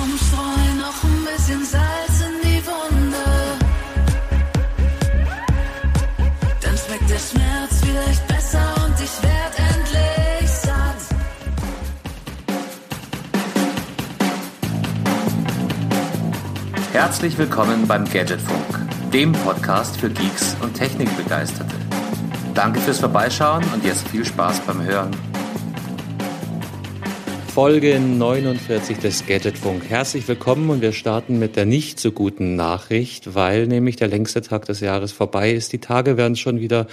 Komm, noch ein bisschen Salz in die Wunde. Dann schmeckt der Schmerz vielleicht besser und ich werd endlich satt. Herzlich willkommen beim Gadgetfunk, dem Podcast für Geeks und Technikbegeisterte. Danke fürs Vorbeischauen und jetzt viel Spaß beim Hören. Folge 49 des Gadgetfunk. Herzlich willkommen und wir starten mit der nicht so guten Nachricht, weil nämlich der längste Tag des Jahres vorbei ist. Die Tage werden schon wieder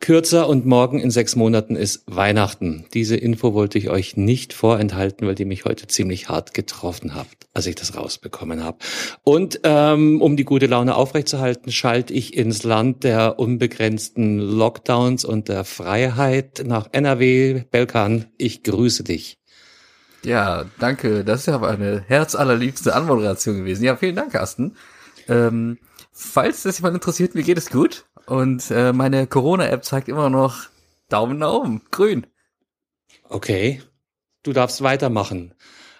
kürzer und morgen in sechs Monaten ist Weihnachten. Diese Info wollte ich euch nicht vorenthalten, weil die mich heute ziemlich hart getroffen hat, als ich das rausbekommen habe. Und ähm, um die gute Laune aufrechtzuerhalten, schalte ich ins Land der unbegrenzten Lockdowns und der Freiheit nach NRW. Belkan, ich grüße dich. Ja, danke. Das ist ja aber eine herzallerliebste Anmoderation gewesen. Ja, vielen Dank, Carsten. Ähm, falls das jemand interessiert, mir geht es gut. Und äh, meine Corona-App zeigt immer noch Daumen nach oben, grün. Okay, du darfst weitermachen.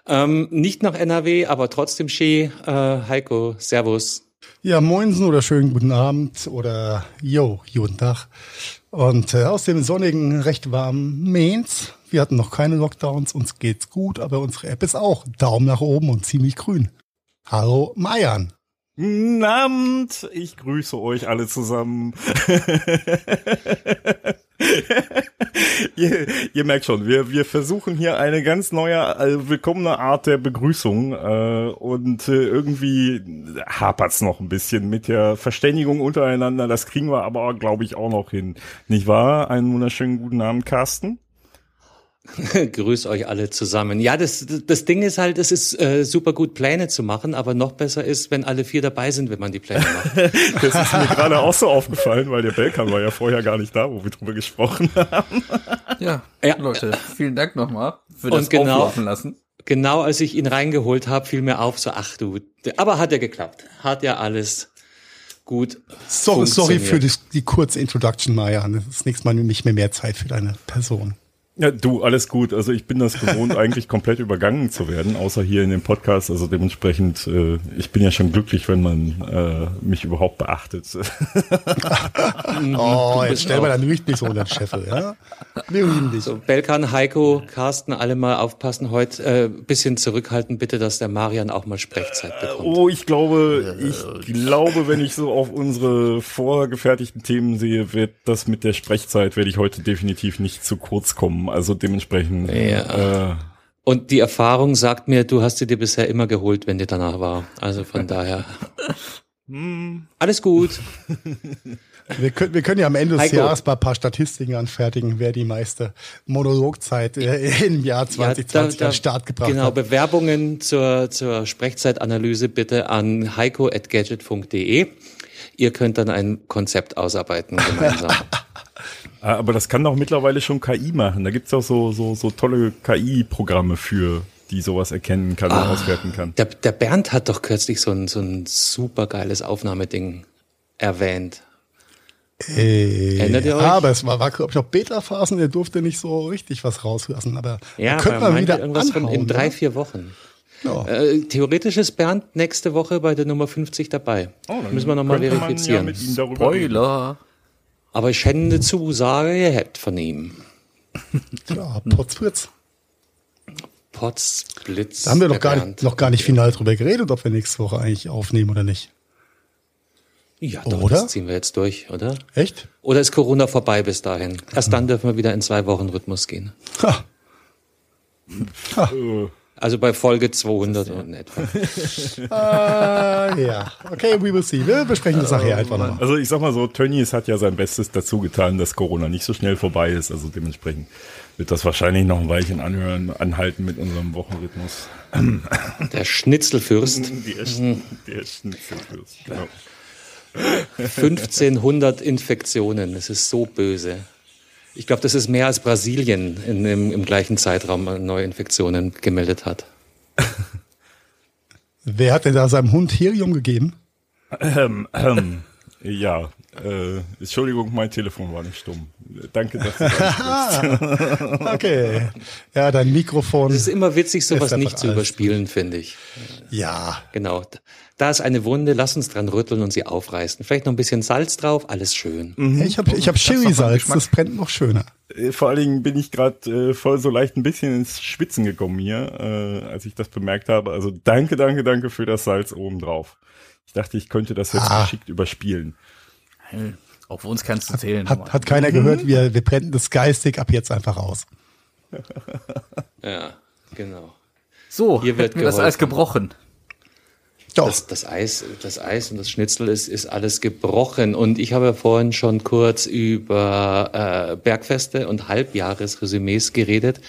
Ähm, nicht nach NRW, aber trotzdem Ski. Äh, Heiko, Servus. Ja, moinsen oder schönen guten Abend oder yo, guten Tag. Und äh, aus dem sonnigen, recht warmen Mainz. Wir hatten noch keine Lockdowns, uns geht's gut, aber unsere App ist auch Daumen nach oben und ziemlich grün. Hallo. Guten Abend, ich grüße euch alle zusammen. ihr, ihr, merkt schon, wir, wir versuchen hier eine ganz neue, äh, willkommene Art der Begrüßung äh, und äh, irgendwie hapert's noch ein bisschen mit der Verständigung untereinander. Das kriegen wir aber, glaube ich, auch noch hin. Nicht wahr? Einen wunderschönen guten Abend, Carsten. Grüß euch alle zusammen. Ja, das, das Ding ist halt, es ist äh, super gut, Pläne zu machen, aber noch besser ist, wenn alle vier dabei sind, wenn man die Pläne macht. das ist mir gerade auch so aufgefallen, weil der Belkan war ja vorher gar nicht da, wo wir drüber gesprochen haben. Ja, ja. Leute, vielen Dank nochmal für das Und genau, auflaufen lassen. Genau als ich ihn reingeholt habe, fiel mir auf, so ach du, aber hat ja geklappt. Hat ja alles gut. So, sorry für die, die kurze Introduction, Maya. Das nächste Mal nicht mehr mehr Zeit für deine Person. Ja, du, alles gut. Also ich bin das gewohnt, eigentlich komplett übergangen zu werden, außer hier in dem Podcast. Also dementsprechend, äh, ich bin ja schon glücklich, wenn man äh, mich überhaupt beachtet. oh, jetzt stell mal dann nicht so unter den Scheffel, ja? Wir lieben dich. So, Belkan, Heiko, Carsten, alle mal aufpassen. Heute äh, bisschen zurückhalten, bitte, dass der Marian auch mal Sprechzeit bekommt. Oh, ich glaube, ich glaube, wenn ich so auf unsere vorgefertigten Themen sehe, wird das mit der Sprechzeit, werde ich heute definitiv nicht zu kurz kommen. Also dementsprechend. Ja. Äh, und die Erfahrung sagt mir, du hast sie dir bisher immer geholt, wenn die danach war. Also von daher. Hm. Alles gut. Wir können, wir können ja am Ende des Heiko. Jahres mal ein paar Statistiken anfertigen, wer die meiste Monologzeit äh, im Jahr 2020 ja, da, da, an Start gebracht genau, hat. Genau, Bewerbungen zur, zur Sprechzeitanalyse bitte an heiko.gadget.de. Ihr könnt dann ein Konzept ausarbeiten gemeinsam. Ah, aber das kann doch mittlerweile schon KI machen. Da gibt's auch so, so, so tolle KI-Programme für, die sowas erkennen kann ah, und auswerten kann. Der, der Bernd hat doch kürzlich so ein, so ein super geiles Aufnahmeding erwähnt. Äh, Erinnert ihr euch? Ja, aber es war, war glaube ich, auch Beta-Phasen, der durfte nicht so richtig was rauslassen. Aber ja, könnte man wieder irgendwas anhauen, von in drei, vier Wochen. Ja. Äh, theoretisch ist Bernd nächste Woche bei der Nummer 50 dabei. Oh, Müssen wir nochmal verifizieren. Ja Spoiler. Aber ich hätte eine Zusage gehabt von ihm. Ja, Potzblitz. Potzblitz. Da haben wir noch gar, nicht, noch gar nicht final drüber geredet, ob wir nächste Woche eigentlich aufnehmen oder nicht. Ja, doch, oder? das ziehen wir jetzt durch, oder? Echt? Oder ist Corona vorbei bis dahin? Erst dann dürfen wir wieder in zwei Wochen Rhythmus gehen. Ha. Ha. Äh. Also bei Folge 200 in etwa. uh, ja, okay, we will see. Wir besprechen das nachher einfach nochmal. Also ich sag mal so, Tönnies hat ja sein Bestes dazu getan, dass Corona nicht so schnell vorbei ist. Also dementsprechend wird das wahrscheinlich noch ein Weilchen anhören, anhalten mit unserem Wochenrhythmus. Der Schnitzelfürst. Der, Sch der Schnitzelfürst, genau. 1500 Infektionen, das ist so böse. Ich glaube, das ist mehr als Brasilien in, im, im gleichen Zeitraum neue Infektionen gemeldet hat. Wer hat denn da seinem Hund Helium gegeben? Ähm, ähm, ja, Äh, Entschuldigung, mein Telefon war nicht stumm. Danke, dass du. Okay. Ja, dein Mikrofon. Es ist immer witzig, sowas nicht zu überspielen, finde ich. Ja. Genau. Da ist eine Wunde, lass uns dran rütteln und sie aufreißen. Vielleicht noch ein bisschen Salz drauf, alles schön. Ich habe ich hab Chili-Salz, das brennt noch schöner. Äh, Vor allen Dingen bin ich gerade äh, voll so leicht ein bisschen ins Schwitzen gekommen hier, äh, als ich das bemerkt habe. Also danke, danke, danke für das Salz oben drauf. Ich dachte, ich könnte das jetzt Ah. geschickt überspielen. Auf uns kannst du zählen. Hat, hat keiner gehört, wir, wir brennen das geistig ab jetzt einfach aus. Ja, genau. so, Hier wird das geholfen. gebrochen. Doch. Das, das Eis, das Eis und das Schnitzel ist, ist alles gebrochen. Und ich habe ja vorhin schon kurz über äh, Bergfeste und Halbjahresresümees geredet.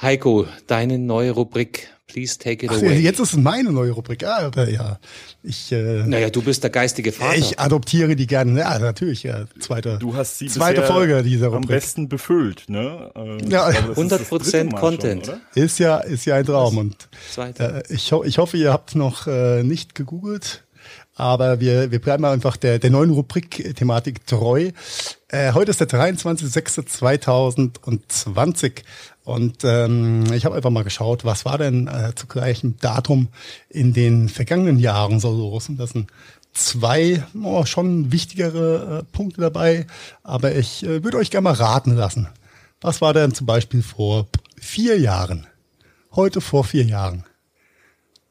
Heiko, deine neue Rubrik, please take it Ach, away. jetzt ist es meine neue Rubrik. Ah, ja. Ich, äh, naja, du bist der geistige Vater. ich adoptiere die gerne. Ja, natürlich. Ja. Zweite, Du hast sie zweite bisher Folge dieser am Rubrik. besten befüllt, ne? Äh, ich Ja, glaube, das ist das 100% dritte Mal Content. Schon? Ist ja, ist ja ein Traum. Und Zweite. äh, ich, ho ich hoffe, ihr habt noch äh, nicht gegoogelt. Aber wir, wir bleiben einfach der, der neuen Rubrik-Thematik treu. Äh, heute ist der 23.06.2020 und ähm, ich habe einfach mal geschaut, was war denn äh, zu gleichem Datum in den vergangenen Jahren so los. Und das sind zwei oh, schon wichtigere äh, Punkte dabei, aber ich äh, würde euch gerne mal raten lassen. Was war denn zum Beispiel vor vier Jahren? Heute vor vier Jahren.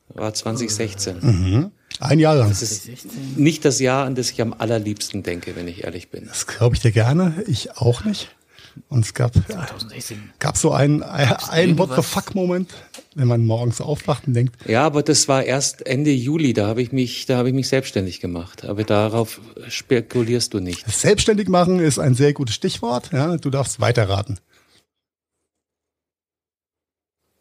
War 2016. Mhm. Ein Jahr lang. Das ist nicht das Jahr, an das ich am allerliebsten denke, wenn ich ehrlich bin. Das glaube ich dir gerne. Ich auch nicht. Und es gab, 2016. gab so einen, einen What the irgendwas? fuck Moment, wenn man morgens aufwacht und denkt, Ja, aber das war erst Ende Juli, da habe ich mich, da habe ich mich selbstständig gemacht. Aber darauf spekulierst du nicht. selbstständig machen ist ein sehr gutes Stichwort. Ja, du darfst weiterraten.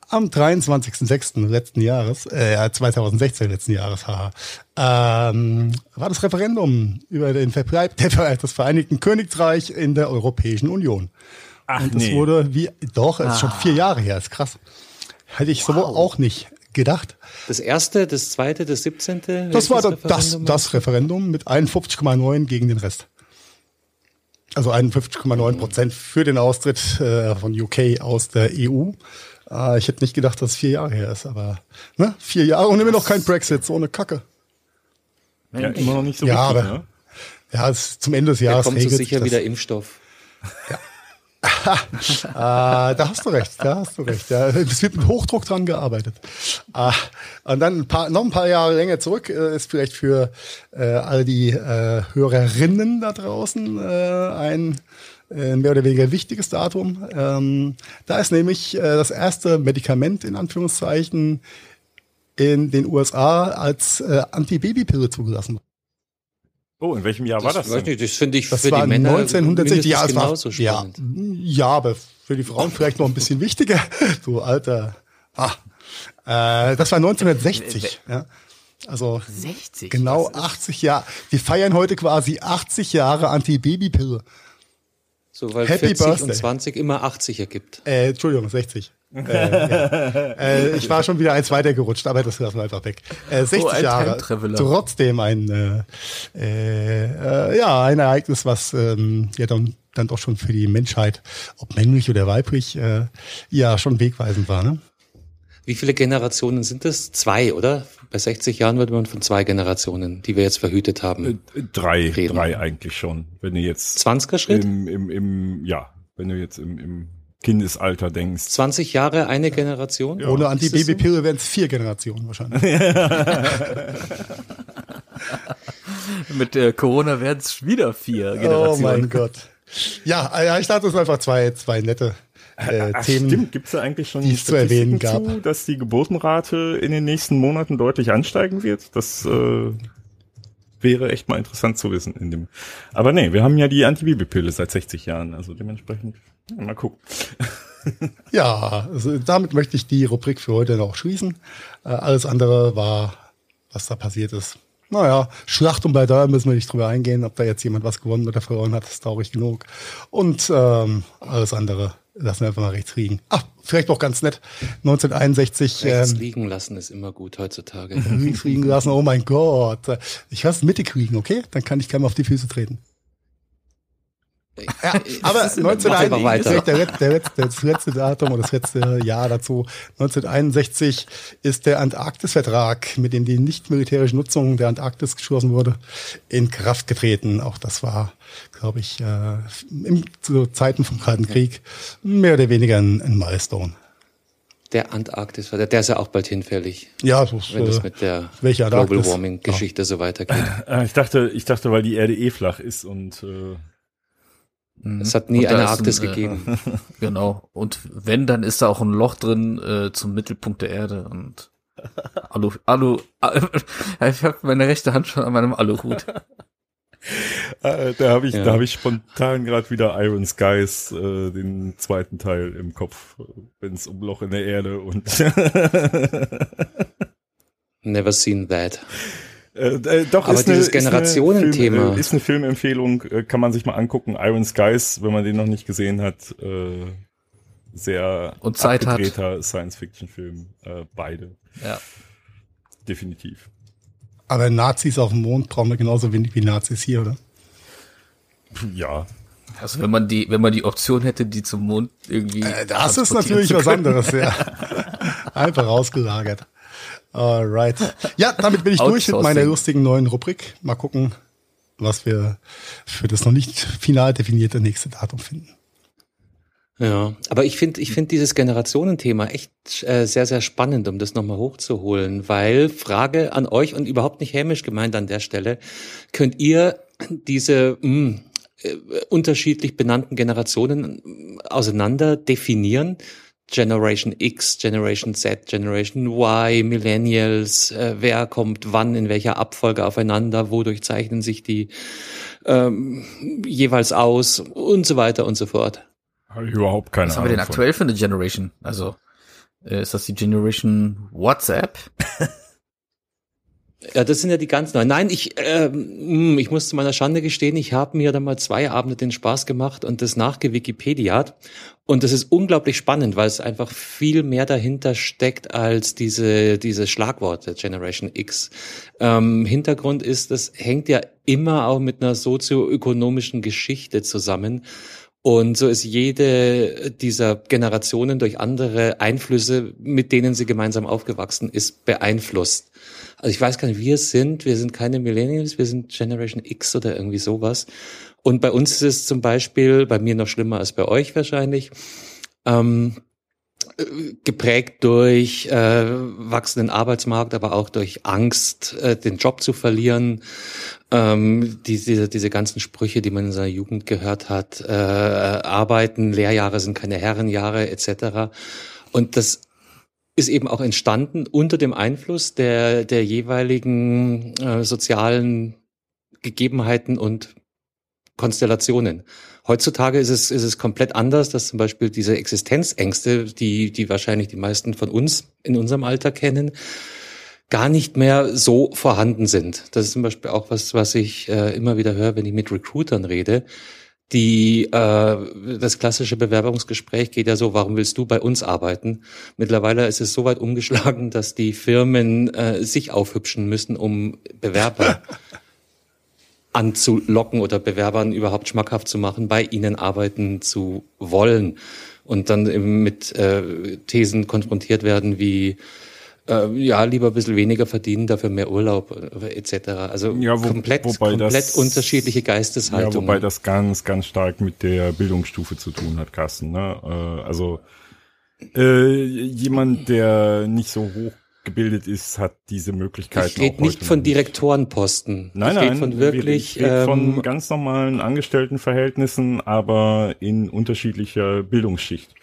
Am 23.06. letzten Jahres, äh, 2016 letzten Jahres, haha, ähm, war das Referendum über den Verbleib des Vereinigten Königreichs in der Europäischen Union. Ach Und es nee. wurde wie, doch, es ist schon vier Jahre her, ist krass. Hätte ich so auch nicht gedacht. Das erste, das zweite, das 17. Das war das, Referendum? das Referendum mit 51,9 gegen den Rest. Also 51,9 Prozent für den Austritt äh, von UK aus der EU. Äh, ich hätte nicht gedacht, dass es vier Jahre her ist, aber ne? vier Jahre und immer noch kein Brexit, so eine Kacke. Ja, immer noch nicht so Ja, richtig, aber- ne? Ja, es, zum Ende des Da Jahres kommt so sicher wieder Impfstoff. Äh, da hast du recht, da hast du recht. Ja, es wird mit Hochdruck dran gearbeitet. Äh, und dann ein paar, noch ein paar Jahre länger zurück äh, ist vielleicht für äh, all die äh, Hörerinnen da draußen äh, ein mehr oder weniger wichtiges Datum. Ähm, da ist nämlich das erste Medikament in Anführungszeichen in den USA als Antibabypille zugelassen. Oh, in welchem Jahr war Das, das weiß denn? nicht, das finde ich Das für war die Männer 1960. Ja, es war, genauso ja, ja, aber für die Frauen vielleicht noch ein bisschen wichtiger. So alter. Ah, äh, das war 1960. Ja. Also 60. genau Was ist- 80 Jahre. Wir feiern heute quasi 80 Jahre Antibabypille. So, weil Happy 40 und Birthday. 20 immer 80 ergibt. Äh, Entschuldigung, 60. äh, ja. äh, ich war schon wieder eins weitergerutscht, aber das lassen wir einfach weg. Äh, 60 Oh, ein Jahre. Trotzdem ein, äh, äh, äh, ja, ein Ereignis, was ähm, ja dann, dann doch schon für die Menschheit, ob männlich oder weiblich, äh, ja schon wegweisend war. Ne? Wie viele Generationen sind das? Zwei, oder? Bei 60 Jahren würde man von zwei Generationen, die wir jetzt verhütet haben. Äh, Drei, Reden. drei eigentlich schon. Wenn du jetzt 20er Schritt? im, im, im, ja, wenn du jetzt im, im Kindesalter denkst. 20 Jahre eine Generation? Ohne Ist das Antibabypille wären es vier Generationen wahrscheinlich. Mit äh, Corona werden es wieder vier oh Generationen. mein Gott. Ja, äh, ja, ich dachte, es sind einfach zwei, zwei nette äh, Ach, Themen. stimmt, gibt es da eigentlich schon die es zu erwähnen gab. zu, dass die Geburtenrate in den nächsten Monaten deutlich ansteigen wird? Das äh, wäre echt mal interessant zu wissen in dem. Aber nee, wir haben ja die Antibabypille seit 60 Jahren, also dementsprechend ja, mal gucken. Ja, also damit möchte ich die Rubrik für heute noch schließen. Äh, alles andere war, was da passiert ist. Naja, Schlacht um Baldur müssen wir nicht drüber eingehen, ob da jetzt jemand was gewonnen oder verloren hat, ist traurig genug. Und ähm, alles andere lassen wir einfach mal rechts liegen. Ach, vielleicht auch ganz nett. 1961. Rechts Ähm, liegen lassen ist immer gut heutzutage. rechts liegen lassen, oh mein Gott. Ich lasse Mitte kriegen, okay? Dann kann ich keinem auf die Füße treten. Ja, aber Mach einfach weiter. 1961, der, letzte- der letzte, das letzte Datum oder das letzte Jahr dazu, 1961 ist der Antarktis-Vertrag, mit dem die nicht militärische Nutzung der Antarktis geschlossen wurde, in Kraft getreten. Auch das war, glaube ich, äh, im, zu Zeiten vom Kalten Krieg mehr oder weniger ein, ein Milestone. Der Antarktis, der der ist ja auch bald hinfällig, Ja, das, wenn das äh, mit der welche Global Antarktis? Warming Geschichte so weitergeht. Äh, ich dachte, ich dachte, weil die Erde eh flach ist und äh, Es hat nie eine ist ein, Arktis äh, gegeben. Genau. Und wenn, dann ist da auch ein Loch drin äh, zum Mittelpunkt der Erde und Alu, Alu, ich habe meine rechte Hand schon an meinem Aluhut. äh, da habe ich, Ja. da habe ich spontan gerade wieder Iron Skies, äh, den zweiten Teil im Kopf, wenn es um Loch in der Erde und Never seen that. Äh, äh, doch, Aber ist eine, dieses ist eine Generationenthema- Film, äh, ist eine Filmempfehlung, äh, kann man sich mal angucken. Iron Skies, wenn man den noch nicht gesehen hat, äh, sehr Und Zeit hat. abgedrehter Science-Fiction-Film, äh, beide, Ja. definitiv. Aber Nazis auf dem Mond brauchen wir genauso wenig wie Nazis hier, oder? Ja, Also wenn man die, wenn man die Option hätte, die zum Mond irgendwie. Äh, das ist natürlich was anderes, ja. Einfach rausgelagert. Alright. Ja, damit bin ich durch mit meiner lustigen neuen Rubrik. Mal gucken, was wir für das noch nicht final definierte nächste Datum finden. Ja, aber ich finde ich finde dieses Generationenthema echt äh, sehr, sehr spannend, um das nochmal hochzuholen, weil Frage an euch und überhaupt nicht hämisch gemeint an der Stelle, könnt ihr diese mh, äh, unterschiedlich benannten Generationen mh, auseinander definieren? Generation X, Generation Z, Generation Y, Millennials, äh, wer kommt wann, in welcher Abfolge aufeinander, wodurch zeichnen sich die ähm, jeweils aus und so weiter und so fort. habe ich überhaupt keine Was haben wir denn Ahnung. von. aktuell für eine Generation? Also, äh, ist das die Generation WhatsApp? Ja, das sind ja die ganz neuen. Nein, ich, ähm, ich muss zu meiner Schande gestehen, ich habe mir da mal zwei Abende den Spaß gemacht und das nachgewikipediat. Und das ist unglaublich spannend, weil es einfach viel mehr dahinter steckt als diese, diese Schlagworte Generation X. Ähm, Hintergrund ist, das hängt ja immer auch mit einer sozioökonomischen Geschichte zusammen. Und so ist jede dieser Generationen durch andere Einflüsse, mit denen sie gemeinsam aufgewachsen ist, beeinflusst. Also ich weiß gar nicht, wir sind, wir sind keine Millennials, wir sind Generation X oder irgendwie sowas. Und bei uns ist es zum Beispiel, bei mir noch schlimmer als bei euch wahrscheinlich, ähm, äh, geprägt durch äh, wachsenden Arbeitsmarkt, aber auch durch Angst, äh, den Job zu verlieren. Ähm, diese, diese ganzen Sprüche, die man in seiner Jugend gehört hat, äh, Arbeiten, Lehrjahre sind keine Herrenjahre etc. Und das ist eben auch entstanden unter dem Einfluss der, der jeweiligen äh, sozialen Gegebenheiten und Konstellationen. Heutzutage ist es, ist es komplett anders, dass zum Beispiel diese Existenzängste, die, die wahrscheinlich die meisten von uns in unserem Alter kennen, gar nicht mehr so vorhanden sind. Das ist zum Beispiel auch was, was ich äh, immer wieder höre, wenn ich mit Recruitern rede. Die äh, das klassische Bewerbungsgespräch geht ja so, warum willst du bei uns arbeiten? Mittlerweile ist es so weit umgeschlagen, dass die Firmen äh, sich aufhübschen müssen, um Bewerber anzulocken oder Bewerbern überhaupt schmackhaft zu machen, bei ihnen arbeiten zu wollen und dann eben mit äh, Thesen konfrontiert werden wie äh, ja, lieber ein bisschen weniger verdienen, dafür mehr Urlaub äh, etc. Also Ja, wo- komplett, wobei komplett das- unterschiedliche Ja, Geisteshaltungen. wobei das ganz, ganz stark mit der Bildungsstufe zu tun hat, Carsten. Ne? Äh, also äh, jemand, der nicht so hoch gebildet ist, hat diese Möglichkeiten ich rede auch nicht von Direktorenposten. Nein, ich nein, von wirklich ich rede von ähm, ganz normalen Angestelltenverhältnissen, aber in unterschiedlicher Bildungsschicht.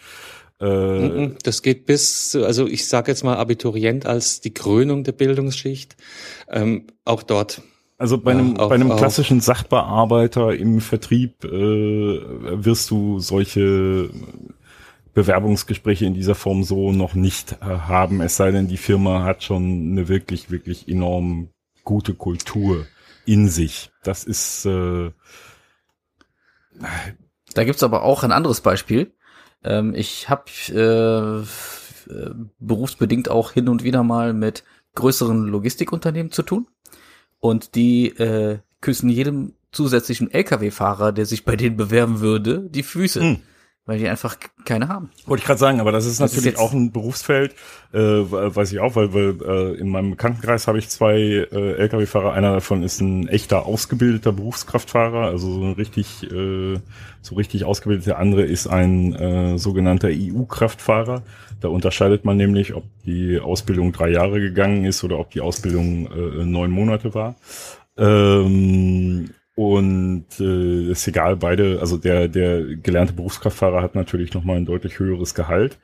Äh, Das geht bis, also ich sage jetzt mal Abiturient als die Krönung der Bildungsschicht. Ähm, auch dort. Also bei Ja, einem, auch- bei einem klassischen Sachbearbeiter im Vertrieb äh, wirst du solche Bewerbungsgespräche in dieser Form so noch nicht äh, haben, es sei denn, die Firma hat schon eine wirklich, wirklich enorm gute Kultur in sich. Das ist äh, Da gibt's aber auch ein anderes Beispiel. Ähm, ich habe äh, äh, berufsbedingt auch hin und wieder mal mit größeren Logistikunternehmen zu tun. Und die äh, küssen jedem zusätzlichen Lkw-Fahrer, der sich bei denen bewerben würde, die Füße. Hm. Weil die einfach keine haben. Wollte ich gerade sagen, aber das ist Das ist natürlich jetzt- auch ein Berufsfeld, äh, weiß ich auch, weil, weil äh, in meinem Bekanntenkreis habe ich zwei äh, Lkw-Fahrer. Einer davon ist ein echter ausgebildeter Berufskraftfahrer, also so ein richtig, äh, so richtig ausgebildet. Der andere ist ein äh, sogenannter EU-Kraftfahrer. Da unterscheidet man nämlich, ob die Ausbildung drei Jahre gegangen ist oder ob die Ausbildung äh, neun Monate war. Ähm, und äh, ist egal, beide, also der, der gelernte Berufskraftfahrer hat natürlich nochmal ein deutlich höheres Gehalt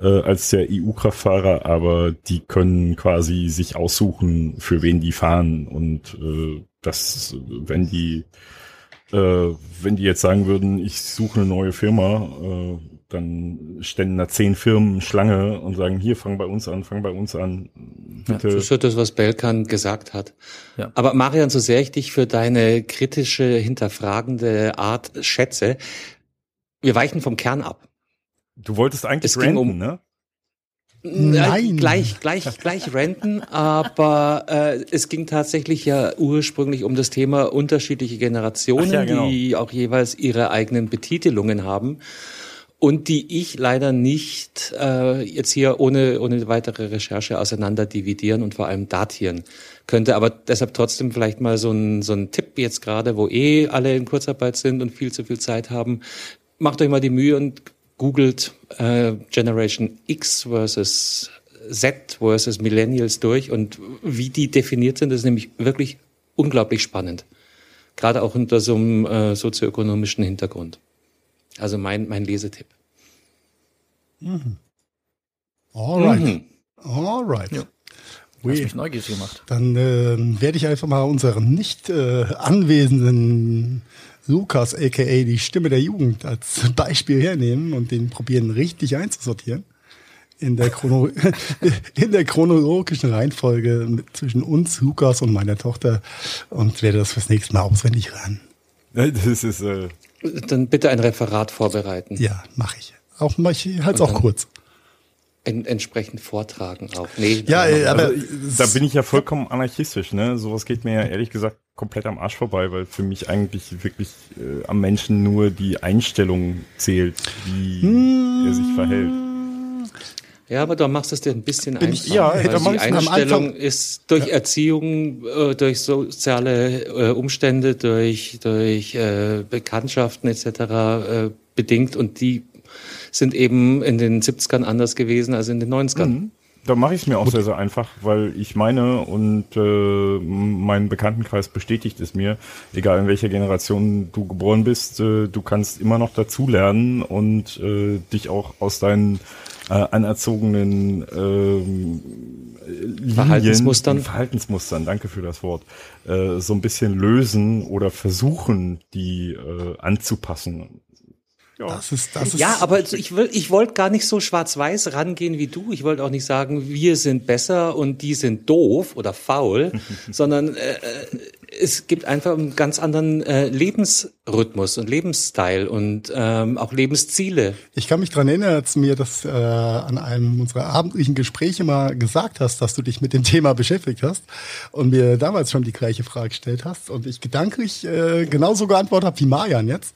äh, als der EU-Kraftfahrer, aber die können quasi sich aussuchen, für wen die fahren. Und äh, das, wenn die, äh, wenn die jetzt sagen würden, ich suche eine neue Firma, äh, dann ständen da zehn Firmen Schlange und sagen, hier, fang bei uns an, fang bei uns an. Bitte. Das ist das, was Belkan gesagt hat. Ja. Aber Marian, so sehr ich dich für deine kritische, hinterfragende Art schätze, wir weichen vom Kern ab. Du wolltest eigentlich Es ging ranten, um- ne? Nein. Gleich, gleich, gleich renten, aber äh, es ging tatsächlich ja ursprünglich um das Thema unterschiedliche Generationen, ja, genau. die auch jeweils ihre eigenen Betitelungen haben und die ich leider nicht äh, jetzt hier ohne, ohne weitere Recherche auseinander dividieren und vor allem datieren könnte. Aber deshalb trotzdem vielleicht mal so ein, so ein Tipp jetzt gerade, wo eh alle in Kurzarbeit sind und viel zu viel Zeit haben. Macht euch mal die Mühe und googelt äh, Generation X versus Z versus Millennials durch und wie die definiert sind, ist nämlich wirklich unglaublich spannend. Gerade auch unter so einem äh, sozioökonomischen Hintergrund. Also mein, mein Lesetipp. Alright. Mhm. Alright. Ja. Hast mich neugierig gemacht. Dann äh, werde ich einfach mal unseren nicht äh, anwesenden Lukas, aka die Stimme der Jugend, als Beispiel hernehmen und den probieren richtig einzusortieren. In der, Chrono in der chronologischen Reihenfolge mit, zwischen uns, Lukas und meiner Tochter und werde das fürs nächste Mal auswendig lernen. Das ist, äh, Dann bitte ein Referat vorbereiten. Ja, mache ich. Auch mach ich halte es auch kurz. En, entsprechend vortragen auch. Nee, Ja, äh, aber also, da bin ich ja vollkommen anarchistisch, ne? Sowas geht mir ja ehrlich gesagt komplett am Arsch vorbei, weil für mich eigentlich wirklich äh, am Menschen nur die Einstellung zählt, wie er sich verhält. Ja, aber da machst du es dir ein bisschen Bin ich- einfach. ja, weil da mach die Einstellung Anfang- ist durch Erziehung, äh, durch soziale äh, Umstände, durch, durch äh, Bekanntschaften etc. Äh, bedingt und die sind eben in den 70ern anders gewesen als in den 90ern. Mhm. Da mache ich es mir auch sehr, sehr einfach, weil ich meine und äh, mein Bekanntenkreis bestätigt es mir, egal in welcher Generation du geboren bist, äh, du kannst immer noch dazulernen und äh, dich auch aus deinen äh, anerzogenen ähm, Linien, Verhaltensmustern. Verhaltensmustern, danke für das Wort, äh, so ein bisschen lösen oder versuchen, die äh, anzupassen. Ja. das ist, das ist Ja, aber ich will, ich wollte gar nicht so schwarz-weiß rangehen wie du. Ich wollte auch nicht sagen, wir sind besser und die sind doof oder faul, sondern äh, äh, es gibt einfach einen ganz anderen äh, Lebensrhythmus und Lebensstil und ähm, auch Lebensziele. Ich kann mich dran erinnern, als du mir das äh, an einem unserer abendlichen Gespräche mal gesagt hast, dass du dich mit dem Thema beschäftigt hast und mir damals schon die gleiche Frage gestellt hast und ich gedanklich äh, genauso geantwortet habe wie Marian jetzt.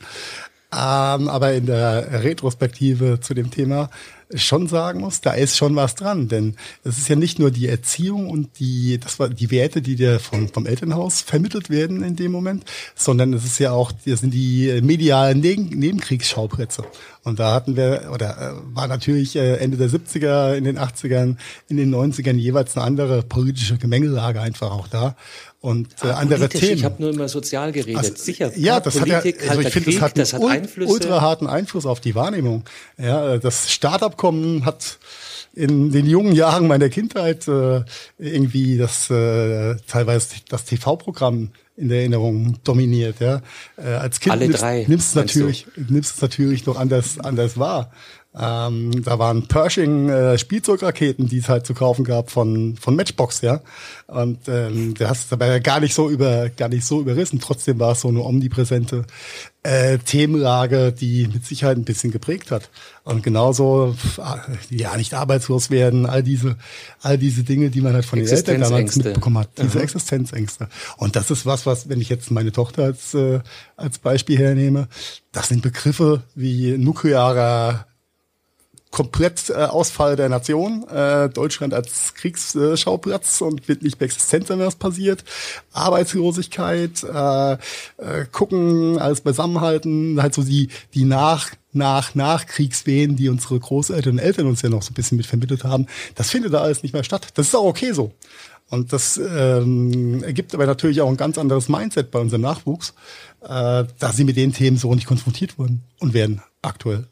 Ähm, aber in der Retrospektive zu dem Thema schon sagen muss, da ist schon was dran, denn es ist ja nicht nur die Erziehung und die, das war die Werte, die dir vom, vom Elternhaus vermittelt werden in dem Moment, sondern es ist ja auch, das sind die medialen Neben Nebenkriegsschauplätze. Und da hatten wir, oder äh, war natürlich äh, Ende der 70er, in den 80ern, in den 90ern jeweils eine andere politische Gemengelage einfach auch da. Und äh, andere Politisch, Themen. Ich habe nur immer sozial geredet. Also, Sicher, ja, das hat ja, Politik, also ich finde, das hat, das hat einen Einflüsse. ultra harten Einfluss auf die Wahrnehmung. Ja, das Startabkommen hat in den jungen Jahren meiner Kindheit äh, irgendwie das äh, teilweise das TV-Programm in der Erinnerung dominiert. Ja, äh, als Kind Alle nimmst, drei, nimmst es meinst du? natürlich nimmst es natürlich noch anders anders wahr. Ähm, da waren Pershing äh, Spielzeugraketen, die es halt zu kaufen gab von von Matchbox, ja. Und ähm, der hast dabei gar nicht so über gar nicht so überrissen. Trotzdem war es so eine omnipräsente äh, Themenlage, die mit Sicherheit ein bisschen geprägt hat. Und genauso äh, ja nicht arbeitslos werden, all diese all diese Dinge, die man halt von den Eltern damals mitbekommen hat, diese Aha. Existenzängste. Und das ist was, was wenn ich jetzt meine Tochter als äh, als Beispiel hernehme, das sind Begriffe wie nuklearer komplett äh, Ausfall der Nation, äh, Deutschland als Kriegsschauplatz und wird nicht mehr existent sein, wenn das passiert. Arbeitslosigkeit, äh, äh, gucken, alles beisammenhalten, halt so die, die nach, nach, Nachkriegswehen, die unsere Großeltern und Eltern uns ja noch so ein bisschen mit vermittelt haben, das findet da alles nicht mehr statt. Das ist auch okay so. Und das ähm, ergibt aber natürlich auch ein ganz anderes Mindset bei unserem Nachwuchs, äh, da sie mit den Themen so nicht konfrontiert wurden und werden aktuell.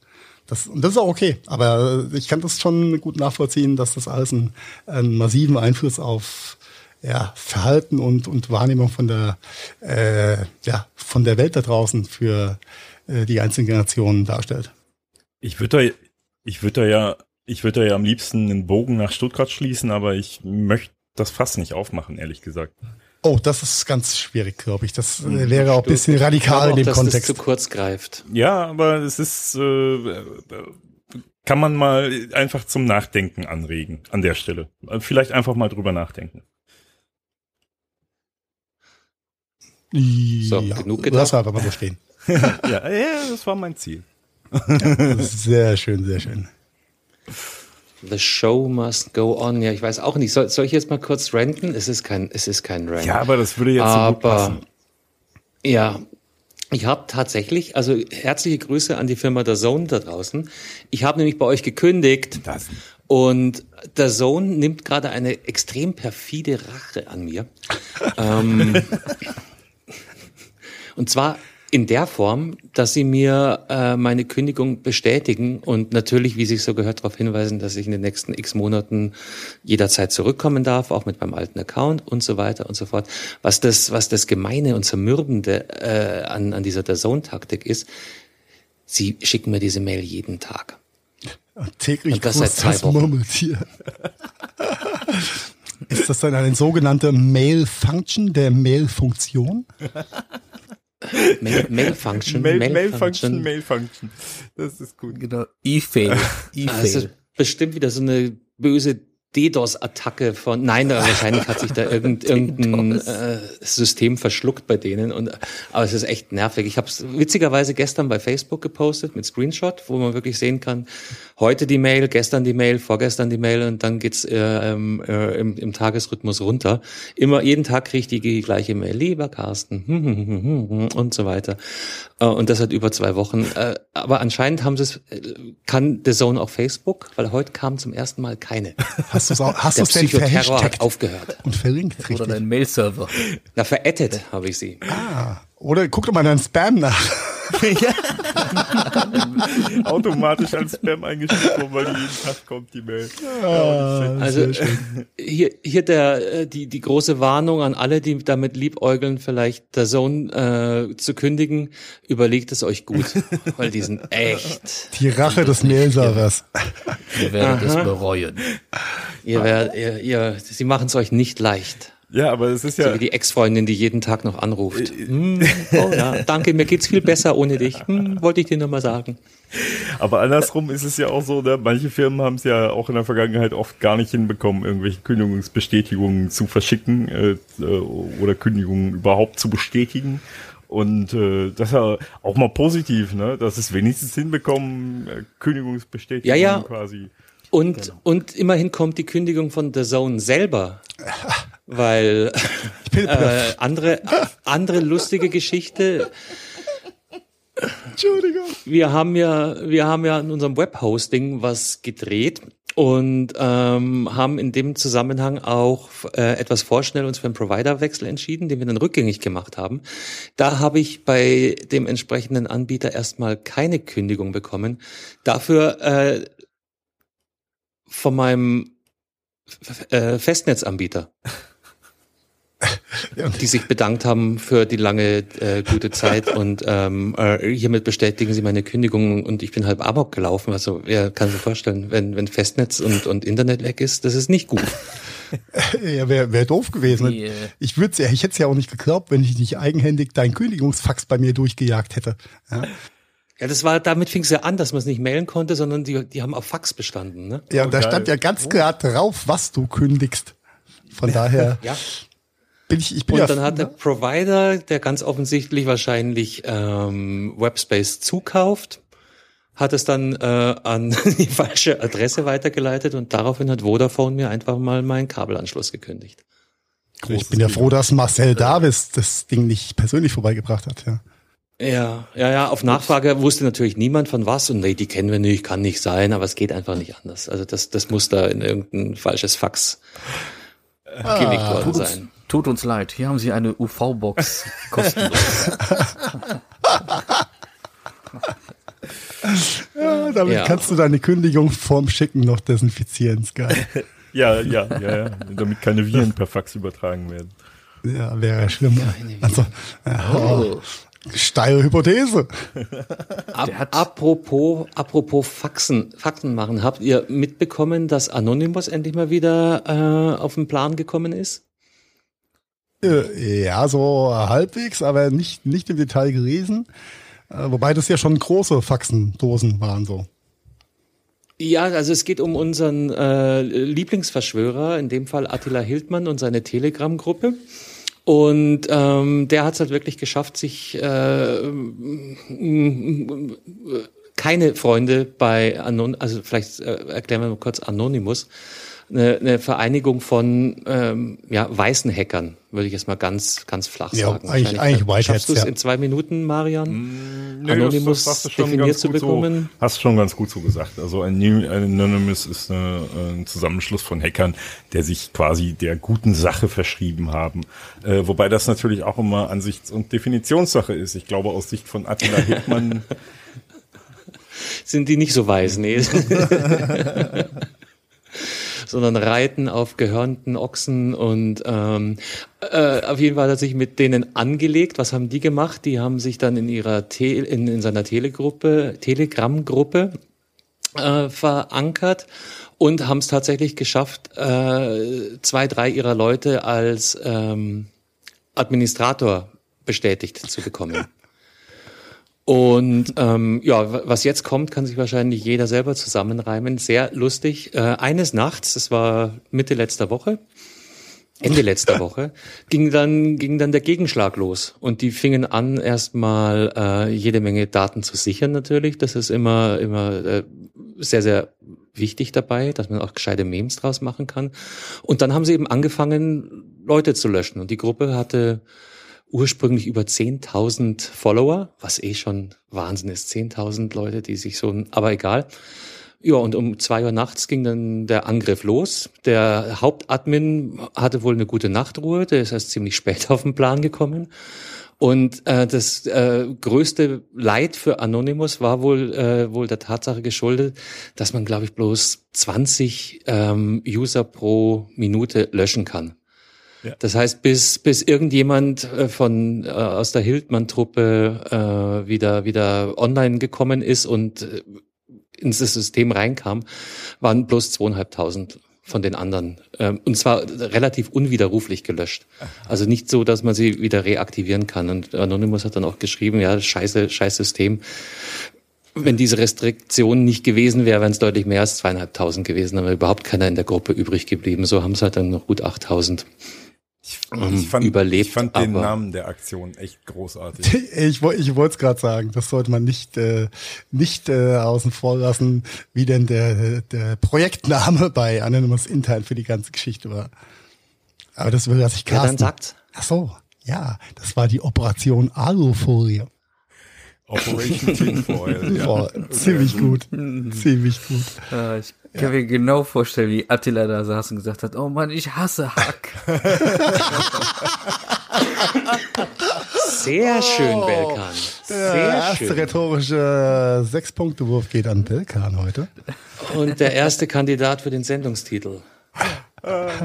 Das, und das ist auch okay. Aber ich kann das schon gut nachvollziehen, dass das alles einen, einen massiven Einfluss auf ja, Verhalten und, und Wahrnehmung von der, äh, ja, von der Welt da draußen für äh, die einzelnen Generationen darstellt. Ich würde da, ich würde da ja, ich würde da ja am liebsten einen Bogen nach Stuttgart schließen, aber ich möchte das fast nicht aufmachen, ehrlich gesagt. Oh, das ist ganz schwierig, glaube ich. Das äh, wäre auch ein bisschen radikal in dem dass Kontext. Das zu kurz greift. Ja, aber es ist, äh, kann man mal einfach zum Nachdenken anregen an der Stelle. Vielleicht einfach mal drüber nachdenken. So, ja, genug gedacht. Lass einfach mal so stehen. ja, ja, das war mein Ziel. sehr schön, sehr schön. The show must go on. Ja, ich weiß auch nicht. Soll, soll ich jetzt mal kurz renten? Es ist kein, es ist kein Rant. Ja, aber das würde jetzt aber, so gut passen. Ja, ich habe tatsächlich, also herzliche Grüße an die Firma der Zone da draußen. Ich habe nämlich bei euch gekündigt das. und der Zone nimmt gerade eine extrem perfide Rache an mir. ähm, und zwar in der Form, dass sie mir äh, meine Kündigung bestätigen und natürlich, wie sich so gehört, darauf hinweisen, dass ich in den nächsten x Monaten jederzeit zurückkommen darf, auch mit meinem alten Account und so weiter und so fort. Was das, was das Gemeine und Zermürbende äh, an, an dieser Dazone-Taktik ist, sie schicken mir diese Mail jeden Tag. Und täglich und das seit zwei Wochen. Murmeltier. Ist das dann eine sogenannte Mail-Function der Mail-Funktion? Mail, Mail Function. Mail, Mail, Mail Function, Mail Function. Das ist gut. Genau. E-Fail. E-Fail. Also bestimmt wieder so eine böse DDoS-Attacke von, nein, wahrscheinlich hat sich da irgend, irgendein äh, System verschluckt bei denen. Und, aber es ist echt nervig. Ich habe es witzigerweise gestern bei Facebook gepostet mit Screenshot, wo man wirklich sehen kann, heute die Mail, gestern die Mail, vorgestern die Mail und dann geht's äh, ähm, äh, im, im Tagesrhythmus runter. Immer jeden Tag kriege ich die, die gleiche Mail, lieber Carsten und so weiter. Äh, und das seit über zwei Wochen. Äh, aber anscheinend haben sie es, äh, kann The Zone auch Facebook, weil heute kam zum ersten Mal keine. Hast du es hast denn verhashtagt aufgehört und verlinkt richtig? Oder dein Mail-Server. Na verettet habe ich sie. Ah, oder guck doch mal deinen Spam nach. Automatisch als Spam eingestuft, weil die jeden Tag kommt, die Mail. Ah, also hier, hier der, äh, die, die große Warnung an alle, die damit liebäugeln, vielleicht der Sohn äh, zu kündigen, überlegt es euch gut, weil die sind echt. Die Rache des Mailservers. Ihr werdet Aha. es bereuen. Ihr werdet, ihr, ihr, sie machen es euch nicht leicht. Ja, aber es ist ja. So wie die Ex-Freundin, die jeden Tag noch anruft. Äh, hm, oh, ja, danke, mir geht's viel besser ohne dich. Hm, wollte ich dir nur mal sagen. Aber andersrum ist es ja auch so, ne? manche Firmen haben es ja auch in der Vergangenheit oft gar nicht hinbekommen, irgendwelche Kündigungsbestätigungen zu verschicken äh, äh oder Kündigungen überhaupt zu bestätigen. Und äh, das ist ja auch mal positiv, ne? dass es wenigstens hinbekommen, äh, Kündigungsbestätigungen ja, ja. quasi. Und, genau. und immerhin kommt die Kündigung von The Zone selber. weil äh, andere, andere lustige Geschichte. Entschuldigung. Wir haben ja, wir haben ja in unserem Webhosting was gedreht und ähm, haben in dem Zusammenhang auch äh, etwas vorschnell uns für einen Providerwechsel entschieden, den wir dann rückgängig gemacht haben. Da habe ich bei dem entsprechenden Anbieter erstmal keine Kündigung bekommen. Dafür äh, von meinem äh, Festnetzanbieter. die sich bedankt haben für die lange äh, gute Zeit und ähm, äh, hiermit bestätigen sie meine Kündigung und ich bin halb amok gelaufen. Also wer kann sich vorstellen, wenn, wenn Festnetz und, und Internet weg ist, das ist nicht gut. Ja, wäre wär doof gewesen. Die, äh, Ich würde ja, ich hätte es ja auch nicht geglaubt, wenn ich nicht eigenhändig deinen Kündigungsfax bei mir durchgejagt hätte. Ja, Ja, das war, damit fing es ja an, dass man es nicht mailen konnte, sondern die, die haben auf Fax bestanden. Ne? ja und da geil. stand ja ganz klar drauf, was du kündigst. Von daher Ja. Bin ich, ich bin Und ja, dann hat der Provider, der ganz offensichtlich wahrscheinlich ähm, Webspace zukauft, hat es dann äh, an die falsche Adresse weitergeleitet und daraufhin hat Vodafone mir einfach mal meinen Kabelanschluss gekündigt. ich bin ja froh, dass Marcel Davis das Ding nicht persönlich vorbeigebracht hat. Ja. Ja, ja, ja. Auf Nachfrage wusste natürlich niemand von was und nee, die kennen wir nicht, kann nicht sein, aber es geht einfach nicht anders. Also das, das muss da in irgendein falsches Fax gelegt worden sein. Tut uns leid, hier haben Sie eine UV-Box kostenlos. Ja, damit Ja. kannst du deine Kündigung vorm Schicken noch desinfizieren. Geil. Ja, ja, ja, ja, damit keine Viren per Fax übertragen werden. Ja, wäre schlimm. Also, ja, oh, steile Hypothese. Apropos, apropos Faxen, Faxen machen, habt ihr mitbekommen, dass Anonymous endlich mal wieder äh, auf den Plan gekommen ist? Äh, Ja, so halbwegs, aber nicht, nicht im Detail gelesen. Äh, Wobei das ja schon große Faxendosen waren so. Ja, also es geht um unseren äh, Lieblingsverschwörer, in dem Fall Attila Hildmann und seine Telegram-Gruppe. Und ähm, der hat es halt wirklich geschafft, sich äh, keine Freunde bei Anon, also vielleicht äh, erklären wir mal kurz Anonymous, eine, eine Vereinigung von ähm, ja, weißen Hackern, würde ich jetzt mal ganz ganz flach Ja, sagen. eigentlich- eigentlich äh, Whiteheads, Schaffst du es ja. in zwei Minuten, Marian? Nö, Anonymous hast du schon definiert zu bekommen. So, hast schon ganz gut so gesagt. Also Anonymous ist eine, ein Zusammenschluss von Hackern, der sich quasi der guten Sache verschrieben haben. Äh, wobei das natürlich auch immer Ansichts- und Definitionssache ist. Ich glaube, aus Sicht von Attila Hildmann sind die nicht so weiß, nee. sondern reiten auf gehörnten Ochsen und ähm, äh, auf jeden Fall hat er sich mit denen angelegt. Was haben die gemacht? Die haben sich dann in ihrer Te in, in seiner Telegruppe, Telegram-Gruppe äh, verankert und haben es tatsächlich geschafft, äh, zwei, drei ihrer Leute als ähm, Administrator bestätigt zu bekommen. Und ähm, ja, was jetzt kommt, kann sich wahrscheinlich jeder selber zusammenreimen. Sehr lustig. Äh, eines Nachts, das war Mitte letzter Woche, Ende letzter Woche, ging dann ging dann der Gegenschlag los und die fingen an erstmal äh, jede Menge Daten zu sichern natürlich. Das ist immer immer äh, sehr sehr wichtig dabei, dass man auch gescheite Memes draus machen kann. Und dann haben sie eben angefangen Leute zu löschen und die Gruppe hatte ursprünglich über 10.000 Follower, was eh schon Wahnsinn ist. 10.000 Leute, die sich so, aber egal. Ja, und um zwei Uhr nachts ging dann der Angriff los. Der Hauptadmin hatte wohl eine gute Nachtruhe, der ist erst ziemlich spät auf den Plan gekommen. Und äh, das äh, größte Leid für Anonymous war wohl äh, wohl der Tatsache geschuldet, dass man, glaube ich, bloß 20 ähm, User pro Minute löschen kann. Das heißt, bis, bis irgendjemand äh, von äh, aus der Hildmann-Truppe äh, wieder, wieder online gekommen ist und äh, ins System reinkam, waren bloß zweieinhalbtausend von den anderen. Ähm, und zwar relativ unwiderruflich gelöscht. Also nicht so, dass man sie wieder reaktivieren kann. Und Anonymous hat dann auch geschrieben, ja, scheiße, scheiß System. Wenn diese Restriktion nicht gewesen wäre, wären es deutlich mehr als zweieinhalbtausend gewesen, aber überhaupt keiner in der Gruppe übrig geblieben. So haben es halt dann noch gut 8000 ähm, ich fand, überlebt. ich fand den Namen der Aktion echt großartig. Ich, ich wollte es gerade sagen, das sollte man nicht, äh, nicht äh, außen vor lassen, wie denn der, der Projektname bei Anonymous intern für die ganze Geschichte war. Aber das will ich Ja, dann Carsten. sagt's. Ach so, ja, das war die Operation Alufolie. Operation Tinfoil. Ja. Boah, ziemlich gut, ziemlich gut. Äh, ich kann mir genau vorstellen, wie Attila da saß und gesagt hat, oh Mann, ich hasse Hack. Sehr schön, Belkan. Der Sehr erste schön. rhetorische Sechs-Punkte-Wurf geht an Belkan heute. Und der erste Kandidat für den Sendungstitel.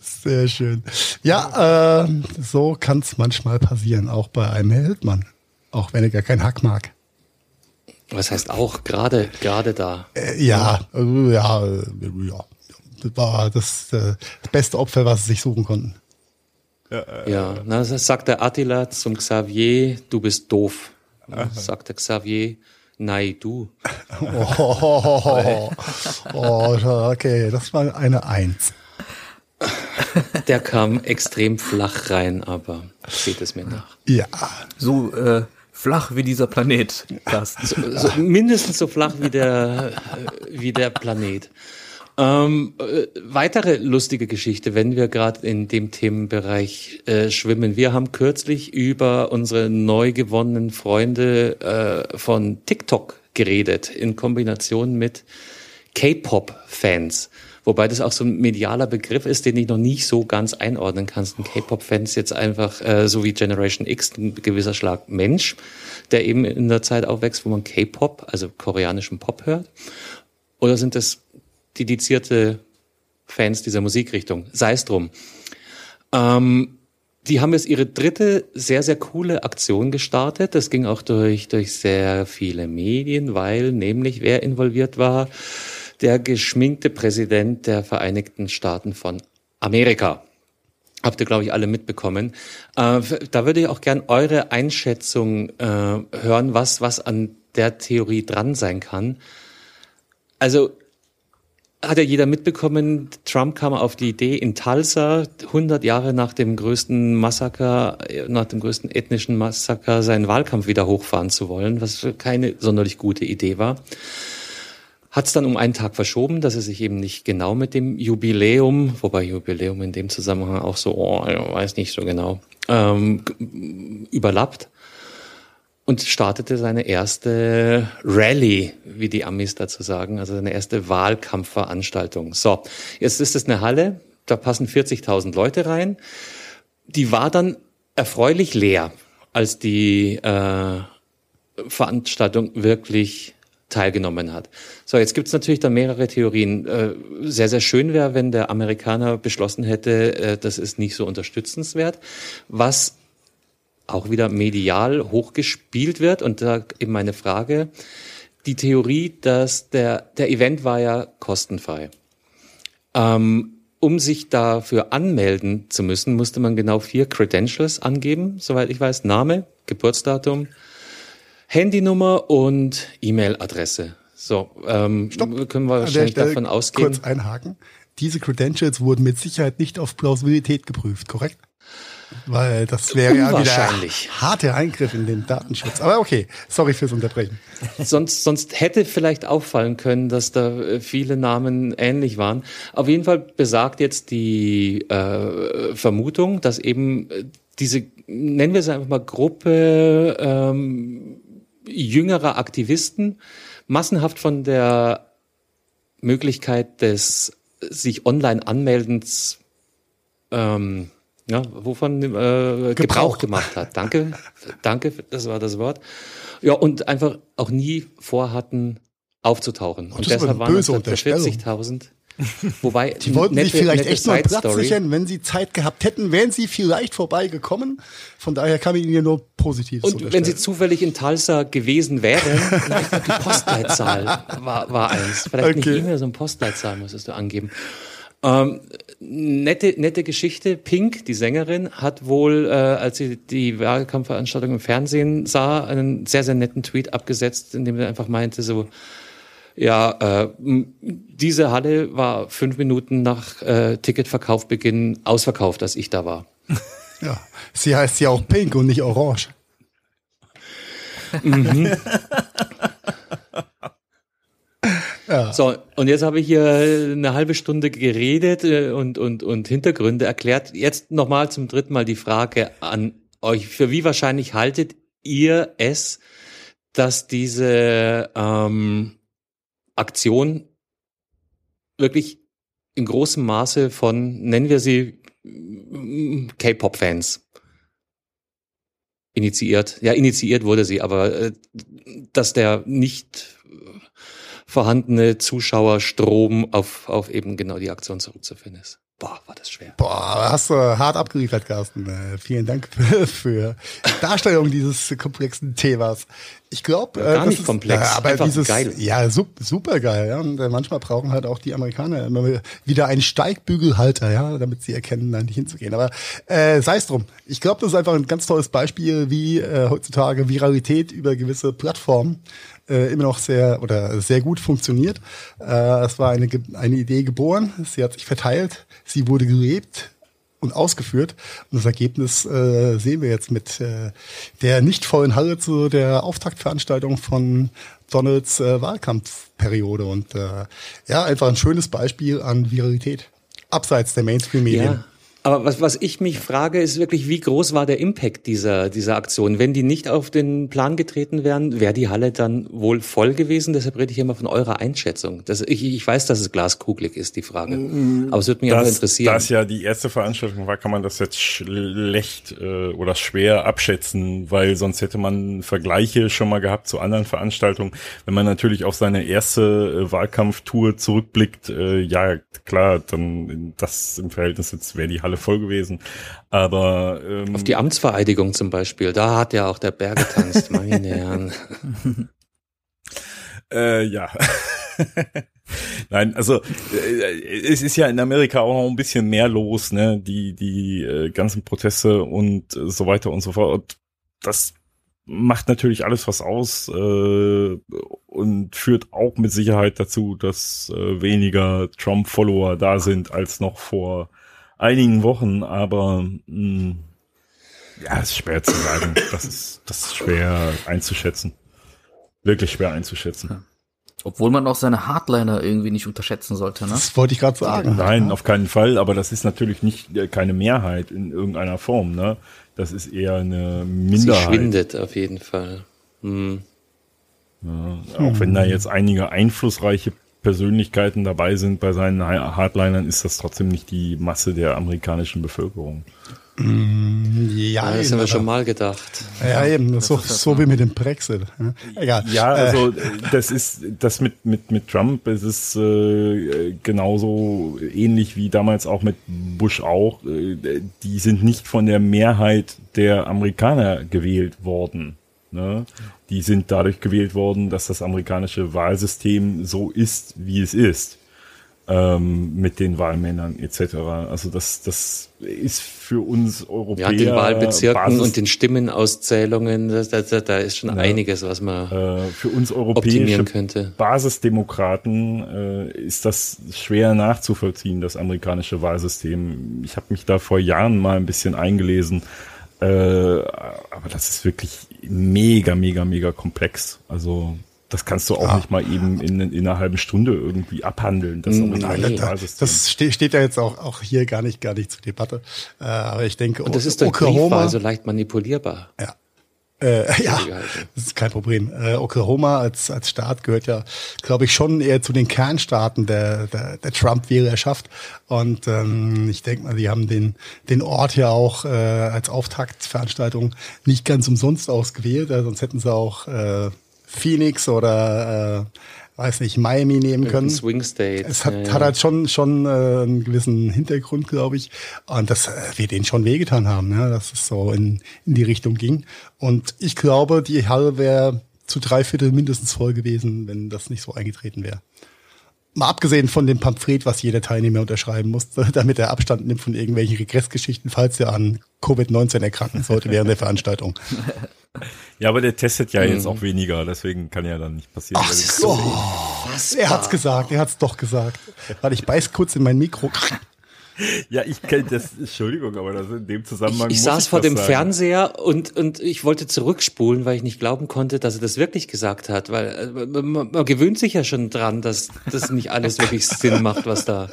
Sehr schön. Ja, äh, so kann es manchmal passieren, auch bei einem Heldmann. Auch wenn er gar keinen Hack mag. Was heißt auch gerade gerade da? Äh, ja, also, ja, äh, ja. Das war das, äh, das beste Opfer, was sie sich suchen konnten. Ja, na, das sagt der Attila zum Xavier, du bist doof. Sagt der Xavier, nein, du. Oh, oh, okay, das war eine Eins. Der kam extrem flach rein, aber seht es mir nach. Ja, So äh, flach wie dieser Planet, Carsten. So, mindestens so flach wie der, äh, wie der Planet. Ähm, äh, weitere lustige Geschichte, wenn wir gerade in dem Themenbereich äh, schwimmen. Wir haben kürzlich über unsere neu gewonnenen Freunde äh, von TikTok geredet, in Kombination mit K-Pop-Fans. Wobei das auch so ein medialer Begriff ist, den ich noch nicht so ganz einordnen kann. Sind K-Pop-Fans jetzt einfach äh, so wie Generation X ein gewisser Schlag Mensch, der eben in der Zeit aufwächst, wo man K-Pop, also koreanischen Pop hört? Oder sind das dedizierte Fans dieser Musikrichtung? Sei es drum. Ähm, die haben jetzt ihre dritte sehr, sehr coole Aktion gestartet. Das ging auch durch, durch sehr viele Medien, weil nämlich wer involviert war? Der geschminkte Präsident der Vereinigten Staaten von Amerika. Habt ihr, glaube ich, alle mitbekommen. Äh, da würde ich auch gern eure Einschätzung äh, hören, was, was an der Theorie dran sein kann. Also hat ja jeder mitbekommen, Trump kam auf die Idee, in Tulsa, 100 Jahre nach dem größten Massaker, nach dem größten ethnischen Massaker, seinen Wahlkampf wieder hochfahren zu wollen, was keine sonderlich gute Idee war. Hat es dann um einen Tag verschoben, dass er sich eben nicht genau mit dem Jubiläum, wobei Jubiläum in dem Zusammenhang auch so, oh, ich weiß nicht so genau, ähm, überlappt und startete seine erste Rallye, wie die Amis dazu sagen, also seine erste Wahlkampfveranstaltung. So, jetzt ist es eine Halle, da passen 40.000 Leute rein. Die war dann erfreulich leer, als die äh, Veranstaltung wirklich teilgenommen hat. So, jetzt gibt es natürlich da mehrere Theorien. Äh, sehr, sehr schön wäre, wenn der Amerikaner beschlossen hätte, äh, das ist nicht so unterstützenswert. Was auch wieder medial hochgespielt wird. Und da eben meine Frage, die Theorie, dass der, der Event war ja kostenfrei. Ähm, um sich dafür anmelden zu müssen, musste man genau vier Credentials angeben, soweit ich weiß, Name, Geburtsdatum, Handynummer und E-Mail-Adresse. So, ähm, Stopp. können wir wahrscheinlich davon ausgehen. Kurz einhaken. Diese Credentials wurden mit Sicherheit nicht auf Plausibilität geprüft, korrekt? Weil das wäre ja wieder harter Eingriff in den Datenschutz. Aber okay, sorry fürs Unterbrechen. sonst, sonst hätte vielleicht auffallen können, dass da äh, viele Namen ähnlich waren. Auf jeden Fall besagt jetzt die äh, Vermutung, dass eben äh, diese, nennen wir es einfach mal Gruppe ähm, jüngerer Aktivisten, massenhaft von der Möglichkeit des sich online anmeldens ähm, ja, wovon äh, Gebrauch. Gebrauch. gemacht hat. Danke, danke, das war das Wort. Ja, und einfach auch nie vorhatten, aufzutauchen. und ist aber deshalb waren es böse dann für Unterstellung. 40.000. Wobei, Die wollten sich nette- vielleicht nette echt nur Platz sichern. Wenn sie Zeit gehabt hätten, wären sie vielleicht vorbeigekommen. Von daher kann ich ihnen nur Positives Und wenn sie zufällig in Tulsa gewesen wären, vielleicht die Postleitzahl war, war eins. Vielleicht Okay. nicht E-Mail, sondern Postleitzahl musstest du angeben. Ähm, nette, nette Geschichte. Pink, die Sängerin, hat wohl, äh, als sie die Wahlkampfveranstaltung im Fernsehen sah, einen sehr, sehr netten Tweet abgesetzt, in dem sie einfach meinte, so, ja, äh, diese Halle war fünf Minuten nach äh, Ticketverkaufbeginn ausverkauft, als ich da war. Ja, sie heißt ja auch Pink und nicht Orange. So, und jetzt habe ich hier eine halbe Stunde geredet äh, und, und, und Hintergründe erklärt. Jetzt nochmal zum dritten Mal die Frage an euch. Für wie wahrscheinlich haltet ihr es, dass diese ähm, Aktion wirklich in großem Maße von, nennen wir sie, K-Pop-Fans initiiert. Ja, initiiert wurde sie, aber äh, dass der nicht vorhandene Zuschauerstrom auf, auf eben genau die Aktion zurückzuführen ist. Boah, war das schwer. Boah, hast du hart abgeliefert, Carsten. Äh, vielen Dank für, für Darstellung dieses komplexen Themas. Ich glaube, ja, äh, gar nicht ist, komplex, ja, aber Einfach dieses, geil. ja, super, super geil. Ja. Und äh, manchmal brauchen halt auch die Amerikaner immer wieder einen Steigbügelhalter, ja, damit sie erkennen, da nicht hinzugehen. Aber äh, sei es drum. Ich glaube, das ist einfach ein ganz tolles Beispiel, wie äh, heutzutage Viralität über gewisse Plattformen äh, immer noch sehr oder sehr gut funktioniert. Äh, es war eine, eine Idee geboren, sie hat sich verteilt, sie wurde gelebt und ausgeführt. Und das Ergebnis äh, sehen wir jetzt mit äh, der nicht vollen Halle zu der Auftaktveranstaltung von Donalds äh, Wahlkampfperiode. Und äh, ja, einfach ein schönes Beispiel an Viralität. Abseits der Mainstream-Medien. Ja. Aber was, was ich mich frage, ist wirklich, wie groß war der Impact dieser, dieser Aktion? Wenn die nicht auf den Plan getreten wären, wäre die Halle dann wohl voll gewesen? Deshalb rede ich immer von eurer Einschätzung. Das, ich, ich weiß, dass es glaskugelig ist, die Frage. Aber es würde mich das, einfach interessieren. Da es ja die erste Veranstaltung war, kann man das jetzt schlecht äh, oder schwer abschätzen, weil sonst hätte man Vergleiche schon mal gehabt zu anderen Veranstaltungen. Wenn man natürlich auf seine erste äh, Wahlkampftour zurückblickt, äh, ja klar, dann das im Verhältnis jetzt wäre die Halle voll gewesen. Aber ähm, auf die Amtsvereidigung zum Beispiel, da hat ja auch der Berg getanzt, meine Herren. äh, ja. Nein, also äh, es ist ja in Amerika auch noch ein bisschen mehr los, ne? Die die äh, ganzen Proteste und äh, so weiter und so fort. Das macht natürlich alles was aus äh, und führt auch mit Sicherheit dazu, dass äh, weniger Trump-Follower da sind als noch vor einigen Wochen, aber mh, ja, ist schwer zu sagen. Das ist, das ist schwer einzuschätzen. Wirklich schwer einzuschätzen. Ja. Obwohl man auch seine Hardliner irgendwie nicht unterschätzen sollte, ne? Das wollte ich gerade sagen. Nein, auf keinen Fall, aber das ist natürlich nicht keine Mehrheit in irgendeiner Form, ne? Das ist eher eine Minderheit. Sie schwindet auf jeden Fall. Hm. Ja, auch wenn da jetzt einige einflussreiche Persönlichkeiten dabei sind bei seinen Hardlinern, ist das trotzdem nicht die Masse der amerikanischen Bevölkerung. Mm, Ja, das eben, haben wir schon mal gedacht. Ja, eben, so, so wie mit dem Brexit. Ja, Egal. Ja, Äh, also das ist das mit mit mit Trump, es ist äh, genauso ähnlich wie damals auch mit Bush auch. Äh, die sind nicht von der Mehrheit der Amerikaner gewählt worden. Ne? Die sind dadurch gewählt worden, dass das amerikanische Wahlsystem so ist, wie es ist. Ähm, mit den Wahlmännern etc. Also das, das ist für uns Europäer Ja, den Wahlbezirken Basis- und den Stimmenauszählungen, da, da, da ist schon Ja. einiges, was man äh, für uns europäische könnte. Basisdemokraten äh, ist das schwer nachzuvollziehen, das amerikanische Wahlsystem. Ich habe mich da vor Jahren mal ein bisschen eingelesen, äh, aber das ist wirklich mega, mega, mega komplex. Also das kannst du auch Ah. nicht mal eben in, in einer halben Stunde irgendwie abhandeln. Das Nein, Nein, das, das ste steht ja jetzt auch, auch hier gar nicht, gar nicht zur Debatte. Äh, aber ich denke, Und das ist durch Oklahoma, Briefwahl so leicht manipulierbar. ja, äh, ja, das ist kein Problem. Äh, Oklahoma als, als Staat gehört ja, glaube ich, schon eher zu den Kernstaaten der, der, der Trump-Wählerschaft. Und ähm, ich denke mal, die haben den, den Ort ja auch äh, als Auftaktveranstaltung nicht ganz umsonst ausgewählt. Äh, sonst hätten sie auch äh, Phoenix oder äh, weiß nicht, Miami nehmen können. Swing State. Es hat, ja, ja. hat halt schon, schon äh, einen gewissen Hintergrund, glaube ich. Und das äh, wird denen schon wehgetan haben, ne? dass es so in, in die Richtung ging. Und ich glaube, die Halle wäre zu drei Viertel mindestens voll gewesen, wenn das nicht so eingetreten wäre. Mal abgesehen von dem Pamphlet, was jeder Teilnehmer unterschreiben musste, damit er Abstand nimmt von irgendwelchen Regressgeschichten, falls er an Covid-19 erkranken sollte während der Veranstaltung. ja, aber der testet ja Mhm. jetzt auch weniger, deswegen kann ja dann nicht passieren. Ach so. Er hat's gesagt, er hat's doch gesagt. Warte, ich beiß kurz in mein Mikro. Ja, ich kenne das, Entschuldigung, aber das in dem Zusammenhang. Ich muss saß vor das dem sagen. Fernseher und, und ich wollte zurückspulen, weil ich nicht glauben konnte, dass er das wirklich gesagt hat. Weil äh, man, man gewöhnt sich ja schon dran, dass das nicht alles wirklich Sinn macht, was da,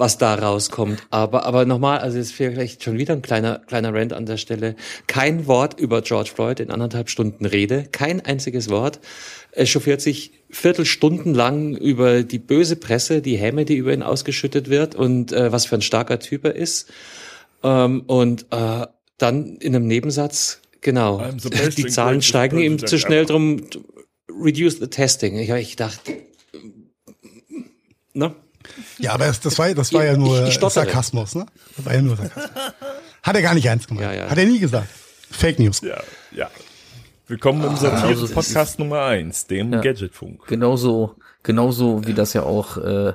was da rauskommt. Aber, aber nochmal, also jetzt vielleicht schon wieder ein kleiner, kleiner Rant an der Stelle. Kein Wort über George Floyd in anderthalb Stunden Rede. Kein einziges Wort. Er chauffiert sich Viertelstunden lang über die böse Presse, die Häme, die über ihn ausgeschüttet wird und äh, was für ein starker Typ er ist. Ähm, und äh, dann in einem Nebensatz, genau, die Zahlen steigen ihm zu schnell drum, reduce the testing. Ich ich gedacht, ne? Ja, aber das, das war, das war ja Ich- nur ich stottere. Sarkasmus, ne? Das war ja nur Sarkasmus. Hat er gar nicht ernst gemacht. Ja, ja. Hat er nie gesagt. Fake News. Ja, ja. Willkommen im Satire-Podcast Nummer eins, dem Ja. Gadgetfunk. Genauso, genauso wie das ja auch äh,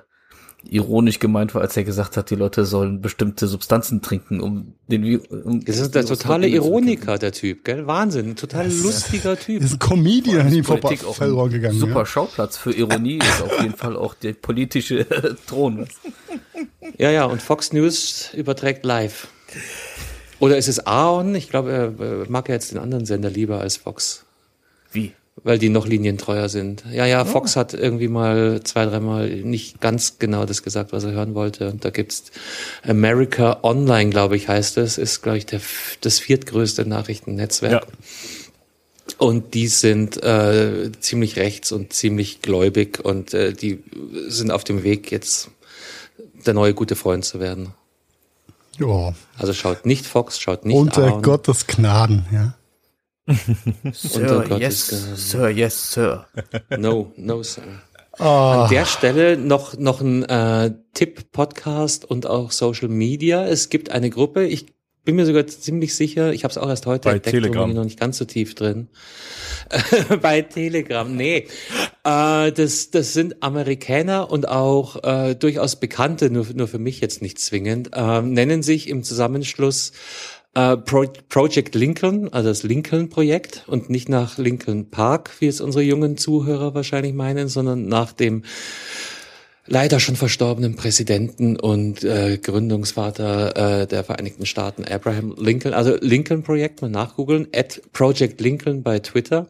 ironisch gemeint war, als er gesagt hat, die Leute sollen bestimmte Substanzen trinken, um den Vi- um Das ist der Virus totale. Ironiker, der Typ, gell? Wahnsinn. Ein total lustiger Typ. Ist ein Comedian an ihm vorbei Politik verloren ein gegangen. super Ja. Schauplatz für Ironie ist auf jeden Fall auch der politische Thron. Ja, ja, und Fox News überträgt live. Oder ist es Aon? Ich glaube, er äh, mag ja jetzt den anderen Sender lieber als Fox. Weil die noch linientreuer sind. Ja, ja, Fox hat irgendwie mal zwei, dreimal nicht ganz genau das gesagt, was er hören wollte. Und da gibt's America Online, glaube ich, heißt es. Ist, glaube ich, der, das viertgrößte Nachrichtennetzwerk. Ja. Und die sind äh, ziemlich rechts und ziemlich gläubig und äh, die sind auf dem Weg, jetzt der neue gute Freund zu werden. Ja. Also schaut nicht Fox, schaut nicht Unter Aaron. Gottes Gnaden, ja. Sir, Gott yes, Sir, yes, Sir. No, no, sir. Ah, An der Stelle noch, noch ein äh, Tipp-Podcast und auch Social Media. Es gibt eine Gruppe, ich bin mir sogar ziemlich sicher, ich habe es auch erst heute Bei entdeckt, da Telegram. bin ich noch nicht ganz so tief drin. Bei Telegram, nee. Äh, das, das sind Amerikaner und auch äh, durchaus Bekannte, nur, nur für mich jetzt nicht zwingend, äh, nennen sich im Zusammenschluss äh, Pro Project Lincoln, also das Lincoln-Projekt und nicht nach Lincoln Park, wie es unsere jungen Zuhörer wahrscheinlich meinen, sondern nach dem leider schon verstorbenen Präsidenten und äh, Gründungsvater äh, der Vereinigten Staaten, Abraham Lincoln. Also Lincoln-Projekt, mal nachgoogeln, at Project Lincoln bei Twitter.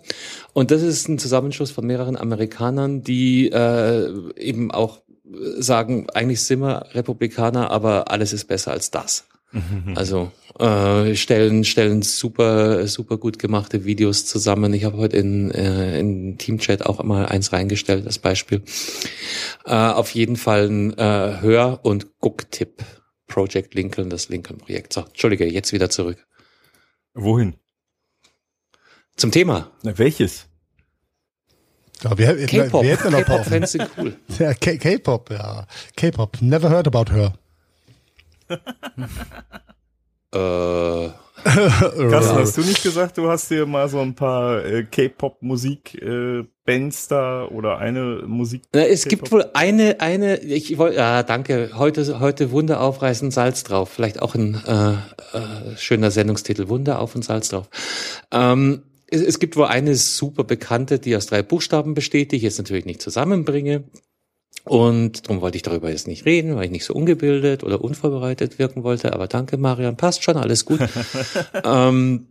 Und das ist ein Zusammenschluss von mehreren Amerikanern, die äh, eben auch sagen, eigentlich sind wir Republikaner, aber alles ist besser als das. Also äh, stellen stellen super super gut gemachte Videos zusammen. Ich habe heute in äh, in Teamchat auch mal eins reingestellt als Beispiel. Äh, auf jeden Fall ein äh, Hör- und Gucktipp. Project Lincoln, das Lincoln-Projekt. So, Entschuldige, jetzt wieder zurück Wohin? zum Thema. Na, welches? ja, wir, wir, K-Pop. wir paar offen. K-Pop-Fans sind cool. Ja, K- K-Pop, ja. K-Pop. Never heard about her. Äh, Carsten, hast du nicht gesagt, du hast dir mal so ein paar äh, K-Pop-Musik-Bands da oder eine Musik? Na, es gibt wohl eine, eine, ich wollte, ja, danke, heute, heute Wunder aufreißen, Salz drauf. Vielleicht auch ein äh, äh, schöner Sendungstitel, Wunder auf und Salz drauf. Ähm, es, es gibt wohl eine super bekannte, die aus drei Buchstaben besteht, die ich jetzt natürlich nicht zusammenbringe. Und darum wollte ich darüber jetzt nicht reden, weil ich nicht so ungebildet oder unvorbereitet wirken wollte. Aber danke, Marian, passt schon, alles gut. ähm,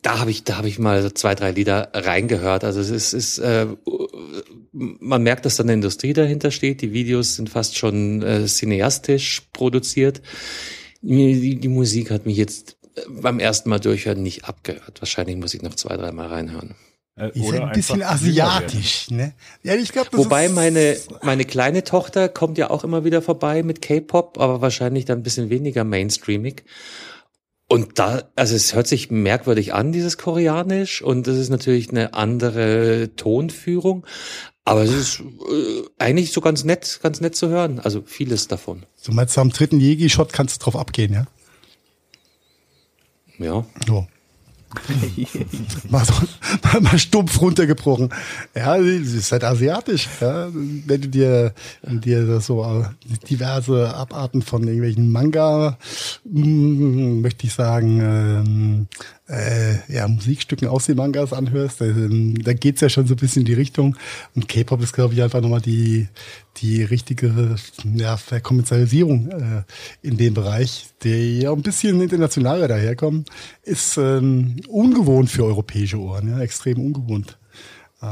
da habe ich, da habe ich mal so zwei, drei Lieder reingehört. Also es ist, ist äh, man merkt, dass da eine Industrie dahinter steht. Die Videos sind fast schon äh, cineastisch produziert. Die, die Musik hat mich jetzt äh, beim ersten Mal durchhören nicht abgehört. Wahrscheinlich muss ich noch zwei, drei Mal reinhören. Äh, Ist oder ja ein bisschen asiatisch, ne? Ja, ich glaube, Wobei ist, meine, meine kleine Tochter kommt ja auch immer wieder vorbei mit K-Pop, aber wahrscheinlich dann ein bisschen weniger mainstreamig. Und da, also es hört sich merkwürdig an, dieses Koreanisch, und das ist natürlich eine andere Tonführung. Aber es ist äh, eigentlich so ganz nett, ganz nett zu hören. Also vieles davon. Du meinst, am dritten Jägi-Shot kannst du drauf abgehen, ja? Ja. So. mal, so, mal, mal stumpf runtergebrochen. Ja, es ist halt asiatisch. Ja. Wenn du dir, dir so diverse Abarten von irgendwelchen Manga, mm, möchte ich sagen, ähm, äh, ja, Musikstücken aus den Mangas anhörst, ähm, da geht's ja schon so ein bisschen in die Richtung. Und K-Pop ist, glaube ich, einfach nochmal die, die richtige ja, Verkommerzialisierung äh, in dem Bereich, der ja ein bisschen internationaler daherkommt, ist ähm, ungewohnt für europäische Ohren, ja, extrem ungewohnt. Äh,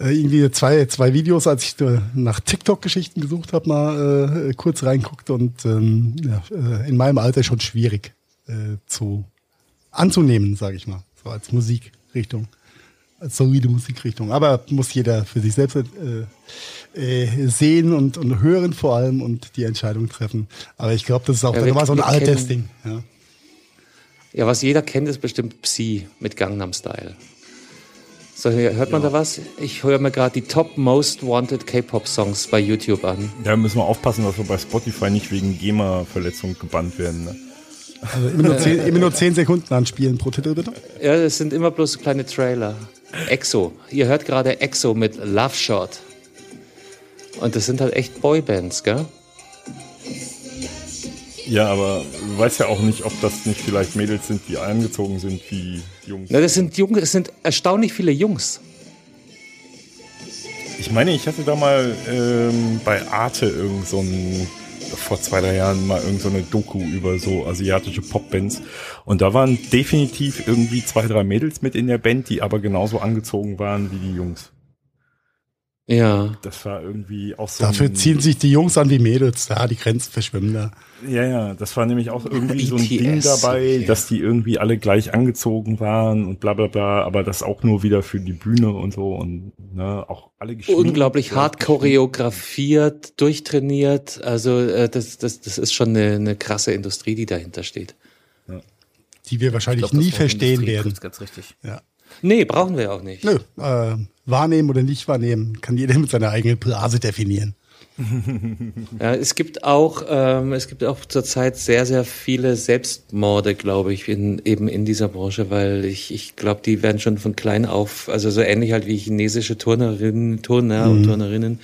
äh, irgendwie zwei, zwei Videos, als ich äh, nach TikTok-Geschichten gesucht habe, mal äh, kurz reinguckt und ähm, ja, äh, in meinem Alter schon schwierig äh, zu anzunehmen, sage ich mal, so als Musikrichtung, als solide Musikrichtung. Aber muss jeder für sich selbst äh, äh, sehen und, und hören vor allem und die Entscheidung treffen. Aber ich glaube, das ist auch Ja, wir- so ein altes kennen- Ding. Ja. Ja, was jeder kennt, ist bestimmt Psy mit Gangnam Style. So, hört man da was? Ich höre mir gerade die Top Most Wanted K-Pop-Songs bei YouTube an. Da müssen wir aufpassen, dass wir bei Spotify nicht wegen GEMA-Verletzung gebannt werden. Ne? Also immer nur, zehn, immer nur zehn Sekunden anspielen pro Titel, bitte. Ja, das sind immer bloß so kleine Trailer. EXO. Ihr hört gerade EXO mit Love Shot. Und das sind halt echt Boybands, gell? Ja, aber du weißt ja auch nicht, ob das nicht vielleicht Mädels sind, die angezogen sind wie Jungs. Na, das sind Jungs, es sind erstaunlich viele Jungs. Ich meine, ich hatte da mal ähm, bei Arte irgend so ein vor zwei, drei Jahren mal irgend so Doku über so asiatische Popbands. Und da waren definitiv irgendwie zwei, drei Mädels mit in der Band, die aber genauso angezogen waren wie die Jungs. Ja. Das war irgendwie auch so. Dafür ein, ziehen sich die Jungs an wie Mädels. Ja, die Grenzen verschwimmen da. Ja, ja, das war nämlich auch irgendwie so ein BTS, Ding dabei, okay. dass die irgendwie alle gleich angezogen waren und bla bla bla, aber das auch nur wieder für die Bühne und so und ne, auch alle geschminkt. Unglaublich hart choreografiert, durchtrainiert. Also äh, das, das, das ist schon eine, eine krasse Industrie, die dahinter steht. Die wir wahrscheinlich Ich glaub, nie verstehen Industrie werden. trifft's Ganz richtig. Ja. Nee, brauchen wir auch nicht. Nö, äh, wahrnehmen oder nicht wahrnehmen, kann jeder mit seiner eigenen Blase definieren. Ja, es gibt auch, ähm, es gibt auch zurzeit sehr, sehr viele Selbstmorde, glaube ich, in, eben in dieser Branche, weil ich, ich glaube, die werden schon von klein auf, also so ähnlich halt wie chinesische Turnerinnen, Turner und Turnerinnen,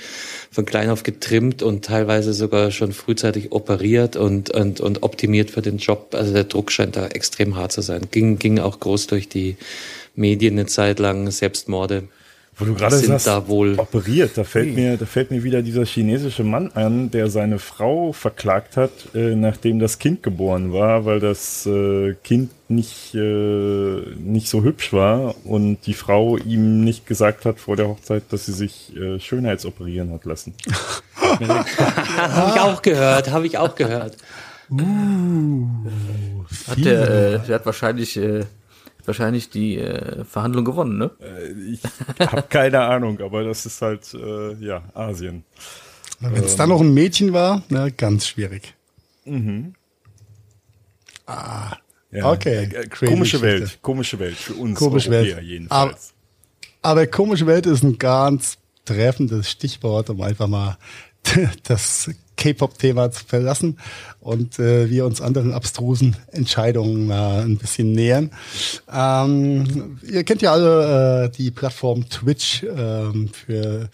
von klein auf getrimmt und teilweise sogar schon frühzeitig operiert und, und, und optimiert für den Job. Also der Druck scheint da extrem hart zu sein. Ging, ging auch groß durch die Medien eine Zeit lang, Selbstmorde. Wo du gerade sind sagst, da wohl- operiert, da fällt mir, da fällt mir wieder dieser chinesische Mann an, der seine Frau verklagt hat, äh, nachdem das Kind geboren war, weil das äh, Kind nicht äh, nicht so hübsch war und die Frau ihm nicht gesagt hat vor der Hochzeit, dass sie sich äh, schönheitsoperieren hat lassen. Habe ich auch gehört, habe ich auch gehört. Hat der, äh, der hat wahrscheinlich, äh, wahrscheinlich die äh, Verhandlung gewonnen, ne? Ich habe keine Ahnung, aber das ist halt äh, ja Asien. Wenn es dann noch ein Mädchen war, na, ganz schwierig. Ja, Okay, äh, crazy komische Geschichte. Welt, komische Welt für uns Komische Europäer Welt. jedenfalls. Aber komische Welt ist ein ganz treffendes Stichwort, um einfach mal das K-Pop-Thema zu verlassen und äh, wir uns anderen abstrusen Entscheidungen mal ein bisschen nähern. Ähm, ihr kennt ja alle äh, die Plattform Twitch ähm, für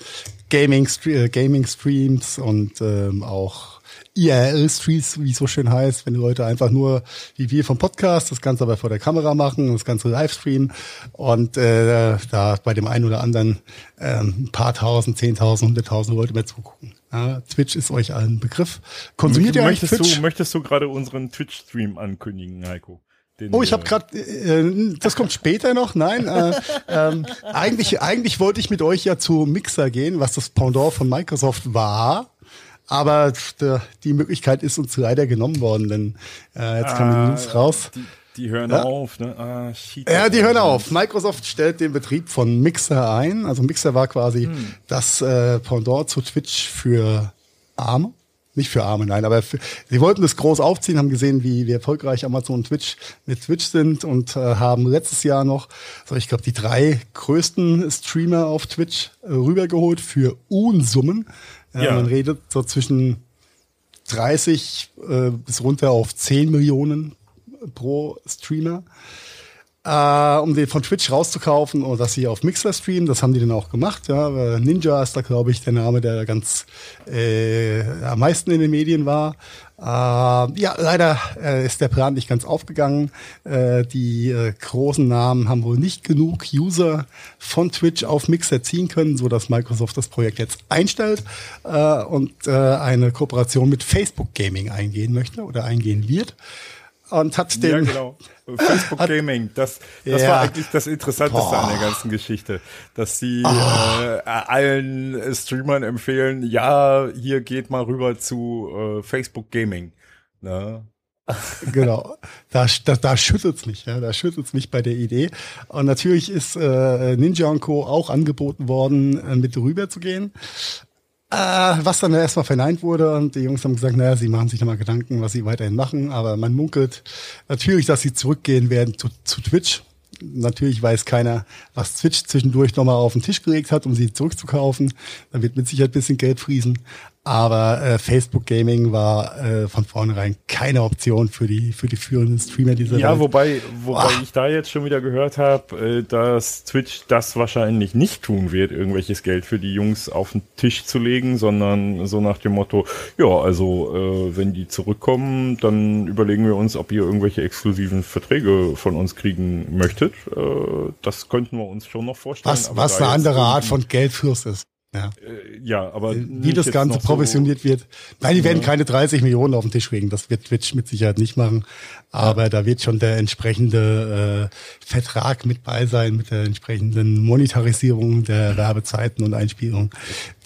Gaming, äh, Gaming Streams und ähm, auch IRL-Streams, wie es so schön heißt, wenn die Leute einfach nur, wie wir vom Podcast, das Ganze aber vor der Kamera machen, das Ganze Livestream und äh, da bei dem einen oder anderen ähm, ein paar tausend, zehntausend, hunderttausend Leute mehr zugucken. Ja, Twitch ist euch allen ein Begriff. Konsumiert ihr eigentlich möchtest Twitch? du, möchtest du gerade unseren Twitch-Stream ankündigen, Heiko? Den, Oh, ich habe äh, gerade, äh, das kommt später noch. Nein, äh, ähm, eigentlich, eigentlich wollte ich mit euch ja zu Mixer gehen, was das Pendant von Microsoft war. Aber die Möglichkeit ist uns leider genommen worden, denn äh, jetzt kam die News raus. Die, die hören Ja. auf, ne? Ah, shit. Ja, die hören auf. Microsoft stellt den Betrieb von Mixer ein. Also Mixer war quasi das äh, Pendant zu Twitch für Arme. Nicht für Arme, nein, aber für, sie wollten das groß aufziehen, haben gesehen, wie, wie erfolgreich Amazon und Twitch mit Twitch sind und äh, haben letztes Jahr noch, so ich glaube, die drei größten Streamer auf Twitch äh, rübergeholt für Unsummen. Äh, Ja. Man redet so zwischen 30 äh, bis runter auf 10 Millionen pro Streamer äh, um den von Twitch rauszukaufen und dass sie auf Mixer streamen. Das haben die dann auch gemacht. Ja. Ninja ist da, glaube ich, der Name, der ganz äh, am meisten in den Medien war. Äh, ja, leider äh, ist der Plan nicht ganz aufgegangen. Äh, die äh, großen Namen haben wohl nicht genug User von Twitch auf Mixer ziehen können, so dass Microsoft das Projekt jetzt einstellt äh, und äh, eine Kooperation mit Facebook Gaming eingehen möchte oder eingehen wird. Und hat den Ja, genau. Facebook Gaming, das, das Ja. war eigentlich das Interessanteste an der Boah. Ah. ganzen Geschichte, dass sie äh, allen Streamern empfehlen, ja, hier geht mal rüber zu äh, Facebook Gaming. Ne? genau. Da, da, da schüttelt's mich, ja, da schüttelt's mich bei der Idee. Und natürlich ist äh, Ninja und Co. auch angeboten worden, äh, mit rüber zu gehen. Äh, was dann erstmal verneint wurde und die Jungs haben gesagt, naja, sie machen sich nochmal Gedanken, was sie weiterhin machen, aber man munkelt natürlich, dass sie zurückgehen werden zu, zu Twitch. Natürlich weiß keiner, was Twitch zwischendurch nochmal auf den Tisch gelegt hat, um sie zurückzukaufen. Da wird mit Sicherheit ein bisschen Geld friesen. Aber äh, Facebook Gaming war äh, von vornherein keine Option für die für die führenden Streamer dieser Ja, Welt. wobei, wobei Ah. ich da jetzt schon wieder gehört habe, äh, dass Twitch das wahrscheinlich nicht tun wird, irgendwelches Geld für die Jungs auf den Tisch zu legen, sondern so nach dem Motto, ja, also äh, wenn die zurückkommen, dann überlegen wir uns, ob ihr irgendwelche exklusiven Verträge von uns kriegen möchtet. Äh, das könnten wir uns schon noch vorstellen. was was eine andere Art von Geldfluss ist. Ja. äh, ja, aber Wie das Ganze noch so- provisioniert wird. Nein, die werden keine 30 Millionen auf den Tisch legen. Das wird Twitch mit Sicherheit nicht machen. Aber da wird schon der entsprechende äh, Vertrag mit bei sein, mit der entsprechenden Monetarisierung der Werbezeiten und Einspielung,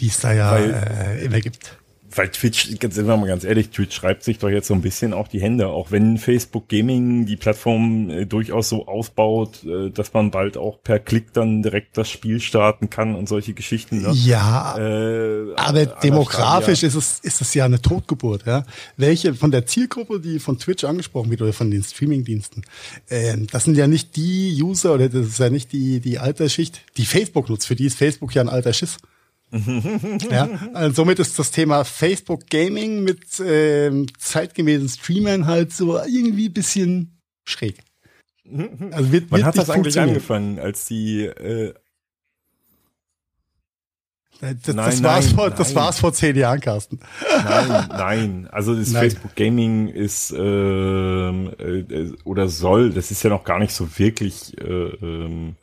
die es da ja Weil- äh, immer gibt. Weil Twitch, ganz- sind wir mal ganz ehrlich, Twitch schreibt sich doch jetzt so ein bisschen auch die Hände, auch wenn Facebook Gaming die Plattform äh, durchaus so aufbaut, äh, dass man bald auch per Klick dann direkt das Spiel starten kann und solche Geschichten. Ne? Ja, Äh, Aber demografisch Stadia. ist es, ist es ja eine Totgeburt, ja. Welche von der Zielgruppe, die von Twitch angesprochen wird oder von den Streamingdiensten, ähm, das sind ja nicht die User oder das ist ja nicht die, die Altersschicht, die Facebook nutzt. Für die ist Facebook ja ein alter Schiss. Ja, also somit ist das Thema Facebook Gaming mit ähm, zeitgemäßen Streamern halt so irgendwie ein bisschen schräg. Also wird, Wann wird hat das eigentlich angefangen, als die äh, Das, das, Nein, war's nein, vor, das nein. war's vor zehn Jahren, Carsten. Nein, nein. Also das Nein. Facebook Gaming ist ähm, äh, oder soll, das ist ja noch gar nicht so wirklich äh, ähm,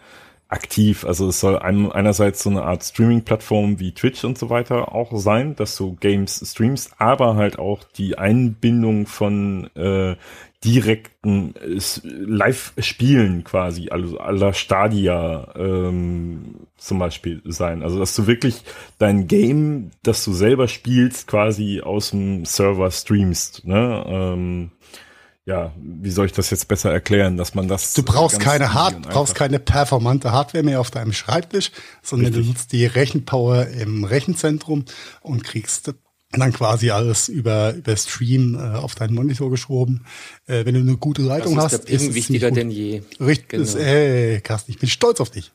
aktiv. Also es soll ein, einerseits so eine Art Streaming-Plattform wie Twitch und so weiter auch sein, dass du Games streamst, aber halt auch die Einbindung von äh, direkten äh, Live-Spielen quasi, also aller Stadia ähm, zum Beispiel sein. Also dass du wirklich dein Game, das du selber spielst, quasi aus dem Server streamst. Ne? Ähm, ja, wie soll ich das jetzt besser erklären, dass man das Du brauchst keine Hard, brauchst keine performante Hardware mehr auf deinem Schreibtisch, sondern Richtig. du nutzt die Rechenpower im Rechenzentrum und kriegst dann quasi alles über, über Stream äh, auf deinen Monitor geschoben. Äh, wenn du eine gute Das Leitung ist hast, der Ping es wichtiger denn je. gut. Richtig, Genau. ist, ey, Carsten, ich bin stolz auf dich.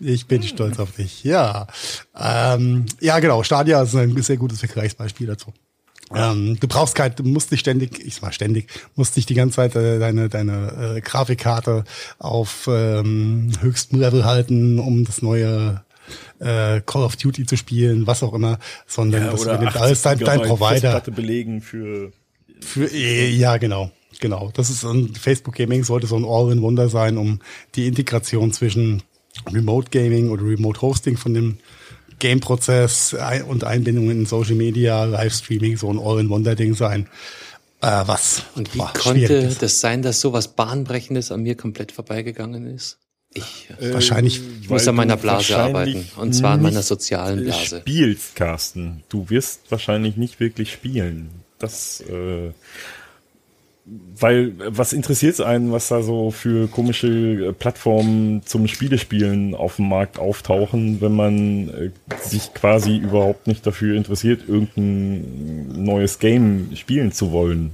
Ich bin stolz auf dich, ja. Ähm, ja, genau, Stadia ist ein sehr gutes Vergleichsbeispiel dazu. Ähm, du brauchst kein, du musst nicht ständig, ich sag mal ständig, musst nicht die ganze Zeit äh, deine, deine äh, Grafikkarte auf ähm, höchstem Level halten, um das neue äh, Call of Duty zu spielen, was auch immer, sondern ja, das übernimmt 80 alles dein, dein Provider. Belegen für Für, äh, ja, genau. Genau. Das ist ein Facebook Gaming sollte so ein All-in-Wonder sein, um die Integration zwischen Remote Gaming oder Remote Hosting von dem Game-Prozess und Einbindung in Social Media, Livestreaming, so ein All-in-Wonder-Ding sein. Äh, was? Und wie boah, konnte das sein, dass sowas Bahnbrechendes an mir komplett vorbeigegangen ist? Ich Wahrscheinlich Ich muss an meiner du Blase arbeiten. Und zwar an meiner sozialen Blase. Spielst, Carsten. Du wirst wahrscheinlich nicht wirklich spielen. Das, äh, weil, was interessiert einen, was da so für komische äh, Plattformen zum Spielespielen auf dem Markt auftauchen, wenn man äh, sich quasi überhaupt nicht dafür interessiert, irgendein neues Game spielen zu wollen.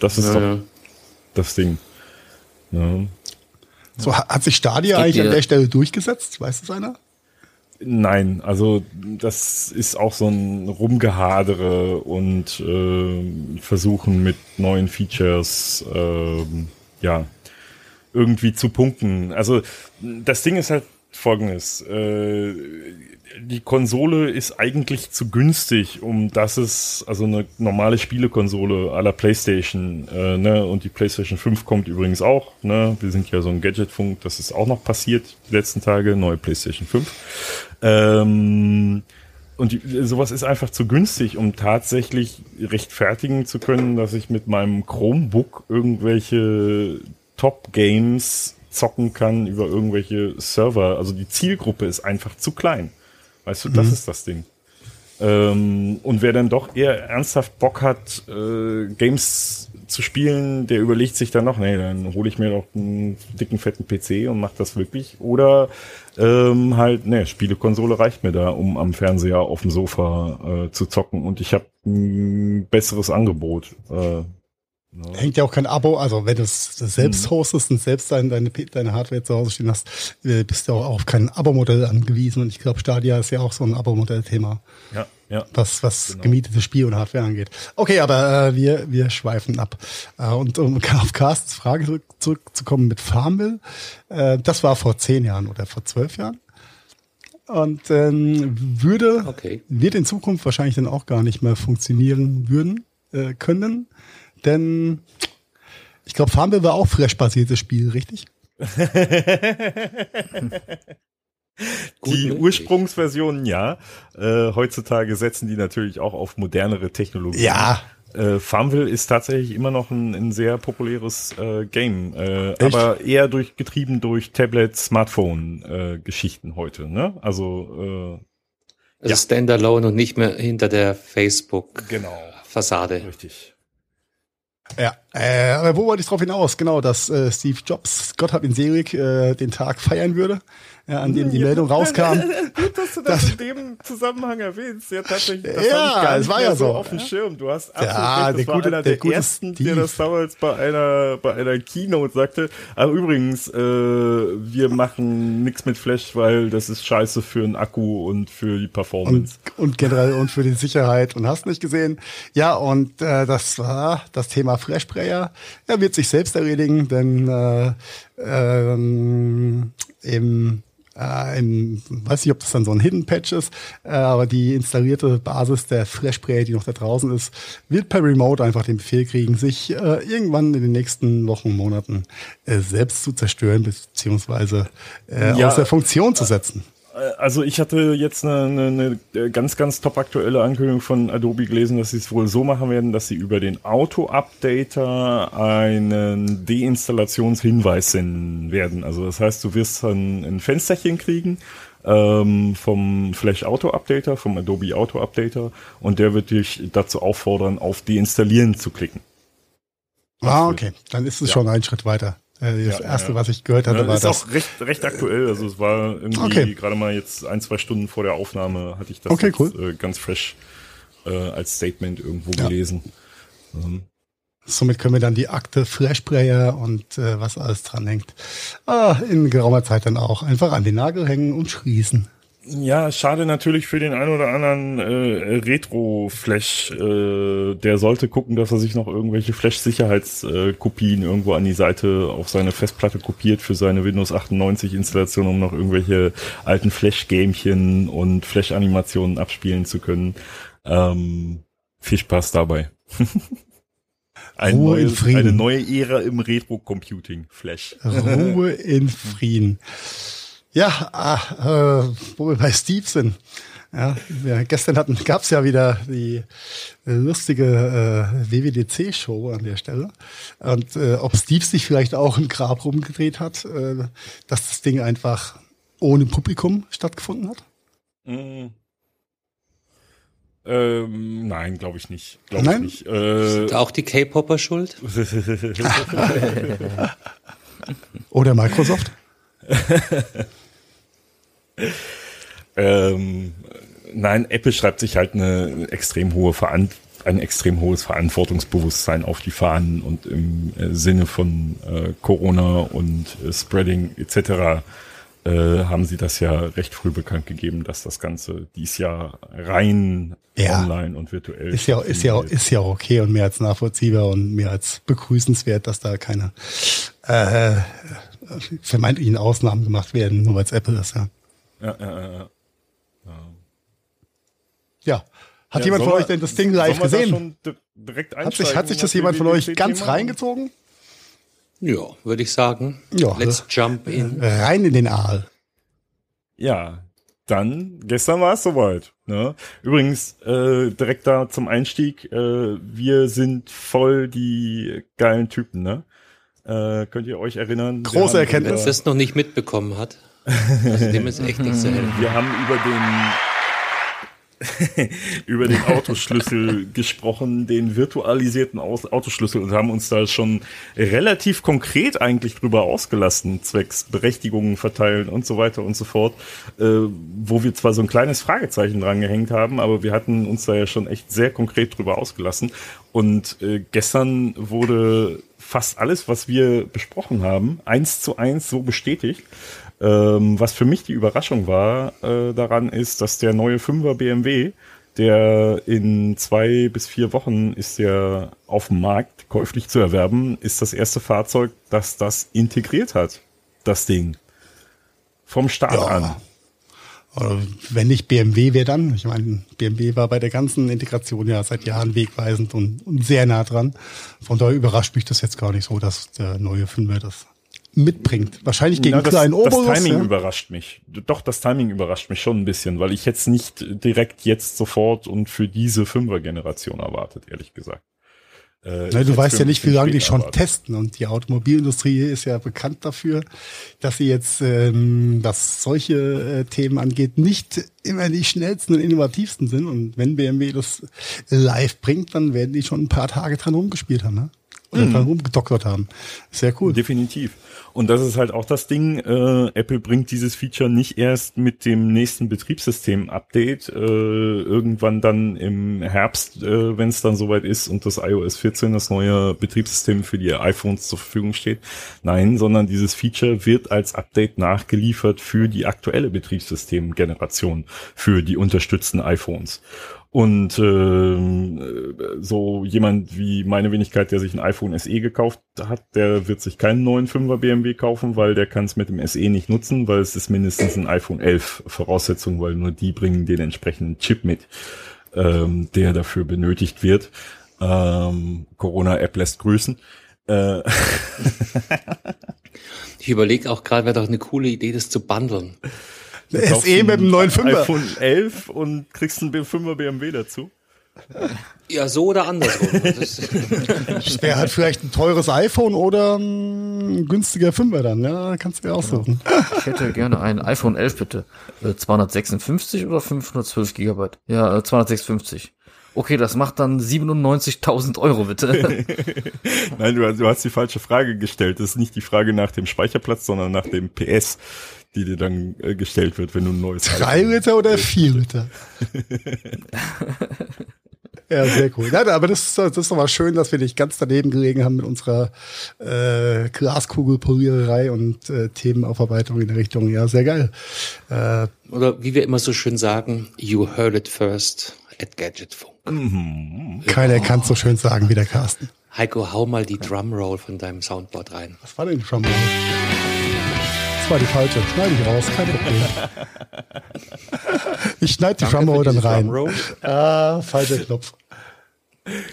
Das ist Ja, doch ja. das Ding. Ja. So, ha- hat sich Stadia Es eigentlich an der Stelle durchgesetzt? Weiß das einer? Nein, also das ist auch so ein Rumgehadere und äh, Versuchen mit neuen Features ähm, ja irgendwie zu punkten. Also das Ding ist halt folgendes. Äh, die Konsole ist eigentlich zu günstig, um dass es, also eine normale Spielekonsole aller PlayStation, äh, ne, und die PlayStation 5 kommt übrigens auch, ne, wir sind ja so ein Gadgetfunk, das ist auch noch passiert die letzten Tage, neue PlayStation 5. Ähm, und die, sowas ist einfach zu günstig, um tatsächlich rechtfertigen zu können, dass ich mit meinem Chromebook irgendwelche Top-Games zocken kann über irgendwelche Server. Also die Zielgruppe ist einfach zu klein. Weißt du, das ist das Ding. Ähm, und wer dann doch eher ernsthaft Bock hat, äh, Games zu spielen, der überlegt sich dann noch, nee, dann hole ich mir doch einen dicken, fetten PC und mach das wirklich. Oder ähm, halt, ne, Spielekonsole reicht mir da, um am Fernseher auf dem Sofa äh, zu zocken. Und ich habe ein besseres Angebot. Äh, Hängt ja auch kein Abo, also wenn du es selbst hostest und selbst dein, deine, deine Hardware zu Hause stehen hast, äh, bist du auch auf kein Abo-Modell angewiesen. Und ich glaube, Stadia ist ja auch so ein Abo-Modell-Thema, Ja, ja. was, was gemietete Spiel und Hardware angeht. Okay, aber äh, wir, wir schweifen ab. Äh, und um auf Carstens Frage zurück, zurückzukommen mit Farmville, äh, das war vor zehn Jahren oder vor zwölf Jahren. Und ähm, würde, Okay. wird in Zukunft wahrscheinlich dann auch gar nicht mehr funktionieren würden, äh, können. Denn ich glaube, Farmville war auch Flash-basiertes Spiel, richtig? Die. Ursprungsversionen ja. Äh, heutzutage setzen die natürlich auch auf modernere Technologien. Äh, Farmville ist tatsächlich immer noch ein, ein sehr populäres äh, Game, äh, aber eher durch getrieben durch Tablet, Smartphone äh, Geschichten heute. Ne? Also Also Ja. Standalone und nicht mehr hinter der äh, Facebook-Fassade. genau, richtig. Ja, äh, aber wo wollte ich drauf hinaus? Genau, dass äh, Steve Jobs, Gott hab ihn selig, äh, den Tag feiern würde, ja, an dem die Meldung rauskam. Gut, dass du das, in dem Zusammenhang erwähnst. Ja, tatsächlich. Das Ja, es war ja so, auf dem ja. Schirm. Du hast absolut Ja, recht. Das der war gute- einer der der, ersten, Steve. der das damals bei einer, bei einer Keynote sagte. Aber übrigens, äh, wir machen nichts mit Flash, weil das ist scheiße für den Akku und für die Und, Performance. und generell und für die Sicherheit und hast nicht gesehen. Ja, und äh, das war das Thema Flashplayer. Er wird sich selbst erledigen, denn äh, ähm, im äh, im, weiß nicht, ob das dann so ein Hidden Patch ist, äh, aber die installierte Basis der Flashplayer, die noch da draußen ist, wird per Remote einfach den Befehl kriegen, sich äh, irgendwann in den nächsten Wochen, Monaten äh, selbst zu zerstören, beziehungsweise äh, Ja. außer Funktion zu setzen. Äh, Also ich hatte jetzt eine, eine, eine ganz, ganz top aktuelle Ankündigung von Adobe gelesen, dass sie es wohl so machen werden, dass sie über den Auto-Updater einen Deinstallationshinweis senden werden. Also das heißt, du wirst ein, ein Fensterchen kriegen ähm, vom Flash Auto Updater, vom Adobe Auto Updater und der wird dich dazu auffordern, auf Deinstallieren zu klicken. Ah, okay. Dann ist es Ja. schon ein Schritt weiter. Äh, Das Ja, erste, ja. was ich gehört hatte, Ja, war ist das. auch recht, recht aktuell. Also es war irgendwie Okay. gerade mal jetzt ein, zwei Stunden vor der Aufnahme hatte ich das Okay, jetzt, cool. äh, ganz fresh äh, als Statement irgendwo gelesen. Ähm, Somit können wir dann die Akte Flashplayer und äh, was alles dran hängt, ah, in geraumer Zeit dann auch einfach an den Nagel hängen und schließen. Ja, schade natürlich für den einen oder anderen äh, Retro-Flash. Äh, der sollte gucken, dass er sich noch irgendwelche Flash-Sicherheitskopien irgendwo an die Seite auf seine Festplatte kopiert für seine Windows 98-Installation, um noch irgendwelche alten Flash-Gamchen und Flash-Animationen abspielen zu können. Ähm, viel Spaß dabei. Ein Ruhe in neues, Frieden. eine neue Ära im Retro-Computing. Flash. Ruhe in Frieden. Ja, ah, äh, wo wir bei Steve sind. Ja, wir, gestern hatten, gab's ja wieder die äh, lustige äh, WWDC-Show an der Stelle. Und äh, ob Steve sich vielleicht auch im Grab rumgedreht hat, äh, dass das Ding einfach ohne Publikum stattgefunden hat? Mm. Ähm, nein, glaube ich nicht. Glaube Nein? ich nicht. Äh, Ist auch die K-Popper schuld? Oder Microsoft? ähm, nein, Apple schreibt sich halt eine extrem hohe Veran ein extrem hohes Verantwortungsbewusstsein auf die Fahnen und im äh, Sinne von äh, Corona und äh, Spreading etc. Äh, haben sie das ja recht früh bekannt gegeben, dass das Ganze dies Jahr rein Ja. online und virtuell Ist ja, ist ja, ist ja auch okay und mehr als nachvollziehbar und mehr als begrüßenswert, dass da keine äh, vermeintlichen Ausnahmen gemacht werden, nur weil es Apple ist. Ja. Ja, ja, ja, ja. Hat Ja, jemand von euch denn das Ding live gesehen? Hat sich, hat sich das jemand von euch ganz reingezogen? Ja, würde ich sagen. Ja. Let's jump in. Rein in den Aal. Ja, dann, gestern war es soweit. Ne? Übrigens, äh, direkt da zum Einstieg, äh, wir sind voll die geilen Typen, ne? Äh, könnt ihr euch erinnern? Große Erkenntnis. Wer das noch nicht mitbekommen hat, also dem ist echt nicht zu helfen. Wir haben über den über den Autoschlüssel gesprochen, den virtualisierten Autoschlüssel und haben uns da schon relativ konkret eigentlich drüber ausgelassen, zwecks Berechtigungen verteilen und so weiter und so fort, äh, wo wir zwar so ein kleines Fragezeichen dran gehängt haben, aber wir hatten uns da ja schon echt sehr konkret drüber ausgelassen. Und äh, gestern wurde fast alles, was wir besprochen haben, eins zu eins so bestätigt. Ähm, was für mich die Überraschung war äh, daran ist, dass der neue 5er BMW, der in zwei bis vier Wochen ist der auf dem Markt käuflich zu erwerben, ist das erste Fahrzeug, das das integriert hat, das Ding. Vom Start ja. an. Oder wenn nicht BMW, wer dann? Ich meine, BMW war bei der ganzen Integration ja seit Jahren wegweisend und, und sehr nah dran. Von daher überrascht mich das jetzt gar nicht so, dass der neue 5er das mitbringt. Wahrscheinlich gegen Na, das, kleinen Obolus. Das Timing ja? überrascht mich. Doch, das Timing überrascht mich schon ein bisschen, weil ich jetzt nicht direkt jetzt sofort und für diese Fünfer-Generation erwartet, ehrlich gesagt. Äh, Na, du weißt ja nicht, wie lange die schon erwartet. testen und die Automobilindustrie ist ja bekannt dafür, dass sie jetzt, ähm, was solche äh, Themen angeht, nicht immer die schnellsten und innovativsten sind und wenn BMW das live bringt, dann werden die schon ein paar Tage dran rumgespielt haben, ne? Oder mhm. dran rumgedoktert haben. Sehr cool. Definitiv. Und das ist halt auch das Ding, äh, Apple bringt dieses Feature nicht erst mit dem nächsten Betriebssystem-Update, äh, irgendwann dann im Herbst, äh, wenn es dann soweit ist und das iOS 14, das neue Betriebssystem für die iPhones zur Verfügung steht. Nein, sondern dieses Feature wird als Update nachgeliefert für die aktuelle Betriebssystem-Generation, für die unterstützten iPhones. Und äh, so jemand wie meine Wenigkeit, der sich ein iPhone SE gekauft hat, der wird sich keinen neuen 5er BMW kaufen, weil der kann es mit dem SE nicht nutzen, weil es ist mindestens ein iPhone 11 Voraussetzung, weil nur die bringen den entsprechenden Chip mit, ähm, der dafür benötigt wird. Ähm, Corona-App lässt grüßen. Äh ich überlege auch gerade, wäre doch eine coole Idee, das zu bundeln. SE mit dem neuen 5er. iPhone 11 und kriegst einen 5er BMW dazu. Ja, so oder andersrum. Er hat vielleicht ein teures iPhone oder ein günstiger 5er dann, ja, kannst du dir aussuchen. Genau. Ich hätte gerne ein iPhone 11 bitte. 256 äh, oder 512 Gigabyte? Ja, 256. Äh, okay, das macht dann 97.000 Euro bitte. Nein, du, du hast die falsche Frage gestellt. Das ist nicht die Frage nach dem Speicherplatz, sondern nach dem PS die dir dann äh, gestellt wird, wenn du ein neues Drei Liter oder vier Liter? ja, sehr cool. Ja, aber das, das ist doch mal schön, dass wir nicht ganz daneben gelegen haben mit unserer äh, Glaskugelpoliererei und äh, Themenaufarbeitung in der Richtung. Ja, sehr geil. Äh, oder wie wir immer so schön sagen, you heard it first at Gadgetfunk. Mhm. Keiner oh. kann es so schön sagen wie der Carsten. Heiko, hau mal die Drumroll von deinem Soundboard rein. Was war denn die Drumroll? Das war die falsche. Schneide ich raus, kein Problem. ich schneide die Drumroll dann rein. Ah, falscher Knopf.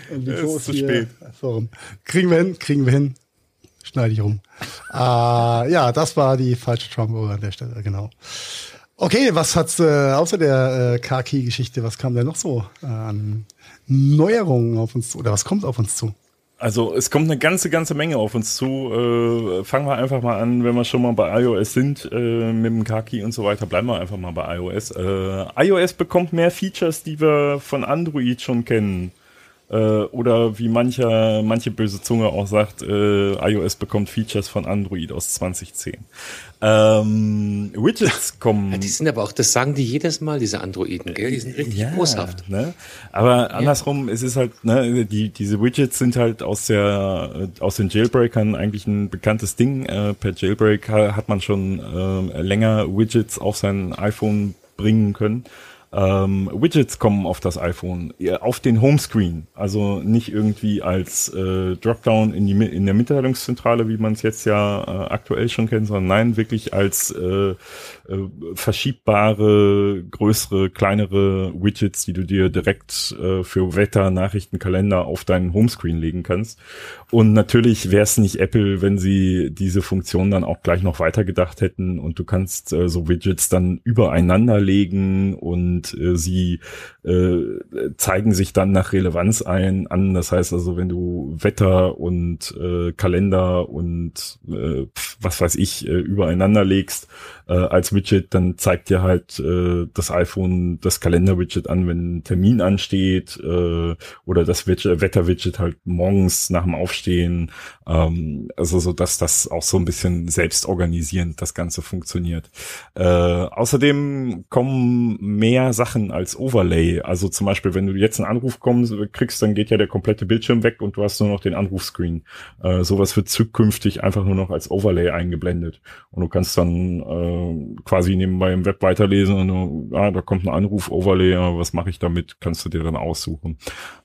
Und die ist zu spät. So, kriegen wir hin, kriegen wir hin. Schneide ich rum. Ah, ja, das war die falsche Drumroll an der Stelle, genau. Okay, was hat's äh, außer der äh, Car-Key-Geschichte, was kam denn noch so an Neuerungen auf uns zu? Oder was kommt auf uns zu? Also es kommt eine ganze, ganze Menge auf uns zu. Äh, fangen wir einfach mal an, wenn wir schon mal bei iOS sind, äh, mit dem Kaki und so weiter, bleiben wir einfach mal bei iOS. Äh, iOS bekommt mehr Features, die wir von Android schon kennen. Äh, oder wie mancher, manche böse Zunge auch sagt, äh, iOS bekommt Features von Android aus 2010. Ähm, Widgets kommen. Ja, die sind aber auch, das sagen die jedes Mal, diese Androiden, gell? Die sind richtig ja, großhaft. Ne? Aber andersrum, ja. es ist halt, ne, die, diese Widgets sind halt aus der, aus den Jailbreakern eigentlich ein bekanntes Ding. Äh, per Jailbreak hat man schon äh, länger Widgets auf sein iPhone bringen können. Ähm, Widgets kommen auf das iPhone, auf den Homescreen, also nicht irgendwie als äh, Dropdown in, die, in der Mitteilungszentrale, wie man es jetzt ja äh, aktuell schon kennt, sondern nein, wirklich als äh, äh, verschiebbare, größere, kleinere Widgets, die du dir direkt äh, für Wetter, Nachrichten, Kalender auf deinen Homescreen legen kannst. Und natürlich wäre es nicht Apple, wenn sie diese Funktion dann auch gleich noch weitergedacht hätten und du kannst äh, so Widgets dann übereinander legen und und äh, sie äh, zeigen sich dann nach Relevanz ein an. Das heißt also, wenn du Wetter und äh, Kalender und äh, was weiß ich äh, übereinander legst äh, als Widget, dann zeigt dir halt äh, das iPhone das Kalender-Widget an, wenn ein Termin ansteht äh, oder das Wetter-Widget halt morgens nach dem Aufstehen. Ähm, also so, dass das auch so ein bisschen selbstorganisierend das Ganze funktioniert. Äh, außerdem kommen mehr Sachen als Overlay. Also zum Beispiel, wenn du jetzt einen Anruf kommst, kriegst, dann geht ja der komplette Bildschirm weg und du hast nur noch den Anrufscreen. Äh, sowas wird zukünftig einfach nur noch als Overlay eingeblendet. Und du kannst dann äh, quasi nebenbei im Web weiterlesen und du, ah, da kommt ein Anruf, Overlay, was mache ich damit? Kannst du dir dann aussuchen.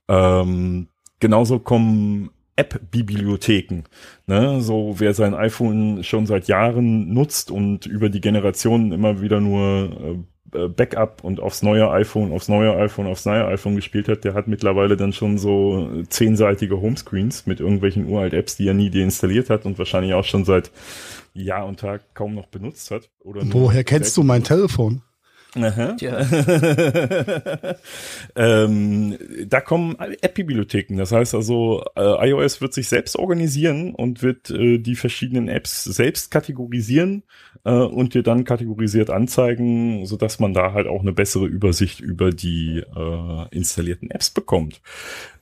Ähm, genauso kommen App-Bibliotheken. Ne? So wer sein iPhone schon seit Jahren nutzt und über die Generationen immer wieder nur äh, Backup und aufs neue iPhone, aufs neue iPhone, aufs neue iPhone gespielt hat, der hat mittlerweile dann schon so zehnseitige Homescreens mit irgendwelchen uralt Apps, die er nie deinstalliert hat und wahrscheinlich auch schon seit Jahr und Tag kaum noch benutzt hat. Woher kennst du mein Telefon? Aha. ähm, da kommen App-Bibliotheken. Das heißt also, äh, iOS wird sich selbst organisieren und wird äh, die verschiedenen Apps selbst kategorisieren äh, und dir dann kategorisiert anzeigen, so dass man da halt auch eine bessere Übersicht über die äh, installierten Apps bekommt.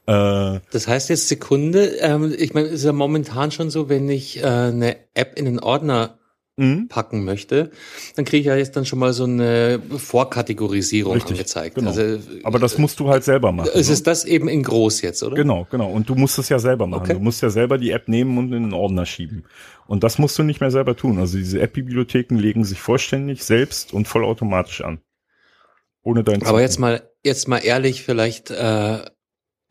Äh, das heißt jetzt Sekunde, ähm, ich meine, es ist ja momentan schon so, wenn ich äh, eine App in den Ordner mhm. packen möchte, dann kriege ich ja jetzt dann schon mal so eine Vorkategorisierung Richtig, angezeigt. Genau. Also, Aber das musst du halt selber machen. Es ne? ist das eben in groß jetzt, oder? Genau, genau. Und du musst es ja selber machen. Okay. Du musst ja selber die App nehmen und in den Ordner schieben. Und das musst du nicht mehr selber tun. Also diese App-Bibliotheken legen sich vollständig selbst und vollautomatisch an. Ohne dein Aber jetzt mal, jetzt mal ehrlich, vielleicht, äh,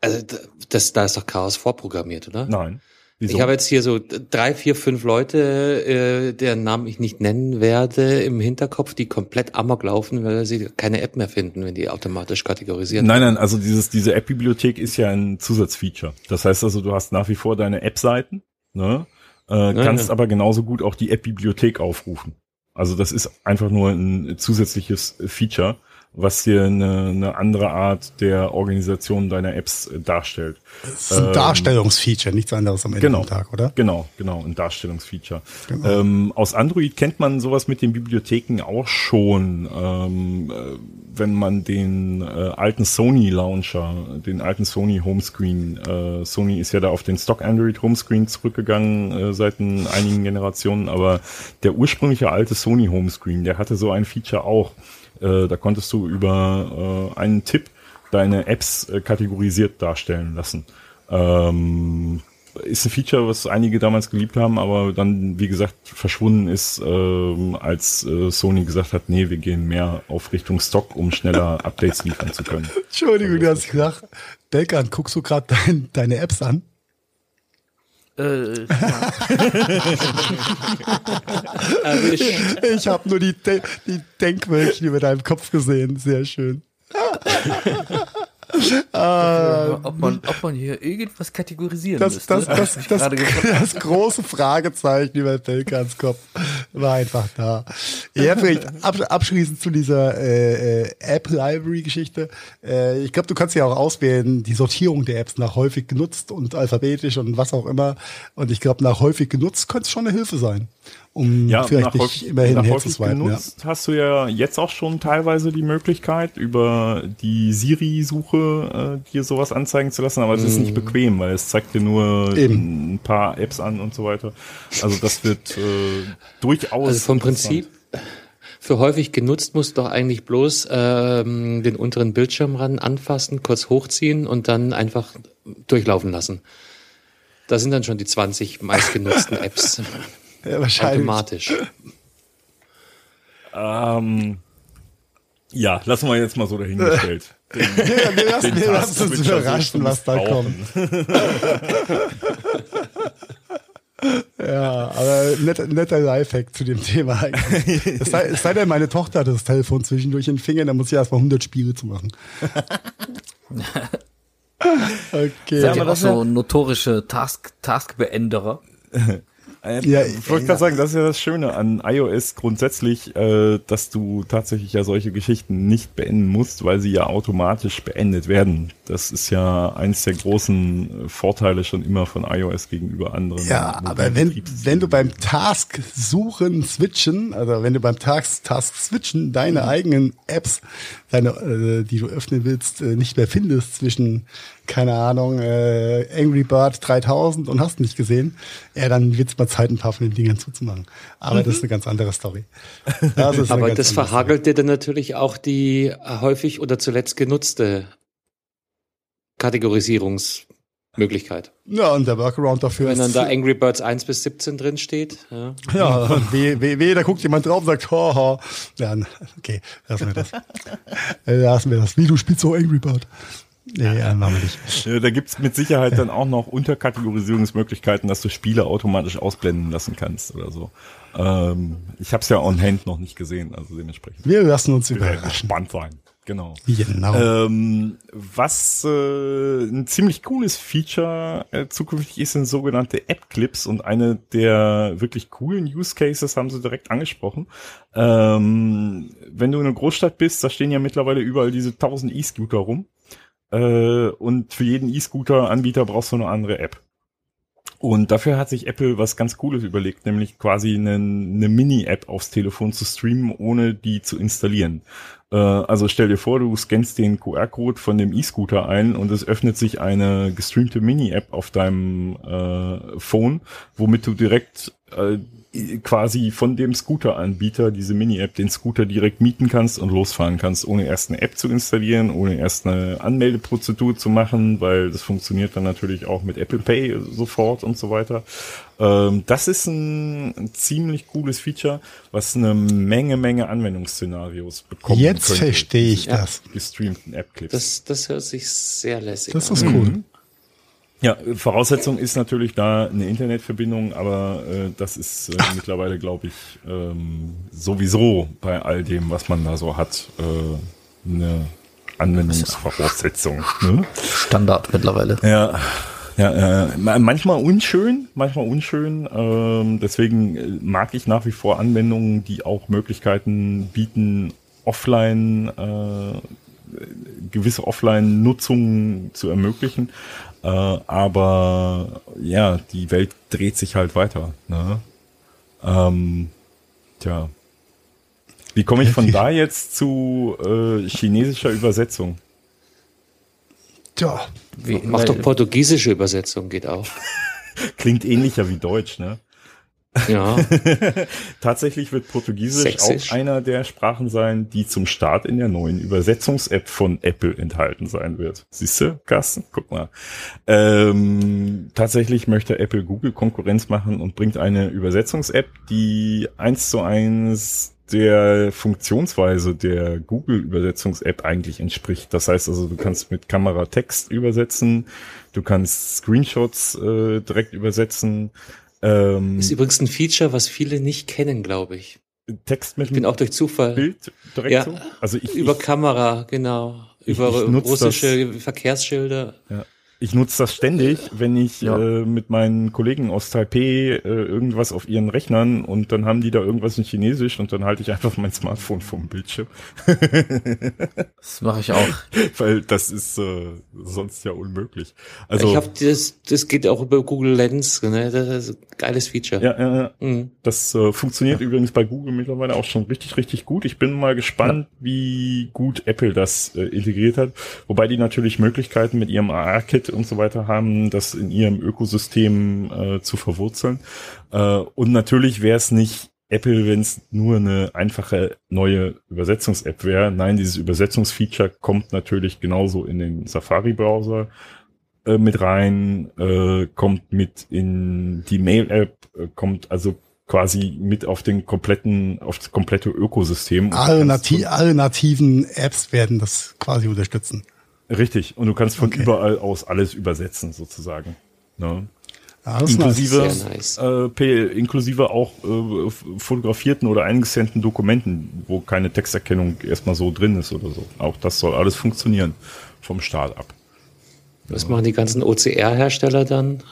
also das, da ist doch Chaos vorprogrammiert, oder? Nein. Wieso? Ich habe jetzt hier so drei, vier, fünf Leute, äh, deren Namen ich nicht nennen werde, im Hinterkopf, die komplett amok laufen, weil sie keine App mehr finden, wenn die automatisch kategorisiert Nein, nein, also dieses, diese App-Bibliothek ist ja ein Zusatzfeature. Das heißt also, du hast nach wie vor deine App-Seiten, ne? Äh, kannst ja. aber genauso gut auch die App-Bibliothek aufrufen. Also das ist einfach nur ein zusätzliches Feature was dir eine, eine andere Art der Organisation deiner Apps äh, darstellt. Das ist ein ähm, Darstellungsfeature, nichts anderes am Ende genau, des Tages, oder? Genau, genau, ein Darstellungsfeature. Genau. Ähm, aus Android kennt man sowas mit den Bibliotheken auch schon, ähm, äh, wenn man den äh, alten Sony Launcher, den alten Sony Homescreen, äh, Sony ist ja da auf den Stock Android Homescreen zurückgegangen äh, seit einigen Generationen, aber der ursprüngliche alte Sony Homescreen, der hatte so ein Feature auch äh, da konntest du über äh, einen Tipp deine Apps äh, kategorisiert darstellen lassen. Ähm, ist ein Feature, was einige damals geliebt haben, aber dann, wie gesagt, verschwunden ist, äh, als äh, Sony gesagt hat, nee, wir gehen mehr auf Richtung Stock, um schneller Updates liefern zu können. Entschuldigung, du hast gesagt, Delkan, guckst du gerade dein, deine Apps an? Äh, ich ich habe nur die, De die Denkwölkchen über deinem Kopf gesehen. Sehr schön. ähm, ob, man, ob man hier irgendwas kategorisieren das, müsste. Das, das, das, das, das, große Fragezeichen über Pelkans Kopf war einfach da. Ja, vielleicht abschließend zu dieser äh, äh, App-Library-Geschichte. Äh, ich glaube, du kannst ja auch auswählen, die Sortierung der Apps nach häufig genutzt und alphabetisch und was auch immer. Und ich glaube, nach häufig genutzt könnte es schon eine Hilfe sein um ja, vielleicht nicht immer hin zu swipen. Genutzt ja. hast du ja jetzt auch schon teilweise die Möglichkeit, über die Siri-Suche äh, dir sowas anzeigen zu lassen, aber es mm. ist nicht mhm. bequem, weil es zeigt dir nur Eben. ein paar Apps an und so weiter. Also das wird äh, durchaus. Also vom Prinzip für häufig genutzt musst du doch eigentlich bloß ähm, den unteren Bildschirmrand anfassen, kurz hochziehen und dann einfach durchlaufen lassen. Da sind dann schon die 20 meistgenutzten Apps. Ja, wahrscheinlich. Automatisch. ähm, ja, lassen wir jetzt mal so dahingestellt. Den, ja, wir lassen, wir lassen uns überraschen, was da kommt. ja, aber netter, netter Lifehack zu dem Thema eigentlich. Es sei, es sei denn, meine Tochter hat das Telefon zwischendurch in den Fingern, dann muss ich erstmal 100 Spiele zu machen. okay. Seid ihr auch so notorische Task, Taskbeenderer? Äh, Ja, ich wollte ja. gerade sagen, das ist ja das Schöne an iOS grundsätzlich, äh, dass du tatsächlich ja solche Geschichten nicht beenden musst, weil sie ja automatisch beendet werden. Das ist ja eins der großen äh, Vorteile schon immer von iOS gegenüber anderen. Ja, aber wenn, wenn du beim Task suchen, switchen, also wenn du beim Task, Task switchen deine eigenen Apps, deine, äh, die du öffnen willst, äh, nicht mehr findest zwischen, keine Ahnung, äh, Angry Bird 3000 und hast nicht gesehen, ja, dann wird's mal Zeit, ein paar von den Dingern zuzumachen. Aber das ist eine ganz andere Story. Das Aber das verhagelt dir dann natürlich auch die häufig oder zuletzt genutzte Kategorisierungsmöglichkeit. Story. Ja, und der Workaround dafür Wenn dann da Angry Birds 1 bis 17 drin steht. Ja. Ja, und weh, weh, weh, da guckt jemand drauf und sagt, haha. Ja, okay, lassen wir das. Äh, lassen wir das. Wie, du spielst so Angry Bird. Nee, ja, machen wir nicht. Ja, da gibt's mit Sicherheit dann auch noch Unterkategorisierungsmöglichkeiten, dass du Spiele automatisch ausblenden lassen kannst oder so. Ähm, ich habe es ja on hand noch nicht gesehen, also dementsprechend. Wir lassen uns werden überraschen. gespannt sein. Genau. Genau. Ähm, was äh, ein ziemlich cooles Feature äh, zukünftig ist, sind sogenannte App-Clips und eine der wirklich coolen Use Cases haben sie direkt angesprochen. Ähm, wenn du in einer Großstadt bist, da stehen ja mittlerweile überall diese 1000 E-Scooter rum äh, und für jeden E-Scooter-Anbieter brauchst du eine andere App. Und dafür hat sich Apple was ganz Cooles überlegt, nämlich quasi eine, eine Mini-App aufs Telefon zu streamen, ohne die zu installieren. Äh, also stell dir vor, du scannst den QR-Code von dem E-Scooter ein und es öffnet sich eine gestreamte Mini-App auf deinem äh, Phone, womit du direkt äh, quasi von dem Scooter-Anbieter diese Mini-App den Scooter direkt mieten kannst und losfahren kannst, ohne erst eine App zu installieren, ohne erst eine Anmeldeprozedur zu machen, weil das funktioniert dann natürlich auch mit Apple Pay sofort und so weiter. Ähm, das ist ein, ziemlich cooles Feature, was eine Menge, Menge Anwendungsszenarios bekommt. Jetzt verstehe ich das. Gestreamten App-Clips. Das, das hört sich sehr lässig Das an. ist cool. Ja, Voraussetzung ist natürlich da eine Internetverbindung, aber äh, das ist äh, mittlerweile, glaube ich, ähm, sowieso bei all dem, was man da so hat, äh, eine Anwendungsvoraussetzung. Ne? Standard mittlerweile. Ja, ja, äh, ma- manchmal unschön, manchmal unschön. Ähm, deswegen äh, mag ich nach wie vor Anwendungen, die auch Möglichkeiten bieten, offline äh, gewisse Offline-Nutzungen zu ermöglichen. Äh, aber ja, die Welt dreht sich halt weiter. Ne? Ähm, tja. Wie komme ich von da jetzt zu äh, chinesischer Übersetzung? Tja, Wie, Mach doch portugiesische Übersetzung, geht auch. Klingt ähnlicher wie Deutsch, ne? Ja, Tatsächlich wird Portugiesisch Sächsisch. auch einer der Sprachen sein, die zum Start in der neuen Übersetzungs-App von Apple enthalten sein wird. Siehst du, Carsten? Guck mal. Ähm, tatsächlich möchte Apple Google Konkurrenz machen und bringt eine Übersetzungs-App, die eins zu eins der Funktionsweise der Google-Übersetzungs-App eigentlich entspricht. Das heißt also, du kannst mit Kamera Text übersetzen, du kannst Screenshots äh, direkt übersetzen. Ähm, ist übrigens ein Feature, was viele nicht kennen, glaube ich. Text mit Ich bin auch durch Zufall Bild direkt Ja, so? Also ich, über ich, Kamera, genau. Über ich russische Verkehrsschilder. Ich nutze das ständig, wenn ich Ja. äh, mit meinen Kollegen aus Taipei äh, irgendwas auf ihren Rechnern und dann haben die da irgendwas in Chinesisch und dann halte ich einfach mein Smartphone vom Bildschirm, Das mache ich auch. weil das ist äh, sonst ja unmöglich. Also ich habe das, das geht auch über Google Lens, ne? Das ist ein geiles Feature. ja, ja, ja. Mhm. Das äh, funktioniert übrigens bei Google mittlerweile auch schon richtig, richtig gut. Ich bin mal gespannt, wie gut Apple das äh, integriert hat. Wobei die natürlich Möglichkeiten mit ihrem AR-Kit und so weiter haben, das in ihrem Ökosystem äh, zu verwurzeln. Äh, und natürlich wäre es nicht Apple, wenn es nur eine einfache neue Übersetzungs-App wäre. Nein, dieses Übersetzungsfeature kommt natürlich genauso in den Safari-Browser äh, mit rein, äh, kommt mit in die Mail-App, äh, kommt also quasi mit auf den kompletten, auf das komplette Ökosystem. Alle, nati alle nativen Apps werden das quasi unterstützen. Richtig. Und du kannst von Okay. überall aus alles übersetzen, sozusagen. Ne? Ja, nice. Inklusive, nice. äh, inklusive auch äh, fotografierten oder eingescannten Dokumenten, wo keine Texterkennung erstmal so drin ist oder so. Auch das soll alles funktionieren vom Start ab. Was machen die ganzen OCR-Hersteller dann?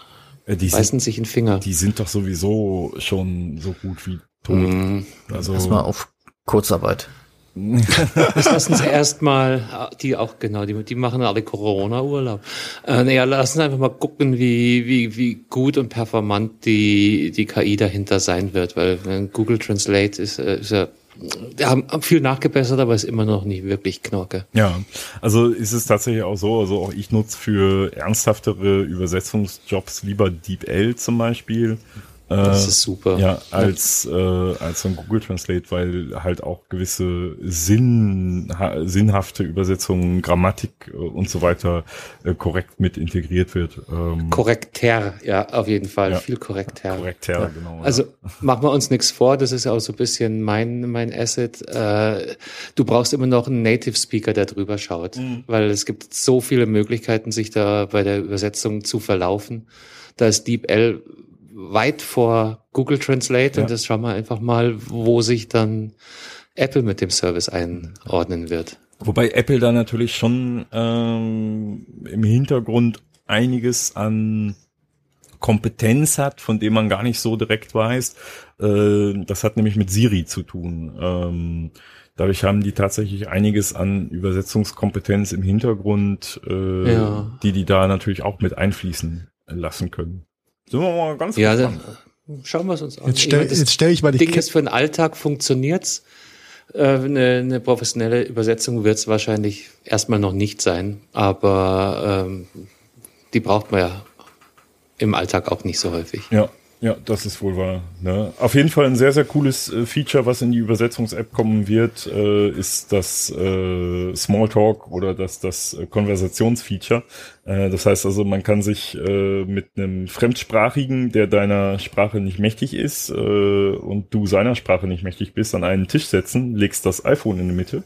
Äh, die beißen sind, sich in Finger. die sind doch sowieso schon so gut wie tot. Mhm. Also Erstmal auf Kurzarbeit. Das lassen Sie erstmal, die auch, genau, die, die machen alle Corona-Urlaub. Äh, naja, lassen Sie einfach mal gucken, wie, wie, wie gut und performant die, die KI dahinter sein wird, weil Google Translate ist, äh, ist ja, wir haben viel nachgebessert, aber ist immer noch nicht wirklich Knorke. Ja, also ist es tatsächlich auch so, also auch ich nutze für ernsthaftere Übersetzungsjobs lieber DeepL zum Beispiel. Das Äh, ist super. Ja, als, äh, als so ein Google Translate, weil halt auch gewisse Sinn, ha, sinnhafte Übersetzungen, Grammatik äh, und so weiter äh, korrekt mit integriert wird. Ähm, Korrekter, ja, auf jeden Fall. Ja. Viel korrekter. korrekt, ja, genau. Also machen wir uns nichts vor, das ist auch so ein bisschen mein, mein Asset. Äh, du brauchst immer noch einen Native Speaker, der drüber schaut, weil es gibt so viele Möglichkeiten, sich da bei der Übersetzung zu verlaufen. Da ist DeepL weit vor Google Translate Ja. und das schauen wir einfach mal, wo sich dann Apple mit dem Service einordnen wird. Wobei Apple da natürlich schon ähm, im Hintergrund einiges an Kompetenz hat, von dem man gar nicht so direkt weiß. Äh, das hat nämlich mit Siri zu tun. Ähm, dadurch haben die tatsächlich einiges an Übersetzungskompetenz im Hintergrund, äh, Ja. die die da natürlich auch mit einfließen lassen können. Sind wir mal ganz Ja, gespannt. dann schauen wir es uns an. Jetzt stell, Ich meine, das jetzt stell ich mal die Ding Ki- ist für den Alltag funktioniert's. Äh, eine, eine professionelle Übersetzung wird es wahrscheinlich erstmal noch nicht sein, aber ähm, die braucht man ja im Alltag auch nicht so häufig. Ja, ja, das ist wohl wahr. Ne? Auf jeden Fall ein sehr, sehr cooles äh, Feature, was in die Übersetzungs-App kommen wird, äh, ist das äh, Smalltalk oder das, das äh, Konversationsfeature. Äh, das heißt also, man kann sich äh, mit einem Fremdsprachigen, der deiner Sprache nicht mächtig ist und du seiner Sprache nicht mächtig bist, an einen Tisch setzen, legst das iPhone in die Mitte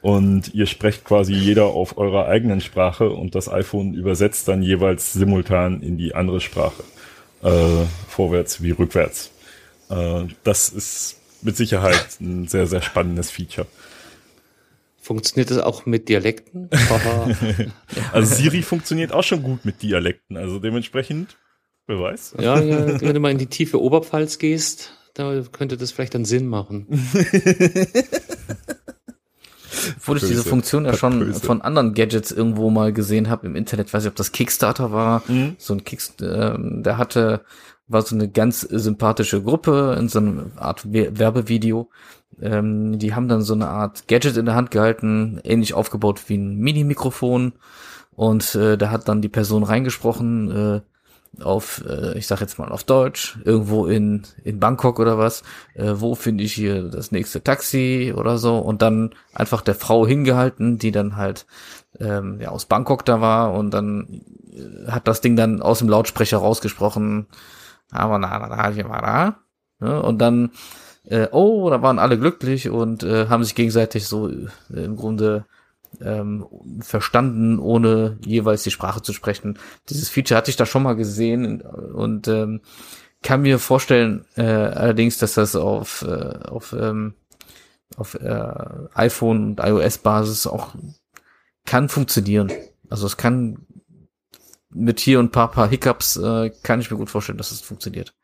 und ihr sprecht quasi jeder auf eurer eigenen Sprache und das iPhone übersetzt dann jeweils simultan in die andere Sprache äh, vorwärts wie rückwärts. Äh, das ist mit Sicherheit ein sehr, sehr spannendes Feature. Funktioniert das auch mit Dialekten? Also Siri funktioniert auch schon gut mit Dialekten, also dementsprechend, wer weiß. ja, ja, wenn du mal in die tiefe Oberpfalz gehst, da könnte das vielleicht dann Sinn machen. Obwohl ich diese. Funktion ja schon Böse. von anderen Gadgets irgendwo mal gesehen habe im Internet. Weiß nicht, ob das Kickstarter war. Mhm. So ein Kickstarter, ähm, der hatte, war so eine ganz sympathische Gruppe in so einer Art We Werbevideo. Ähm, die haben dann so eine Art Gadget in der Hand gehalten, ähnlich aufgebaut wie ein Mini-Mikrofon. Und äh, da hat dann die Person reingesprochen, äh, auf, äh, ich sag jetzt mal auf Deutsch, irgendwo in, in Bangkok oder was, äh, wo finde ich hier das nächste Taxi oder so. Und dann einfach der Frau hingehalten, die dann halt ähm, ja, aus Bangkok da war. Und dann äh, hat das Ding dann aus dem Lautsprecher rausgesprochen, aber na, na, na, hier war da, ne? und dann äh, oh, da waren alle glücklich und äh, haben sich gegenseitig so äh, im Grunde ähm, verstanden, ohne jeweils die Sprache zu sprechen. Dieses Feature hatte ich da schon mal gesehen und ähm, kann mir vorstellen, äh, allerdings, dass das auf, äh, auf, ähm, auf äh, iPhone und iOS-Basis auch kann funktionieren. Also es kann mit hier und paar, paar Hiccups äh, kann ich mir gut vorstellen, dass es funktioniert.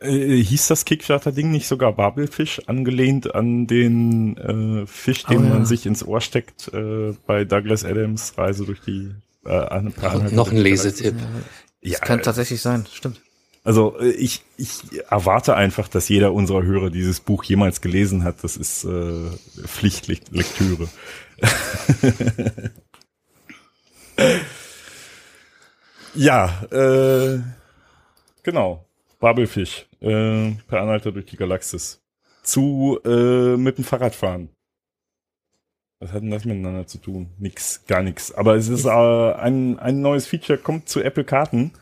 Äh, hieß das Kickstarter-Ding nicht sogar Babelfisch, angelehnt an den äh, Fisch, den Oh, ja. man sich ins Ohr steckt äh, bei Douglas Adams Reise durch die äh, ein paar Anhalter Noch ein? Lesetipp. Ja, Das kann äh, tatsächlich sein, stimmt. Also äh, ich, ich erwarte einfach, dass jeder unserer Hörer dieses Buch jemals gelesen hat. Das ist äh, Pflichtlektüre. ja, äh, genau. Babelfisch, äh, per Anhalter durch die Galaxis. Zu äh, mit dem Fahrradfahren. Was hat denn das miteinander zu tun? Nix, gar nichts. Aber es ist äh, ein, ein neues Feature, kommt zu Apple Karten,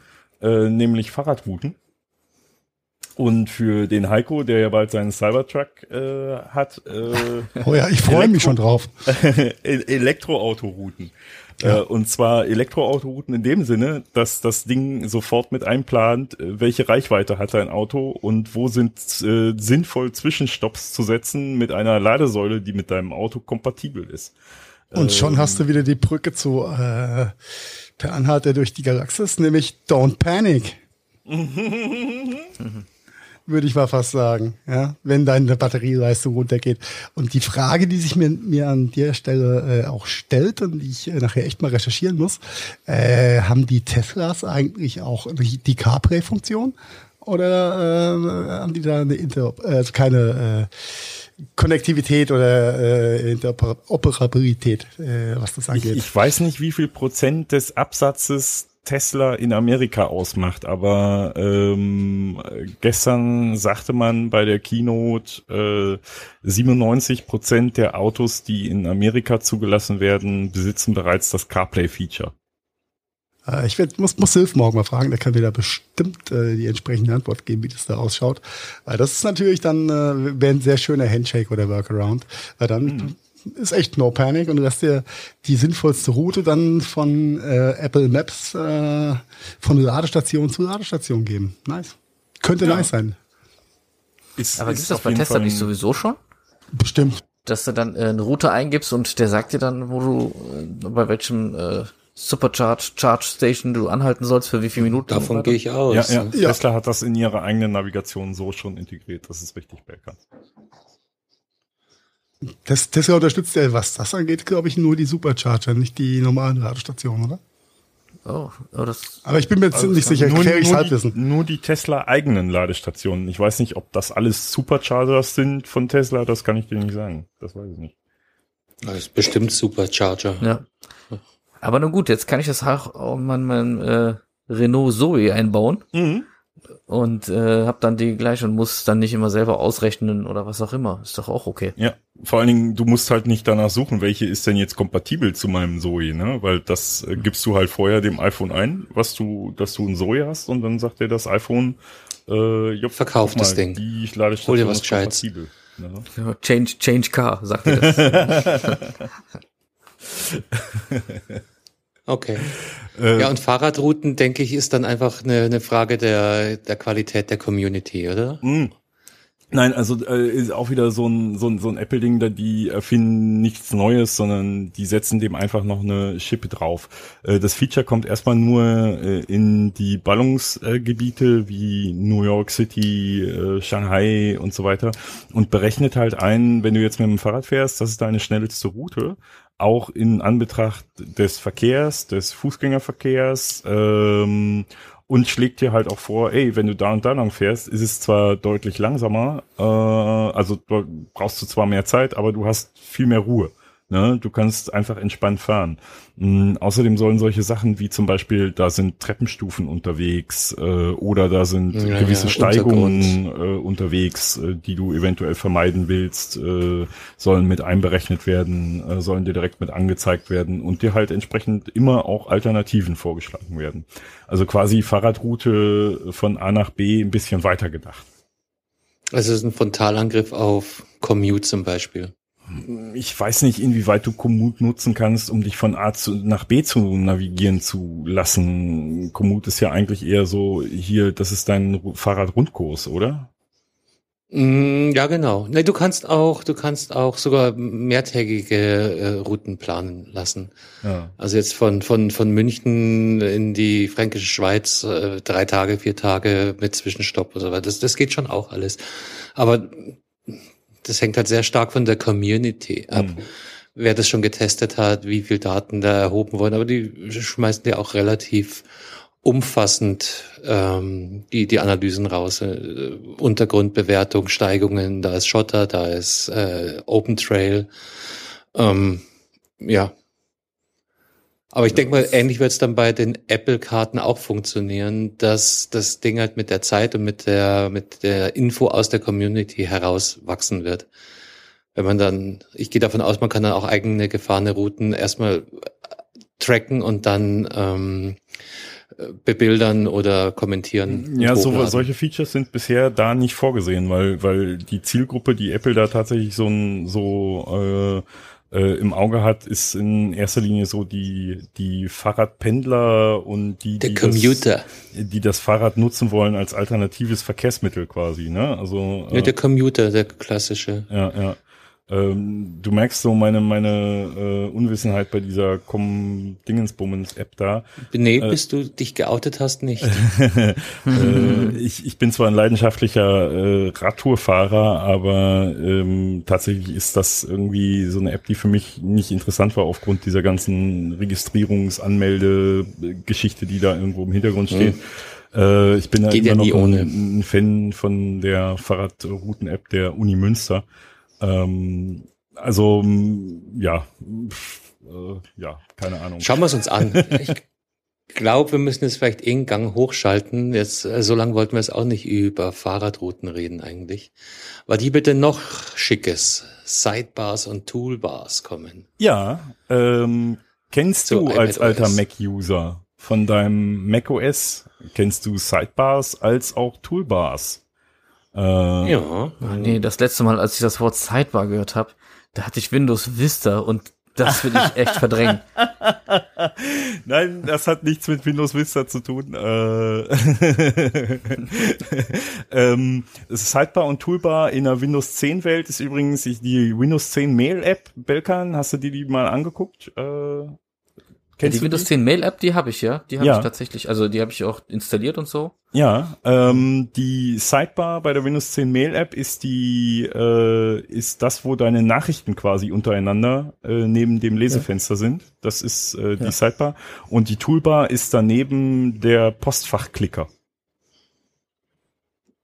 äh, nämlich Fahrradrouten. Und für den Heiko, der ja bald seinen Cybertruck äh, hat, äh, Oh ja, ich freue mich schon drauf. E- Elektroautorouten. Äh, und zwar Elektroautorouten in dem Sinne, dass das Ding sofort mit einplant, äh, welche Reichweite hat dein Auto und wo sind äh, sinnvoll Zwischenstopps zu setzen mit einer Ladesäule, die mit deinem Auto kompatibel ist. Und schon hast du wieder die Brücke zu äh, Per Anhalter durch die Galaxis, nämlich Don't Panic. Würde ich mal fast sagen, ja, wenn deine Batterieleistung runtergeht. Und die Frage, die sich mir, mir an der Stelle äh, auch stellt und die ich äh, nachher echt mal recherchieren muss, äh, haben die Teslas eigentlich auch die, die CarPlay-Funktion? Oder äh, haben die da eine Inter also keine äh, Konnektivität oder äh, Interoperabilität, äh, was das Ich, angeht? ich weiß nicht, wie viel Prozent des Absatzes Tesla in Amerika ausmacht, aber ähm, gestern sagte man bei der Keynote, äh, 97 Prozent der Autos, die in Amerika zugelassen werden, besitzen bereits das CarPlay-Feature. Äh, Ich werd, muss, muss Silf morgen mal fragen, der kann mir da bestimmt äh, die entsprechende Antwort geben, wie das da ausschaut. Weil das ist natürlich dann äh, wäre ein sehr schöner Handshake oder Workaround. Weil dann ist echt no panic und du lässt dir die sinnvollste Route dann von äh, Apple Maps äh, von Ladestation zu Ladestation geben. Nice. Könnte Ja. nice sein. Ist, Aber ist gibt's das bei Tesla nicht sowieso schon? Bestimmt. Dass du dann äh, eine Route eingibst und der sagt dir dann, wo du, äh, bei welchem äh, Supercharge Charge Station du anhalten sollst, für wie viele Minuten. Davon gehe ich aus. Ja, ja. Ja. Tesla hat das in ihrer eigenen Navigation so schon integriert, das ist richtig bekannt. Tes- Tesla unterstützt ja, was das angeht, glaube ich, nur die Supercharger, nicht die normalen Ladestationen, oder? Oh, oh, das, Aber ich bin mir jetzt nicht sicher, nur, nur, die, Halbwissen. nur die Tesla eigenen Ladestationen. Ich weiß nicht, ob das alles Superchargers sind von Tesla, das kann ich dir nicht sagen. Das weiß ich nicht. Das ist bestimmt Supercharger. ja. Aber nun gut, jetzt kann ich das auch auf mein, mein äh, Renault Zoe einbauen und äh, hab dann die gleich und muss dann nicht immer selber ausrechnen oder was auch immer. Ist doch auch okay. Ja, vor allen Dingen, du musst halt nicht danach suchen, welche ist denn jetzt kompatibel zu meinem Zoe, ne? Weil das äh, gibst du halt vorher dem iPhone ein, was du, dass du ein Zoe hast und dann sagt dir das iPhone, äh, jupp, Verkauf guck das Ding. Die Ladestation Hol dir was Gescheites. kompatibel. Ne? Ja, Change, change car, sagt ihr das. Okay. Äh, Ja, und Fahrradrouten, denke ich, ist dann einfach eine, eine Frage der, der Qualität der Community, oder? Mm. Nein, also äh, ist auch wieder so ein, so ein, so ein Apple-Ding, da die erfinden nichts Neues, sondern die setzen dem einfach noch eine Schippe drauf. Äh, das Feature kommt erstmal nur äh, in die Ballungsgebiete wie New York City, äh, Shanghai und so weiter und berechnet halt ein, wenn du jetzt mit dem Fahrrad fährst, das ist deine schnellste Route, auch in Anbetracht des Verkehrs, des Fußgängerverkehrs, ähm, und schlägt dir halt auch vor, ey, wenn du da und da lang fährst, ist es zwar deutlich langsamer, äh, also brauchst du zwar mehr Zeit, aber du hast viel mehr Ruhe. Ne? Du kannst einfach entspannt fahren. Mm, außerdem sollen solche Sachen wie zum Beispiel, da sind Treppenstufen unterwegs äh, oder da sind Ja, gewisse ja, Steigungen äh, unterwegs, äh, die du eventuell vermeiden willst, äh, sollen mit einberechnet werden, äh, sollen dir direkt mit angezeigt werden und dir halt entsprechend immer auch Alternativen vorgeschlagen werden. Also quasi Fahrradroute von A nach B ein bisschen weiter gedacht. Also es ist ein Frontalangriff auf Commute zum Beispiel. Ich weiß nicht, inwieweit du Komoot nutzen kannst, um dich von A zu, nach B zu navigieren zu lassen. Komoot ist ja eigentlich eher so, hier, das ist dein Ru- Fahrradrundkurs, oder? Mm, Ja, genau. Nee, du kannst auch, du kannst auch sogar mehrtägige äh, Routen planen lassen. Ja. Also jetzt von, von, von München in die fränkische Schweiz, äh, drei Tage, vier Tage mit Zwischenstopp und so weiter. Das, das geht schon auch alles. Aber das hängt halt sehr stark von der Community ab. Wer das schon getestet hat, wie viel Daten da erhoben wurden. Aber die schmeißen ja auch relativ umfassend ähm, die, die Analysen raus. Äh, Untergrundbewertung, Steigungen, da ist Schotter, da ist äh, Open Trail. Ähm, ja, aber ich denke mal, ähnlich wird es dann bei den Apple-Karten auch funktionieren, dass das Ding halt mit der Zeit und mit der, mit der Info aus der Community herauswachsen wird. Wenn man dann, ich gehe davon aus, man kann dann auch eigene gefahrene Routen erstmal tracken und dann ähm, bebildern oder kommentieren. Ja, so, solche Features sind bisher da nicht vorgesehen, weil, weil die Zielgruppe, die Apple da tatsächlich so, ein, so äh, äh, im Auge hat, ist in erster Linie so die, die Fahrradpendler und die, Der die Commuter. Das, die das Fahrrad nutzen wollen als alternatives Verkehrsmittel quasi, ne? Also Ja, äh, der Commuter, der klassische. ja, ja. Ähm, du merkst so meine meine äh, Unwissenheit bei dieser Com Dingensbummens App da. Nee, bis du dich geoutet hast, nicht. äh, ich, ich bin zwar ein leidenschaftlicher äh, Radtourfahrer, aber ähm, tatsächlich ist das irgendwie so eine App, die für mich nicht interessant war aufgrund dieser ganzen Registrierungs-, Anmelde-Geschichte, die da irgendwo im Hintergrund steht. Äh, ich bin Geht immer ja noch ein, ein Fan von der Fahrradrouten-App der Uni Münster. Ähm, also ja, äh, ja, keine Ahnung. Schauen wir es uns an. Ich glaube, wir müssen jetzt vielleicht einen Gang hochschalten. Jetzt, äh, so lange wollten wir es auch nicht über Fahrradrouten reden eigentlich. War die bitte noch schickes Sidebars und Toolbars kommen? Ja, ähm, kennst So, du als alter. Mac-User von deinem macOS, kennst du Sidebars als auch Toolbars? Äh, Ja. Ah, nee, das letzte Mal, als ich das Wort Sidebar gehört habe, da hatte ich Windows Vista und das will ich echt verdrängen. Nein, das hat nichts mit Windows Vista zu tun. Äh, ähm, Sidebar und Toolbar in der Windows 10 Welt ist übrigens die Windows 10 Mail App. Belkan, hast du dir die mal angeguckt? Äh, die du Windows 10 Mail App, die habe ich ja. Die habe Ja. ich tatsächlich, also die habe ich auch installiert und so. Ja, ähm, die Sidebar bei der Windows 10 Mail App ist die äh, ist das, wo deine Nachrichten quasi untereinander äh, neben dem Lesefenster sind. Das ist äh, die Ja. Sidebar und die Toolbar ist daneben der Postfachklicker.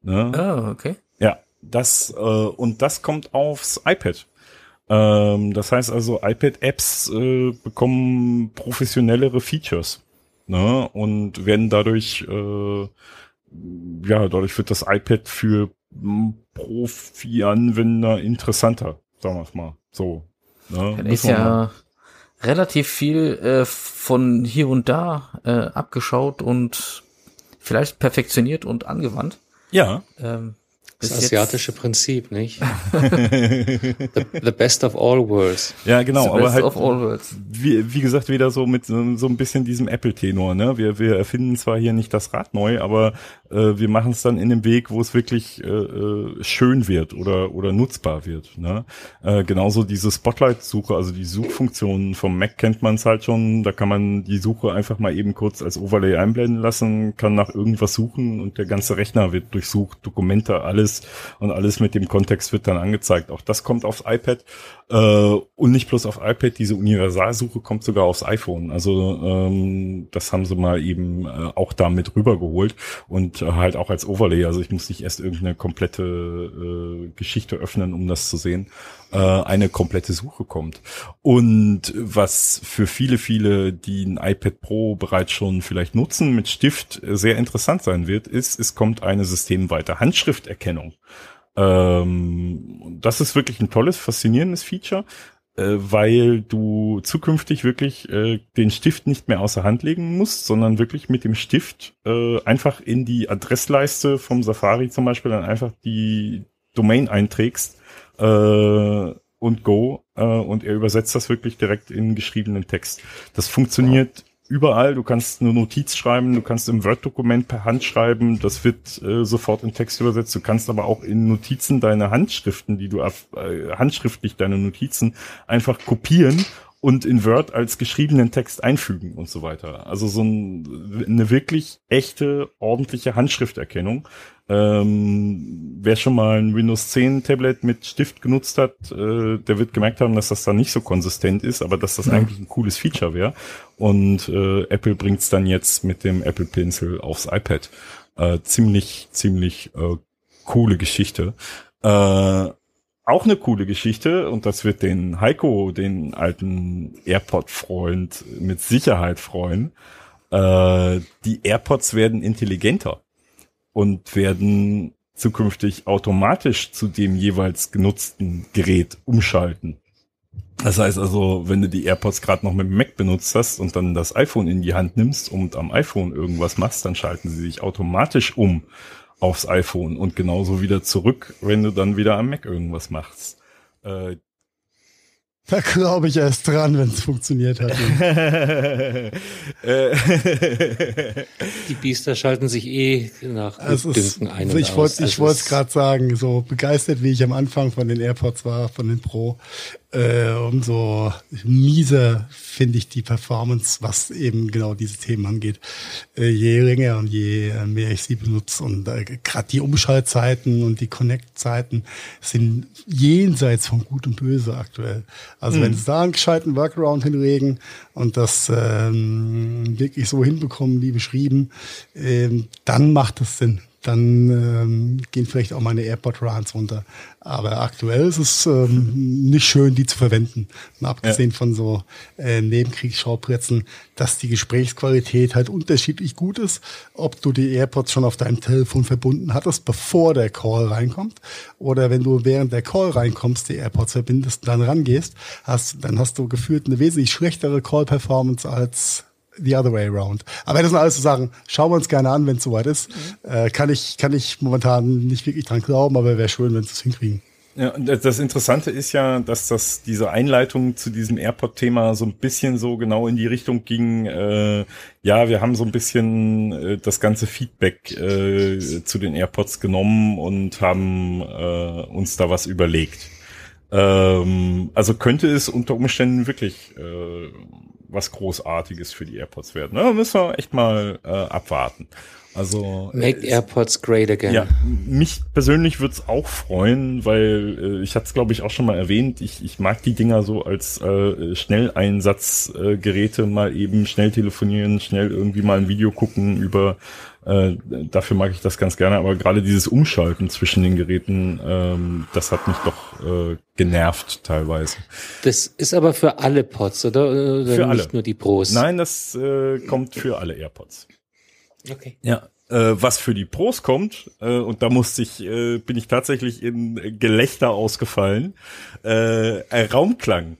Ne? Ah, okay. Ja, das äh, und das kommt aufs iPad. Ähm, das heißt also, iPad-Apps äh, bekommen professionellere Features ne? und werden dadurch, äh, ja, dadurch wird das iPad für m, Profi-Anwender interessanter, sagen wir es mal. So. Ne? Da Müssen ist ja relativ viel äh, von hier und da äh, abgeschaut und vielleicht perfektioniert und angewandt. Ja, Ähm, Das asiatische Prinzip, nicht? the, the best of all worlds. ja, genau, the aber best halt of all worlds. wie, wie gesagt, wieder so mit so, so ein bisschen diesem Apple-Tenor, ne? Wir, wir erfinden zwar hier nicht das Rad neu, aber äh, wir machen es dann in dem Weg, wo es wirklich äh, äh, schön wird oder, oder nutzbar wird. Ne? Äh, genauso diese Spotlight-Suche, also die Suchfunktionen vom Mac kennt man es halt schon, da kann man die Suche einfach mal eben kurz als Overlay einblenden lassen, kann nach irgendwas suchen und der ganze Rechner wird durchsucht, Dokumente, alles und alles mit dem Kontext wird dann angezeigt. Auch das kommt aufs iPad äh, und nicht bloß auf iPad, diese Universalsuche kommt sogar aufs iPhone. Also ähm, das haben sie mal eben äh, auch da mit rübergeholt und äh, halt auch als Overlay. Also ich muss nicht erst irgendeine komplette äh, Geschichte öffnen, um das zu sehen. Äh, eine komplette Suche kommt. Und was für viele, viele, die ein iPad Pro bereits schon vielleicht nutzen mit Stift, sehr interessant sein wird, ist, es kommt eine systemweite Handschrifterkennung. Ähm, das ist wirklich ein tolles, faszinierendes Feature, äh, weil du zukünftig wirklich äh, den Stift nicht mehr außer Hand legen musst, sondern wirklich mit dem Stift äh, einfach in die Adressleiste vom Safari zum Beispiel dann einfach die Domain einträgst äh, und Go äh, und er übersetzt das wirklich direkt in geschriebenen Text. Das funktioniert überall. Du kannst eine Notiz schreiben, du kannst im Word-Dokument per Hand schreiben, das wird äh, sofort in Text übersetzt. Du kannst aber auch in Notizen deine Handschriften, die du äh, handschriftlich deine Notizen einfach kopieren und in Word als geschriebenen Text einfügen und so weiter. Also so ein, eine wirklich echte, ordentliche Handschrifterkennung. Ähm, wer schon mal ein Windows 10 Tablet mit Stift genutzt hat, äh, der wird gemerkt haben, dass das da nicht so konsistent ist, aber dass das eigentlich ein cooles Feature wäre. Und äh, Apple bringt es dann jetzt mit dem Apple Pencil aufs iPad. Äh, ziemlich, ziemlich äh, coole Geschichte. Äh, auch eine coole Geschichte und das wird den Heiko, den alten AirPod-Freund, mit Sicherheit freuen. Äh, die AirPods werden intelligenter und werden zukünftig automatisch zu dem jeweils genutzten Gerät umschalten. Das heißt also, wenn du die AirPods gerade noch mit dem Mac benutzt hast und dann das iPhone in die Hand nimmst und am iPhone irgendwas machst, dann schalten sie sich automatisch um aufs iPhone und genauso wieder zurück, wenn du dann wieder am Mac irgendwas machst. Äh, Da glaube ich erst dran, wenn es funktioniert hat. Die Biester schalten sich eh nach Also Dünken ein also und ich aus. wollte ich Also wollte es- gerade sagen, so begeistert wie ich am Anfang von den AirPods war, von den Pro, äh, umso mieser finde ich die Performance, was eben genau diese Themen angeht. Äh, je länger und je äh, mehr ich sie benutze und äh, gerade die Umschaltzeiten und die Connect-Zeiten sind jenseits von Gut und Böse aktuell. Also wenn sie da einen gescheiten Workaround hinlegen und das ähm, wirklich so hinbekommen, wie beschrieben, ähm, dann macht es Sinn dann ähm, gehen vielleicht auch meine AirPod-Runs runter. Aber aktuell ist es ähm, nicht schön, die zu verwenden. Und abgesehen von so äh, Nebenkriegsschauplätzen, dass die Gesprächsqualität halt unterschiedlich gut ist, ob du die AirPods schon auf deinem Telefon verbunden hattest, bevor der Call reinkommt, oder wenn du während der Call reinkommst, die AirPods verbindest und dann rangehst, hast, dann hast du gefühlt eine wesentlich schlechtere Call-Performance als the other way around. Aber das sind alles so Sachen, schauen wir uns gerne an, wenn es soweit ist. Äh, kann ich, kann ich momentan nicht wirklich dran glauben, aber wäre schön, wenn sie es hinkriegen. Ja, und das das Interessante ist ja, dass das diese Einleitung zu diesem AirPod-Thema so ein bisschen so genau in die Richtung ging. Äh, ja, wir haben so ein bisschen äh, das ganze Feedback äh, zu den AirPods genommen und haben äh, uns da was überlegt. Ähm, also könnte es unter Umständen wirklich äh, was Großartiges für die AirPods werden. Da müssen wir echt mal äh, abwarten. Also Make äh, AirPods great again. ja, mich persönlich würde es auch freuen, weil äh, ich hatte es, glaube ich, auch schon mal erwähnt. Ich, ich mag die Dinger so als äh, Schnelleinsatzgeräte, äh, Geräte, mal eben schnell telefonieren, schnell irgendwie mal ein Video gucken über. Äh, dafür mag ich das ganz gerne, aber gerade dieses Umschalten zwischen den Geräten, ähm, das hat mich doch äh, genervt teilweise. Das ist aber für alle Pods, oder? oder Für alle. nicht nur die Pros? Nein, das äh, kommt für alle AirPods. Okay. Ja. Äh, was für die Pros kommt, äh, und da musste ich, äh, bin ich tatsächlich in Gelächter ausgefallen, Raumklang.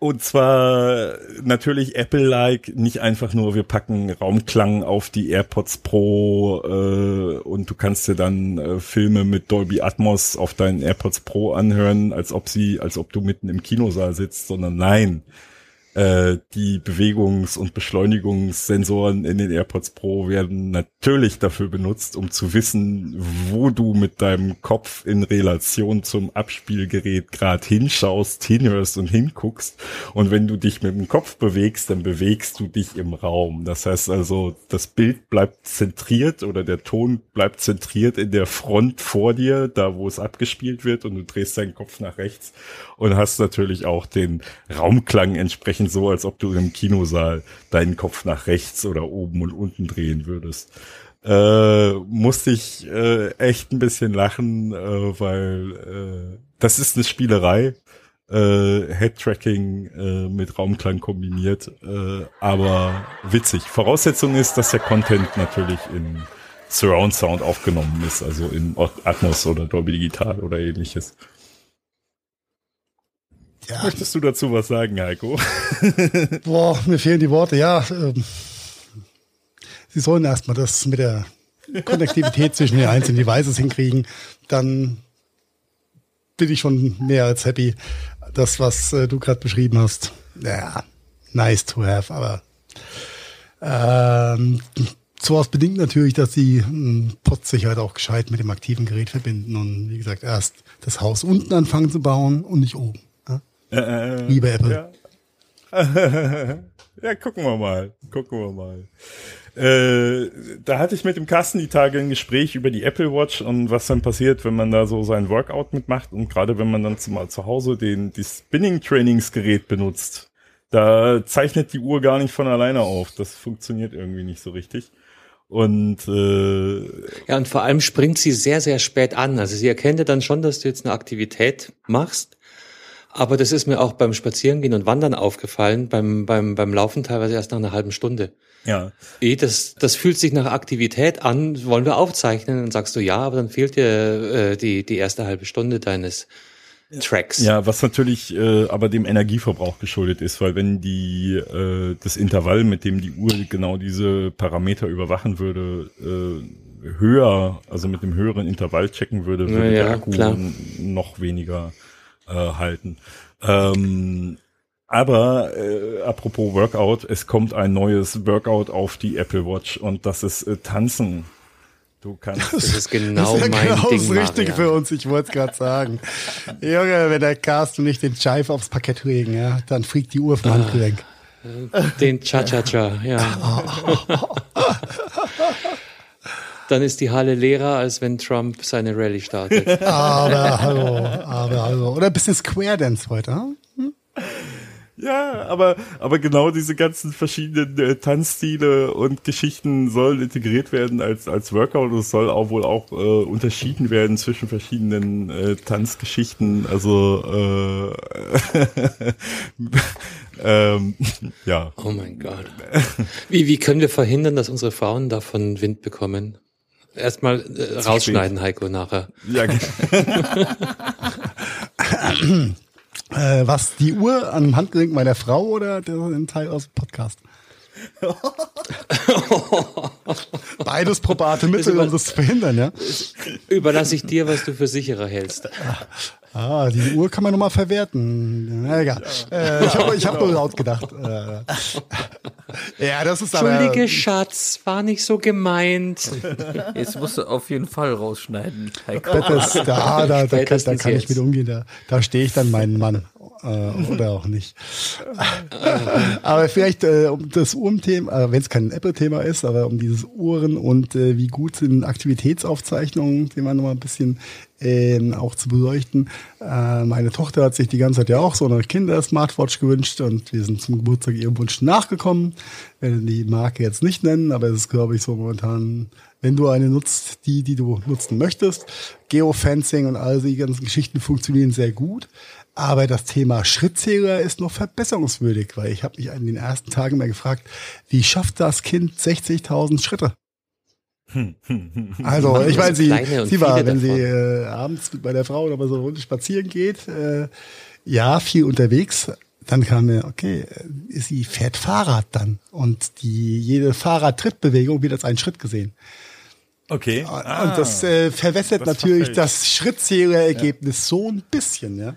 Und zwar natürlich Apple-like, nicht einfach nur, wir packen Raumklang auf die AirPods Pro äh, und du kannst dir dann äh, Filme mit Dolby Atmos auf deinen AirPods Pro anhören, als ob sie, als ob du mitten im Kinosaal sitzt, sondern nein, äh, die Bewegungs- und Beschleunigungssensoren in den AirPods Pro werden natürlich dafür benutzt, um zu wissen, wo du mit deinem Kopf in Relation zum Abspielgerät gerade hinschaust, hinhörst und hinguckst. Und wenn du dich mit dem Kopf bewegst, dann bewegst du dich im Raum. Das heißt also, das Bild bleibt zentriert oder der Ton bleibt zentriert in der Front vor dir, da wo es abgespielt wird und du drehst deinen Kopf nach rechts und hast natürlich auch den Raumklang entsprechend so, als ob du im Kinosaal deinen Kopf nach rechts oder oben und unten drehen würdest. Äh, musste ich äh, echt ein bisschen lachen, äh, weil äh, das ist eine Spielerei. Äh, Head-Tracking äh, mit Raumklang kombiniert, äh, aber witzig. Voraussetzung ist, dass der Content natürlich in Surround Sound aufgenommen ist, also in Atmos oder Dolby Digital oder ähnliches. Ja, Möchtest du dazu was sagen, Heiko? boah, mir fehlen die Worte. Ja, ähm, sie sollen erstmal das mit der Konnektivität zwischen den einzelnen Devices hinkriegen. Dann bin ich schon mehr als happy. Das, was äh, du gerade beschrieben hast, ja, nice to have, aber ähm, sowas bedingt natürlich, dass sie ähm, Pods sich halt auch gescheit mit dem aktiven Gerät verbinden und wie gesagt, erst das Haus unten anfangen zu bauen und nicht oben. Ja? Äh, Liebe Apple. Ja. ja, gucken wir mal. Gucken wir mal. Äh, da hatte ich mit dem Carsten die Tage ein Gespräch über die Apple Watch und was dann passiert, wenn man da so sein Workout mitmacht und gerade wenn man dann zu, mal zu Hause den die Spinning Trainingsgerät benutzt, da zeichnet die Uhr gar nicht von alleine auf. Das funktioniert irgendwie nicht so richtig. Und äh, Ja, und vor allem springt sie sehr, sehr spät an. Also sie erkennt ja dann schon, dass du jetzt eine Aktivität machst. Aber das ist mir auch beim Spazierengehen und Wandern aufgefallen, beim, beim, beim Laufen teilweise erst nach einer halben Stunde. ja, Eh, das, das fühlt sich nach Aktivität an, wollen wir aufzeichnen? Dann sagst du ja, aber dann fehlt dir äh, die, die erste halbe Stunde deines Tracks. Ja, was natürlich äh, aber dem Energieverbrauch geschuldet ist, weil wenn die äh, das Intervall, mit dem die Uhr genau diese Parameter überwachen würde, äh, höher, also mit dem höheren Intervall checken würde, würde Ja, der Akku klar. noch weniger äh, halten. Ähm, aber äh, apropos Workout, es kommt ein neues Workout auf die Apple Watch und das ist äh, Tanzen. Du kannst. Das ist genau das ist ja mein genau Ding, das Richtige für uns, ich wollte es gerade sagen. Junge, wenn der Carsten nicht den Jive aufs Parkett legen, ja, dann fliegt die Uhr vom Handgelenk. Den Cha-Cha-Cha, ja. Dann ist die Halle leerer, als wenn Trump seine Rallye startet. Aber hallo, aber hallo. Oder ein bisschen Square Dance heute, hm? Ja, aber, aber genau diese ganzen verschiedenen äh, Tanzstile und Geschichten sollen integriert werden als, als Workout. Es soll auch wohl auch äh, unterschieden werden zwischen verschiedenen äh, Tanzgeschichten. Also äh, ähm, ja. Oh mein Gott. Wie, wie können wir verhindern, dass unsere Frauen davon Wind bekommen? Erstmal äh, rausschneiden, Heiko, nachher. ja ge- Äh, was, die Uhr am Handgelenk meiner Frau oder der, ein Teil aus dem Podcast? Beides probate Mittel, über- um das zu verhindern, ja. Überlasse ich dir, was du für sicherer hältst. Ah, die Uhr kann man nochmal verwerten. Na egal. Äh, ich habe ich hab nur laut gedacht. Äh, ja, das ist aber... Entschuldige, Schatz, war nicht so gemeint. Jetzt musst du auf jeden Fall rausschneiden. Das, da, da, da, kann, da kann ich mit umgehen. Da, da stehe ich dann meinen Mann. Äh, oder auch nicht. aber vielleicht äh, um das Uhrenthema, äh, wenn es kein Apple-Thema ist, aber um dieses Uhren und äh, wie gut sind Aktivitätsaufzeichnungen, die man nochmal ein bisschen ähm, auch zu beleuchten. Äh, meine Tochter hat sich die ganze Zeit ja auch so eine Kinder-Smartwatch gewünscht und wir sind zum Geburtstag ihrem Wunsch nachgekommen. Werden die Marke jetzt nicht nennen, aber es ist, glaube ich, so momentan, wenn du eine nutzt, die, die du nutzen möchtest. Geofencing und all die ganzen Geschichten funktionieren sehr gut. Aber das Thema Schrittzähler ist noch verbesserungswürdig, weil ich habe mich in den ersten Tagen mal gefragt, wie schafft das Kind 60.000 Schritte? Also, ich meine, sie, sie war, wenn sie davon. äh, abends bei der Frau oder mal so eine Runde spazieren geht, äh, ja, viel unterwegs. Dann kam mir, okay, äh, sie fährt Fahrrad dann und die jede Fahrradtrittbewegung wird als ein Schritt gesehen. Okay. und das äh, verwässert das natürlich verfälscht. das Schrittzählerergebnis so ein bisschen, ja.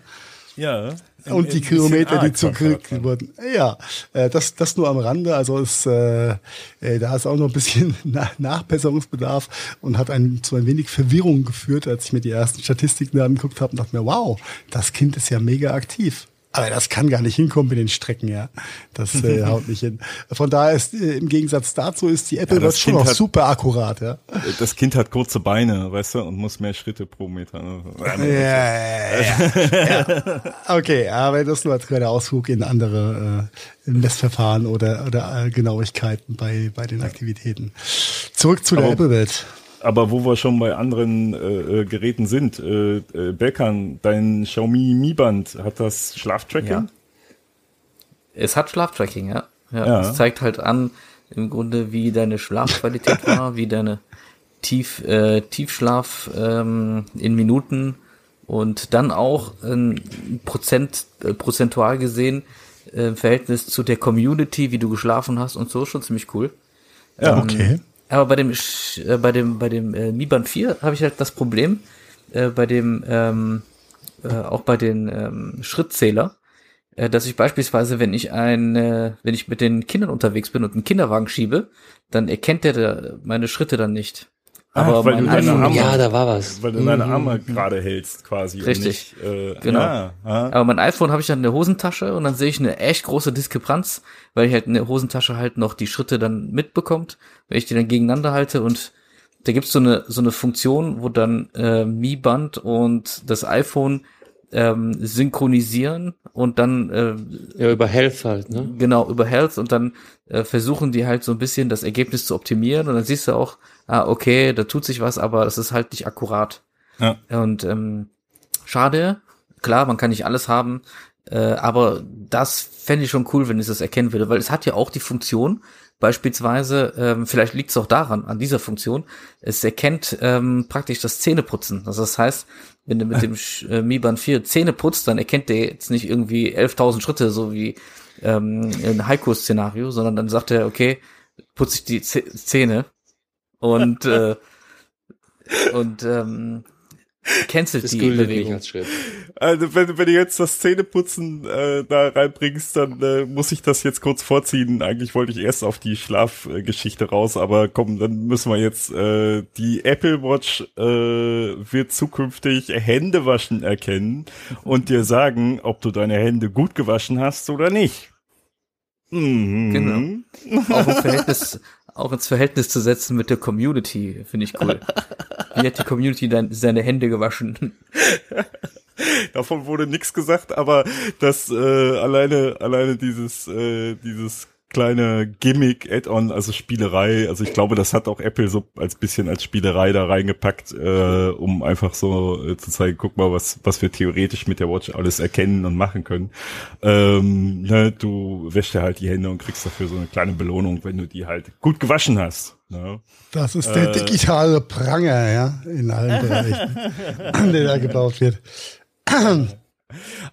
Ja. Ein- Und die Kilometer, die arg zurück verkürzt. wurden. Ja, äh, das, das nur am Rande. Also ist, äh, äh, da ist auch noch ein bisschen Na- Nachbesserungsbedarf und hat einen zu ein wenig Verwirrung geführt, als ich mir die ersten Statistiken da angeguckt habe und dachte mir, wow, das Kind ist ja mega aktiv. Aber das kann gar nicht hinkommen mit den Strecken, ja. Das äh, haut nicht hin. Von daher ist äh, im Gegensatz dazu ist die Apple Ja, Watch schon noch hat- super akkurat, ja. Das Kind hat kurze Beine, weißt du, und muss mehr Schritte pro Meter. ne? Ja, ja, ja. Okay, aber das nur als kleiner Ausflug in andere äh, Messverfahren oder, oder äh, Genauigkeiten bei, bei den Aktivitäten. Zurück zu der Aber- Apple-Welt. Aber wo wir schon bei anderen äh, äh, Geräten sind, äh, äh, Belkan, dein Xiaomi Mi Band, hat das Schlaftracking? Ja. Es hat Schlaftracking, ja. ja. Ja. Es zeigt halt an, im Grunde, wie deine Schlafqualität war, wie deine Tief, äh, Tiefschlaf ähm, in Minuten und dann auch ein Prozent, äh, prozentual gesehen äh, im Verhältnis zu der Community, wie du geschlafen hast und so, schon ziemlich cool. Ja. Okay. Aber bei dem äh, bei dem bei dem äh, Mi Band 4 habe ich halt das Problem äh, bei dem ähm, äh, auch bei den ähm, Schrittzähler, äh, dass ich beispielsweise, wenn ich ein äh, wenn ich mit den Kindern unterwegs bin und einen Kinderwagen schiebe, dann erkennt der da meine Schritte dann nicht. Aber weil mein du deine Arme- Ja, da war was. Weil du deine Arme gerade hältst quasi. Richtig. Und nicht, äh, Genau. Ja. Aber mein iPhone habe ich dann in der Hosentasche und dann sehe ich eine echt große Diskrepanz, weil ich halt in der Hosentasche halt noch die Schritte dann mitbekommt, wenn ich die dann gegeneinander halte und da gibt's so eine so eine Funktion, wo dann äh, Mi Band und das iPhone ähm, synchronisieren und dann äh, Ja, über Health halt, ne? genau über Health und dann äh, versuchen die halt so ein bisschen das Ergebnis zu optimieren und dann siehst du auch, ah okay, da tut sich was, aber das ist halt nicht akkurat. Ja. Und ähm, schade, klar, man kann nicht alles haben, äh, aber das fände ich schon cool, wenn es das erkennen würde, weil es hat ja auch die Funktion, beispielsweise, ähm, vielleicht liegt es auch daran, an dieser Funktion, es erkennt ähm, praktisch das Zähneputzen. Also das heißt, wenn du mit dem äh, Mi Band 4 Zähne putzt, dann erkennt der jetzt nicht irgendwie 11.000 Schritte, so wie ähm, ein Heiko-Szenario, sondern dann sagt er, okay, putze ich die Zäh- Zähne und äh, und ähm, cancelt Das die Bewegung. als Schritt. Also wenn, wenn du jetzt das Zähneputzen äh, da reinbringst, dann äh, muss ich das jetzt kurz vorziehen. Eigentlich wollte ich erst auf die Schlafgeschichte raus, aber komm, dann müssen wir jetzt äh, die Apple Watch äh, wird zukünftig Händewaschen erkennen und dir sagen, ob du deine Hände gut gewaschen hast oder nicht. Mhm. Genau. Auch im Verhältnis, auch ins Verhältnis zu setzen mit der Community, finde ich cool. Wie hat die Community dann seine Hände gewaschen? Davon wurde nichts gesagt, aber das äh, alleine alleine dieses äh, dieses kleine Gimmick Add-on, also Spielerei, also ich glaube, das hat auch Apple so als bisschen als Spielerei da reingepackt, äh, um einfach so äh, zu zeigen, guck mal, was was wir theoretisch mit der Watch alles erkennen und machen können. Ähm, ne, du wäschst dir halt die Hände und kriegst dafür so eine kleine Belohnung, wenn du die halt gut gewaschen hast. Ne? Das ist der Äh. digitale Pranger, ja, in allen Bereichen, der da gebaut wird.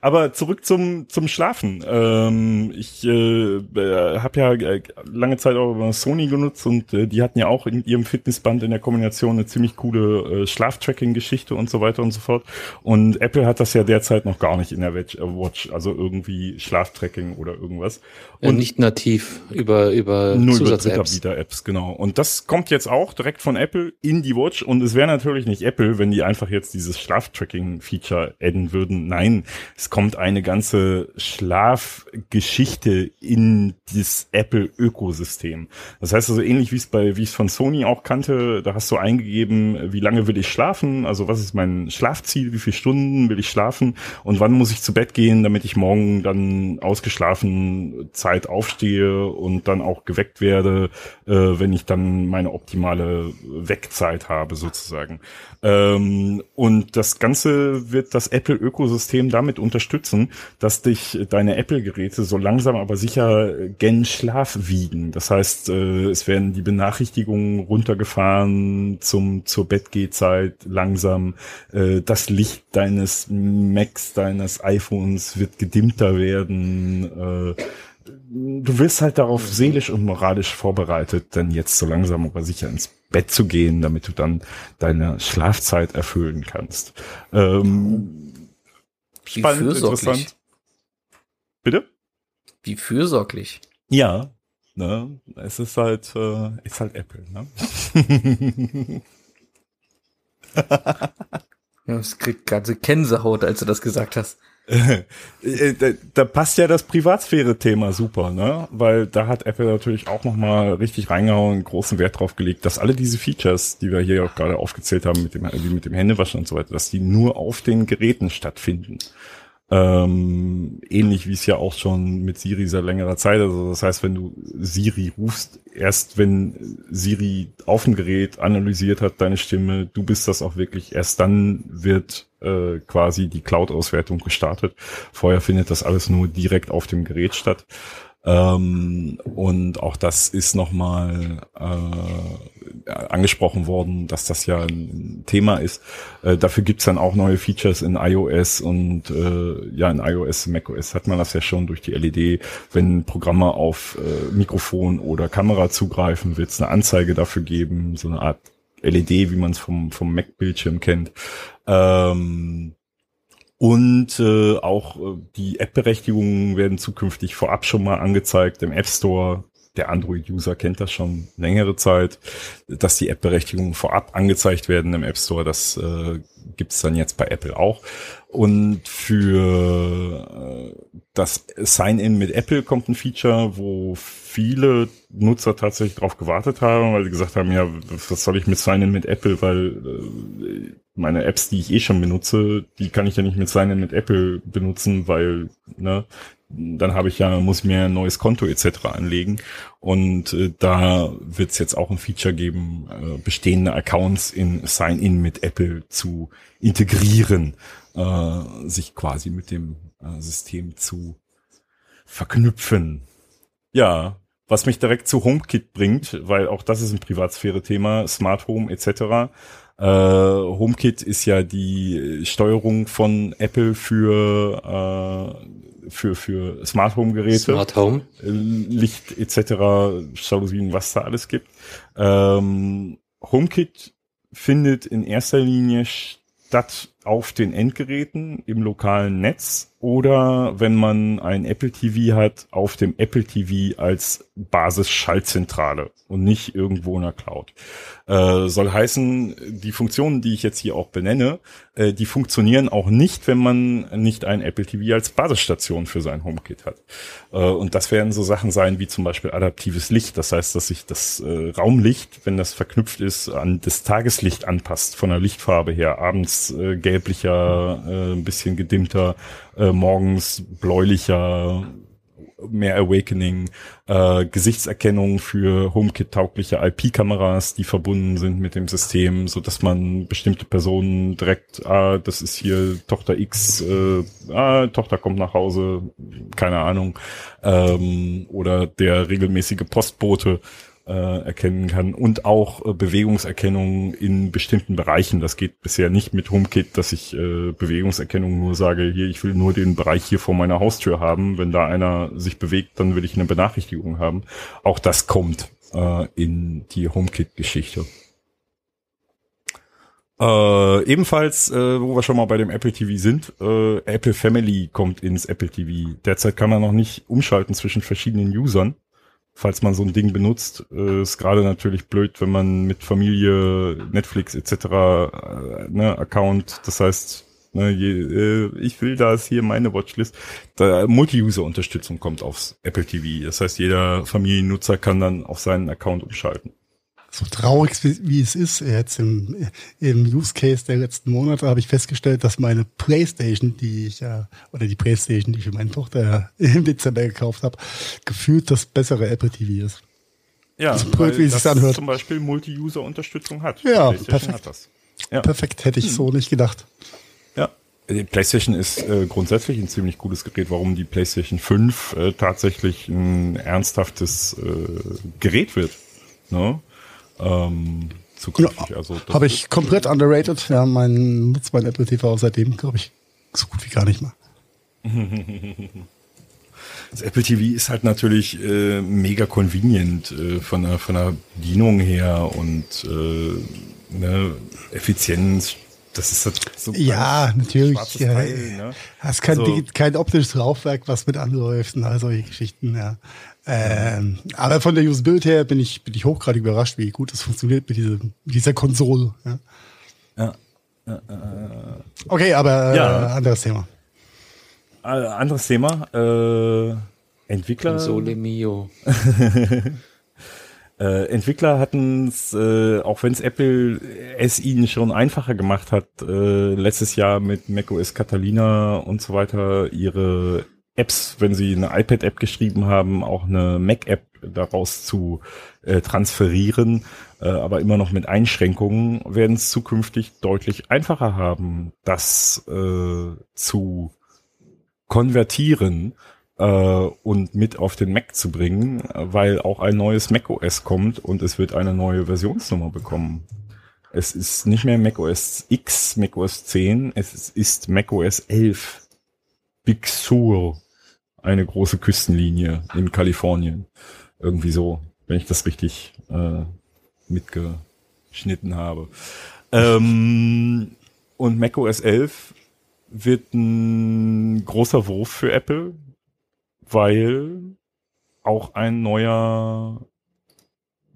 Aber zurück zum zum Schlafen. Ähm, ich äh, äh, habe ja äh, lange Zeit auch über Sony genutzt und äh, die hatten ja auch in ihrem Fitnessband in der Kombination eine ziemlich coole äh, Schlaftracking-Geschichte und so weiter und so fort. Und Apple hat das ja derzeit noch gar nicht in der Watch, äh, Watch also irgendwie Schlaftracking oder irgendwas. Und nicht nativ über, über Nur über Zusatz-Apps. Drittanbieter-Apps, genau. Und das kommt jetzt auch direkt von Apple in die Watch. Und es wäre natürlich nicht Apple, wenn die einfach jetzt dieses Schlaftracking-Feature adden würden. Nein, es kommt eine ganze Schlafgeschichte in das Apple-Ökosystem. Das heißt also ähnlich wie es bei, wie es von Sony auch kannte, da hast du eingegeben, wie lange will ich schlafen, also was ist mein Schlafziel, wie viele Stunden will ich schlafen und wann muss ich zu Bett gehen, damit ich morgen dann ausgeschlafen Zeit aufstehe und dann auch geweckt werde, äh, wenn ich dann meine optimale Weckzeit habe sozusagen. Ähm, und das Ganze wird das Apple-Ökosystem damit unterstützen, dass dich deine Apple-Geräte so langsam aber sicher gen Schlaf wiegen. Das heißt, äh, es werden die Benachrichtigungen runtergefahren zum zur Bettgehzeit langsam. Äh, das Licht deines Macs, deines iPhones wird gedimmter werden. Äh, du wirst halt darauf seelisch und moralisch vorbereitet, dann jetzt so langsam aber sicher ins Bett zu gehen, damit du dann deine Schlafzeit erfüllen kannst. Ähm, Wie spannend, fürsorglich. Bitte? Wie fürsorglich. Ja, ne, es ist halt, äh, ist halt Apple, ne? Ja, es kriegt ganze Gänsehaut, als du das gesagt hast. Äh, da, da passt ja das Privatsphäre-Thema super, ne? Weil da hat Apple natürlich auch nochmal richtig reingehauen, großen Wert drauf gelegt, dass alle diese Features, die wir hier auch gerade aufgezählt haben, mit dem, wie mit dem Händewaschen und so weiter, dass die nur auf den Geräten stattfinden. Ähm, ähnlich wie es ja auch schon mit Siri seit längerer Zeit. Also das heißt, wenn du Siri rufst, erst wenn Siri auf dem Gerät analysiert hat deine Stimme, du bist das auch wirklich, erst dann wird äh, quasi die Cloud-Auswertung gestartet. Vorher findet das alles nur direkt auf dem Gerät statt. Ähm, und auch das ist nochmal äh, angesprochen worden, dass das ja ein Thema ist. Äh, dafür gibt's dann auch neue Features in iOS und äh, ja, in iOS, macOS hat man das ja schon durch die LED. Wenn Programme auf äh, Mikrofon oder Kamera zugreifen, wird's eine Anzeige dafür geben, so eine Art LED, wie man es vom, vom Mac-Bildschirm kennt. Ähm, und äh, auch äh, die App-Berechtigungen werden zukünftig vorab schon mal angezeigt im App Store. Der Android-User kennt das schon längere Zeit, dass die App-Berechtigungen vorab angezeigt werden im App Store. Das äh, gibt's dann jetzt bei Apple auch. Und für äh, das Sign-in mit Apple kommt ein Feature, wo viele Nutzer tatsächlich drauf gewartet haben, weil sie gesagt haben, ja, was soll ich mit Sign-in mit Apple, weil äh, meine Apps, die ich eh schon benutze, die kann ich ja nicht mit Sign-in mit Apple benutzen, weil, ne, dann habe ich ja, muss mir ein neues Konto etc. anlegen. Und äh, da wird es jetzt auch ein Feature geben, äh, bestehende Accounts in Sign-in mit Apple zu integrieren, äh, sich quasi mit dem äh, System zu verknüpfen. Ja, was mich direkt zu HomeKit bringt, weil auch das ist ein Privatsphäre-Thema, Smart Home etc. Äh, HomeKit ist ja die Steuerung von Apple für äh, für für Smart Home Geräte, Smart Home. äh, Licht etc. Jalousien, was da alles gibt. Ähm, HomeKit findet in erster Linie das auf den Endgeräten im lokalen Netz oder wenn man ein Apple TV hat, auf dem Apple TV als Basis-Schaltzentrale und nicht irgendwo in der Cloud. Äh, soll heißen, die Funktionen, die ich jetzt hier auch benenne, äh, die funktionieren auch nicht, wenn man nicht ein Apple TV als Basisstation für sein HomeKit hat. Äh, und das werden so Sachen sein wie zum Beispiel adaptives Licht. Das heißt, dass sich das äh, Raumlicht, wenn das verknüpft ist, an das Tageslicht anpasst von der Lichtfarbe her. Abends äh, gelblicher, äh, ein bisschen gedimmter, äh, morgens bläulicher, mehr Awakening, äh, Gesichtserkennung für HomeKit-taugliche IP-Kameras, die verbunden sind mit dem System, so dass man bestimmte Personen direkt, ah, das ist hier Tochter X, äh, ah, Tochter kommt nach Hause, keine Ahnung, ähm, oder der regelmäßige Postbote, äh, erkennen kann und auch äh, Bewegungserkennung in bestimmten Bereichen. Das geht bisher nicht mit HomeKit, dass ich äh, Bewegungserkennung nur sage, hier, ich will nur den Bereich hier vor meiner Haustür haben. Wenn da einer sich bewegt, dann will ich eine Benachrichtigung haben. Auch das kommt äh, in die HomeKit-Geschichte. Äh, ebenfalls, äh, wo wir schon mal bei dem Apple TV sind, äh, Apple Family kommt ins Apple TV. Derzeit kann man noch nicht umschalten zwischen verschiedenen Usern falls man so ein Ding benutzt. Äh, ist gerade natürlich blöd, wenn man mit Familie, Netflix etc. Äh, ne, Account, das heißt, ne, je, äh, ich will da ist hier meine Watchlist. Da Multi-User-Unterstützung kommt aufs Apple TV. Das heißt, jeder Familiennutzer kann dann auf seinen Account umschalten so traurig wie, wie, es ist, jetzt im, im Use Case der letzten Monate habe ich festgestellt, dass meine Playstation, die ich ja, oder die Playstation, die ich für meine Tochter im Dezember gekauft habe, gefühlt das bessere Apple TV ist. Ja, so blöd, wie es sich anhört. zum Beispiel Multi-User-Unterstützung hat. Ja, perfekt. Hat das. Ja. Perfekt, hätte ich hm. so nicht gedacht. Ja, die PlayStation ist äh, grundsätzlich ein ziemlich gutes Gerät. Warum die PlayStation 5 äh, tatsächlich ein ernsthaftes äh, Gerät wird. Ne? Ähm, zukünftig. Ja, also habe ich komplett underrated. Ja, mein nutzt mein Apple TV seitdem, glaube ich, so gut wie gar nicht mehr. Das Apple TV ist halt natürlich äh, mega convenient äh, von der von der Bedienung her und äh, ne, Effizienz. Das ist halt so ja natürlich. Ja, Teil, ne? Hast kein, also, kein optisches Laufwerk, was mit anläuft und all solche Geschichten. Ja. Ähm, aber von der Usability her bin ich, bin ich hochgradig überrascht, wie gut das funktioniert mit dieser, mit dieser Konsole. Ja. ja. ja äh, okay, aber ja. Äh, anderes Thema. Äh, anderes Thema. Äh, Entwickler. Konsole Mio. äh, Entwickler hatten es, äh, auch wenn es Apple es ihnen schon einfacher gemacht hat, äh, letztes Jahr mit macOS Catalina und so weiter ihre Apps, wenn sie eine iPad-App geschrieben haben, auch eine Mac-App daraus zu äh, transferieren, äh, aber immer noch mit Einschränkungen, werden es zukünftig deutlich einfacher haben, das äh, zu konvertieren äh, und mit auf den Mac zu bringen, weil auch ein neues macOS kommt und es wird eine neue Versionsnummer bekommen. Es ist nicht mehr macOS X, macOS 10, es ist macOS 11. Big Sur eine große Küstenlinie in Kalifornien. Irgendwie so, wenn ich das richtig äh, mitgeschnitten habe. Ähm, und macOS 11 wird ein großer Wurf für Apple, weil auch ein neuer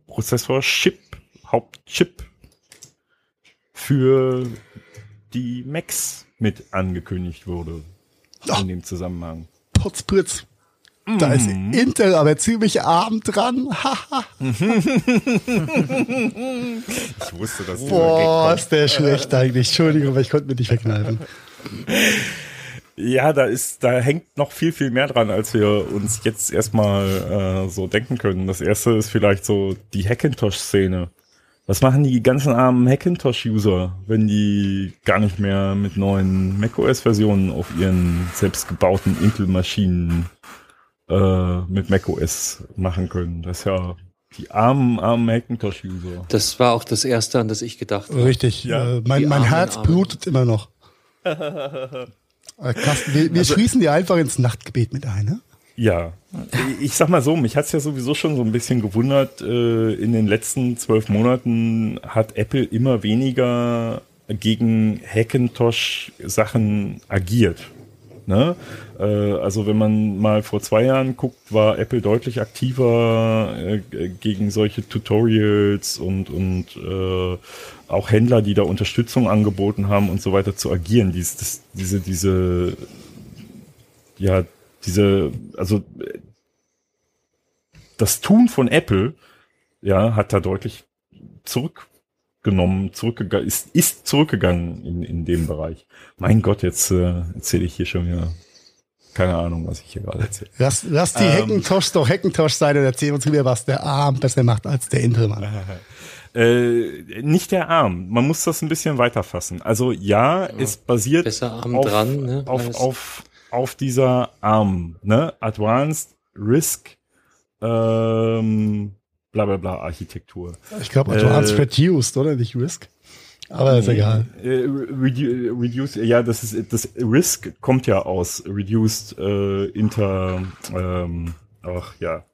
Prozessor-Chip, Hauptchip für die Macs mit angekündigt wurde. In dem Zusammenhang. Potzblitz. Da ist mhm. Intel aber ziemlich arm dran. ich wusste, dass Boah, ist der schlecht eigentlich. Entschuldigung, aber ich konnte mir nicht verkneifen. Ja, da ist, da hängt noch viel, viel mehr dran, als wir uns jetzt erstmal äh, so denken können. Das erste ist vielleicht so die Hackintosh-Szene. Was machen die ganzen armen Hackintosh-User, wenn die gar nicht mehr mit neuen macOS-Versionen auf ihren selbstgebauten Intel-Maschinen äh, mit macOS machen können? Das ist ja die armen, armen Hackintosh-User. Das war auch das Erste, an das ich gedacht habe. Richtig. Ja. Äh, mein, mein Herz Armen. blutet immer noch. äh, Carsten, wir, wir also, schließen dir einfach ins Nachtgebet mit ein, ne? Ja, ich sag mal so, mich hat's ja sowieso schon so ein bisschen gewundert. Äh, in den letzten zwölf Monaten hat Apple immer weniger gegen Hackintosh-Sachen agiert. Ne? Äh, also wenn man mal vor zwei Jahren guckt, war Apple deutlich aktiver äh, gegen solche Tutorials und, und äh, auch Händler, die da Unterstützung angeboten haben und so weiter zu agieren. Dies, das, diese, diese, ja, diese, also das Tun von Apple, ja, hat da deutlich zurückgenommen, zurückgegangen, ist, ist zurückgegangen in, in dem Bereich. Mein Gott, jetzt äh, erzähle ich hier schon wieder keine Ahnung, was ich hier gerade erzähle. Lass, lass die ähm, Hackintosh doch Hackintosh sein und erzähl uns wieder, was der Arm besser macht als der Intel-Mann. Äh, nicht der Arm. Man muss das ein bisschen weiter fassen. Also ja, ja es basiert auf, dran, ne? auf, auf, auf dieser Arm, ne? Advanced Risk ähm, bla bla bla Architektur. Ich glaube Advanced äh, Reduced, oder? Nicht Risk? Aber ist egal. Äh, redu reduced, ja, das ist das Risk kommt ja aus Reduced äh, Inter ähm, ach ja.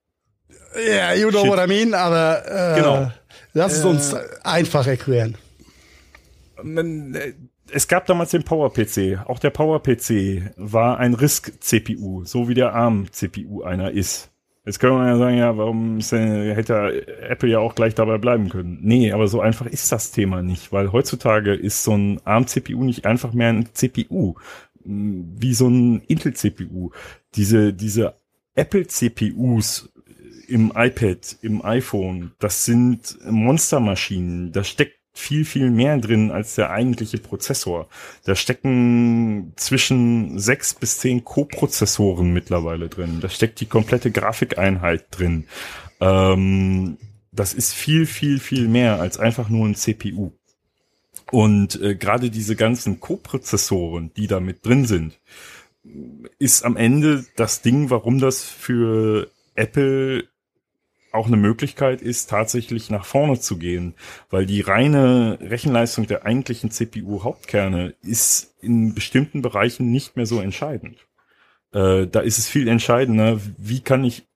Ja, yeah, you know Shit. what I mean, aber äh, genau. lass es uns äh, einfach erklären. Es gab damals den PowerPC. Auch der PowerPC war ein RISC-CPU, so wie der ARM-CPU einer ist. Jetzt können wir ja sagen, ja, warum hätte Apple ja auch gleich dabei bleiben können. Nee, aber so einfach ist das Thema nicht, weil heutzutage ist so ein ARM-CPU nicht einfach mehr ein CPU, wie so ein Intel-CPU. Diese, diese Apple-CPUs im iPad, im iPhone, das sind Monstermaschinen. Da steckt viel, viel mehr drin als der eigentliche Prozessor. Da stecken zwischen sechs bis zehn Co-Prozessoren mittlerweile drin. Da steckt die komplette Grafikeinheit drin. Ähm, das ist viel, viel, viel mehr als einfach nur ein CPU. Und äh, gerade diese ganzen Co-Prozessoren, die da mit drin sind, ist am Ende das Ding, warum das für Apple auch eine Möglichkeit ist, tatsächlich nach vorne zu gehen, weil die reine Rechenleistung der eigentlichen CPU-Hauptkerne ist in bestimmten Bereichen nicht mehr so entscheidend. Äh, da ist es viel entscheidender, wie kann ich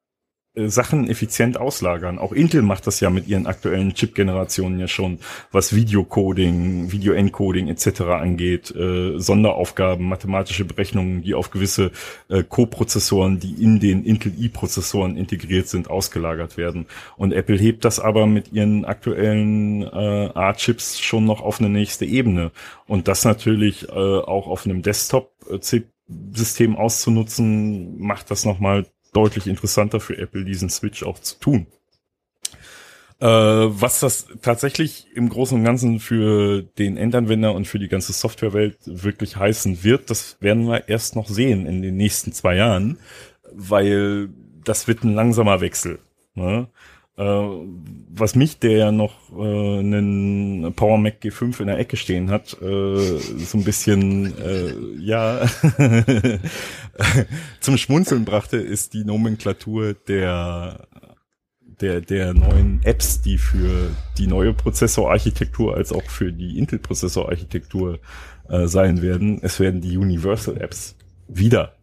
Sachen effizient auslagern. Auch Intel macht das ja mit ihren aktuellen Chip-Generationen ja schon, was Videocoding, Video-Encoding etc. angeht, äh, Sonderaufgaben, mathematische Berechnungen, die auf gewisse äh, Co-Prozessoren, die in den Intel i-Prozessoren integriert sind, ausgelagert werden. Und Apple hebt das aber mit ihren aktuellen äh, A-Chips schon noch auf eine nächste Ebene. Und das natürlich äh, auch auf einem Desktop-System auszunutzen, macht das nochmal deutlich interessanter für Apple, diesen Switch auch zu tun. Äh, was das tatsächlich im Großen und Ganzen für den Endanwender und für die ganze Softwarewelt wirklich heißen wird, das werden wir erst noch sehen in den nächsten zwei Jahren, weil das wird ein langsamer Wechsel. Ne? Äh, was mich, der ja noch äh, einen Power Mac G5 in der Ecke stehen hat, äh, so ein bisschen, äh, ja, zum Schmunzeln brachte, ist die Nomenklatur der der, der neuen Apps, die für die neue Prozessorarchitektur als auch für die Intel-Prozessorarchitektur äh, sein werden. Es werden die Universal Apps wieder.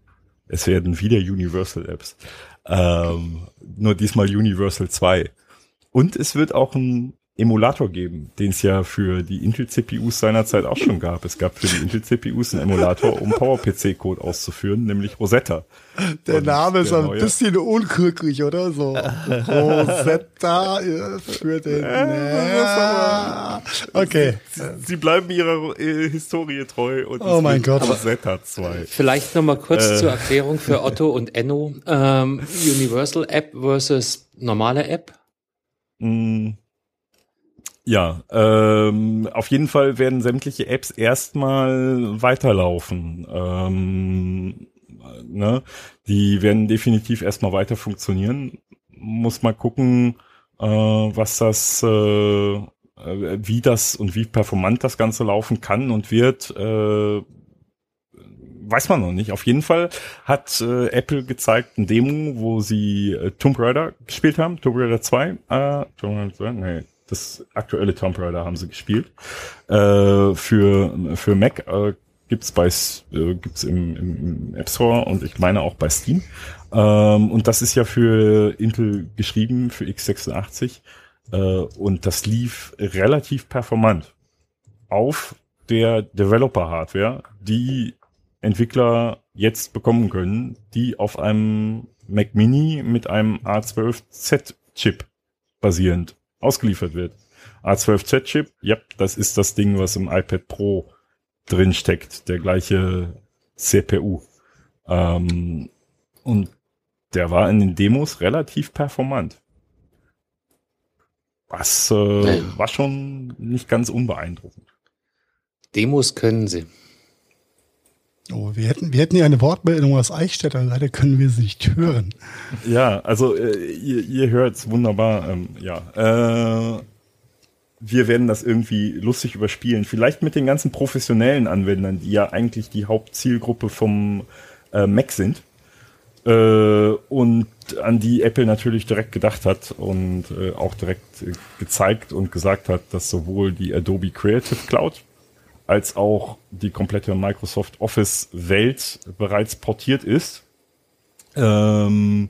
Es werden wieder Universal Apps. Ähm, nur diesmal Universal 2. Und es wird auch ein Emulator geben, den es ja für die Intel-CPUs seinerzeit auch schon gab. Es gab für die Intel-CPUs einen Emulator, um PowerPC-Code auszuführen, nämlich Rosetta. Der Und Name ist ein bisschen unglücklich, oder? So Rosetta für den. Ja, okay. Sie, sie, bleiben ihrer äh, Historie treu und oh mein Gott. Rosetta 2. Vielleicht nochmal kurz äh. zur Erklärung für Otto und Enno. Ähm, Universal App versus normale App. Mm. Ja, ähm, auf jeden Fall werden sämtliche Apps erstmal weiterlaufen. Ähm, ne? Die werden definitiv erstmal weiter funktionieren. Muss mal gucken, äh, was das, äh, wie das und wie performant das Ganze laufen kann und wird. Äh, weiß man noch nicht. Auf jeden Fall hat äh, Apple gezeigt ein Demo, wo sie äh, Tomb Raider gespielt haben, Tomb Raider 2. Äh, Tomb Raider 2? Nee, das aktuelle Tomb Raider haben sie gespielt. Äh, für, für Mac äh, gibt's bei äh, gibt's im, im, App Store und ich meine auch bei Steam. Ähm, und das ist ja für Intel geschrieben, für x86. Äh, und das lief relativ performant auf der Developer-Hardware, die Entwickler jetzt bekommen können, die auf einem Mac Mini mit einem A12Z-Chip basierend ausgeliefert wird. A12Z-Chip, ja, das ist das Ding, was im iPad Pro drin steckt, der gleiche CPU. Ähm, und der war in den Demos relativ performant. Was äh, war schon nicht ganz unbeeindruckend. Demos können sie. Oh, wir hätten, wir hätten hier eine Wortmeldung aus Eichstätter, leider können wir sie nicht hören. Ja, also äh, ihr, ihr hört's wunderbar. Ähm, ja, äh, wir werden das irgendwie lustig überspielen. Vielleicht mit den ganzen professionellen Anwendern, die ja eigentlich die Hauptzielgruppe vom äh, Mac sind. Äh, und an die Apple natürlich direkt gedacht hat und äh, auch direkt äh, gezeigt und gesagt hat, dass sowohl die Adobe Creative Cloud als auch die komplette Microsoft Office Welt bereits portiert ist. Ähm,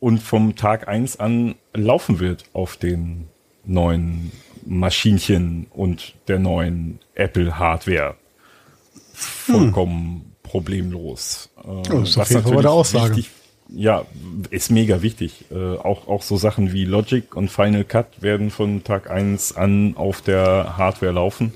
und vom Tag eins an laufen wird auf den neuen Maschinchen und der neuen Apple Hardware. Vollkommen problemlos. Äh, Oh, das ist auf was jeden eine Aussage. Wichtig, ja, ist mega wichtig. Äh, auch, auch so Sachen wie Logic und Final Cut werden von Tag eins an auf der Hardware laufen,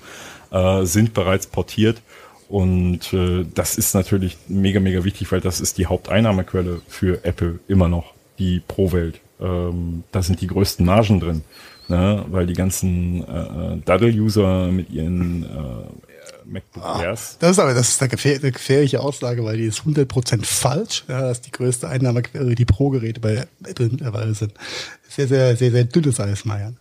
äh, sind bereits portiert. Und äh, das ist natürlich mega, mega wichtig, weil das ist die Haupteinnahmequelle für Apple immer noch, die Pro-Welt. Ähm, da sind die größten Margen drin, ne? weil die ganzen äh, Daddle-User mit ihren äh, MacBook Airs Das ist aber das ist eine, gefähr eine gefährliche Aussage, weil die ist 100% falsch. Ja, das ist die größte Einnahmequelle, die Pro-Geräte bei Apple mittlerweile sind. Sehr, sehr, sehr, sehr dünnes Eis, Marian.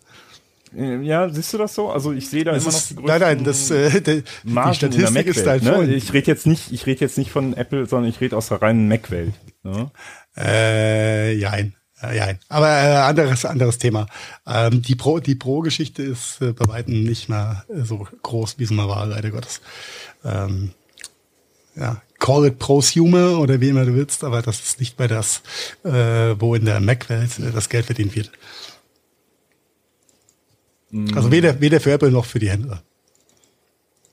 Äh, Ja, siehst du das so? Also ich sehe da Das immer noch ist, die nein, nein, das, äh, die, die Statistik ist dein Ne? Ich rede jetzt nicht, ich rede jetzt nicht von Apple, sondern ich rede aus der reinen Mac-Welt. Ne? Äh, jein. Äh, jein. Aber äh, anderes, anderes Thema. Ähm, die Pro, die Pro-Geschichte ist äh, bei weitem nicht mehr so groß, wie es mal war, leider Gottes. Ähm, ja, call it prosumer oder wie immer du willst, aber das ist nicht mehr das, äh, wo in der Mac-Welt äh, das Geld verdient wird. Also weder, weder für Apple noch für die Händler.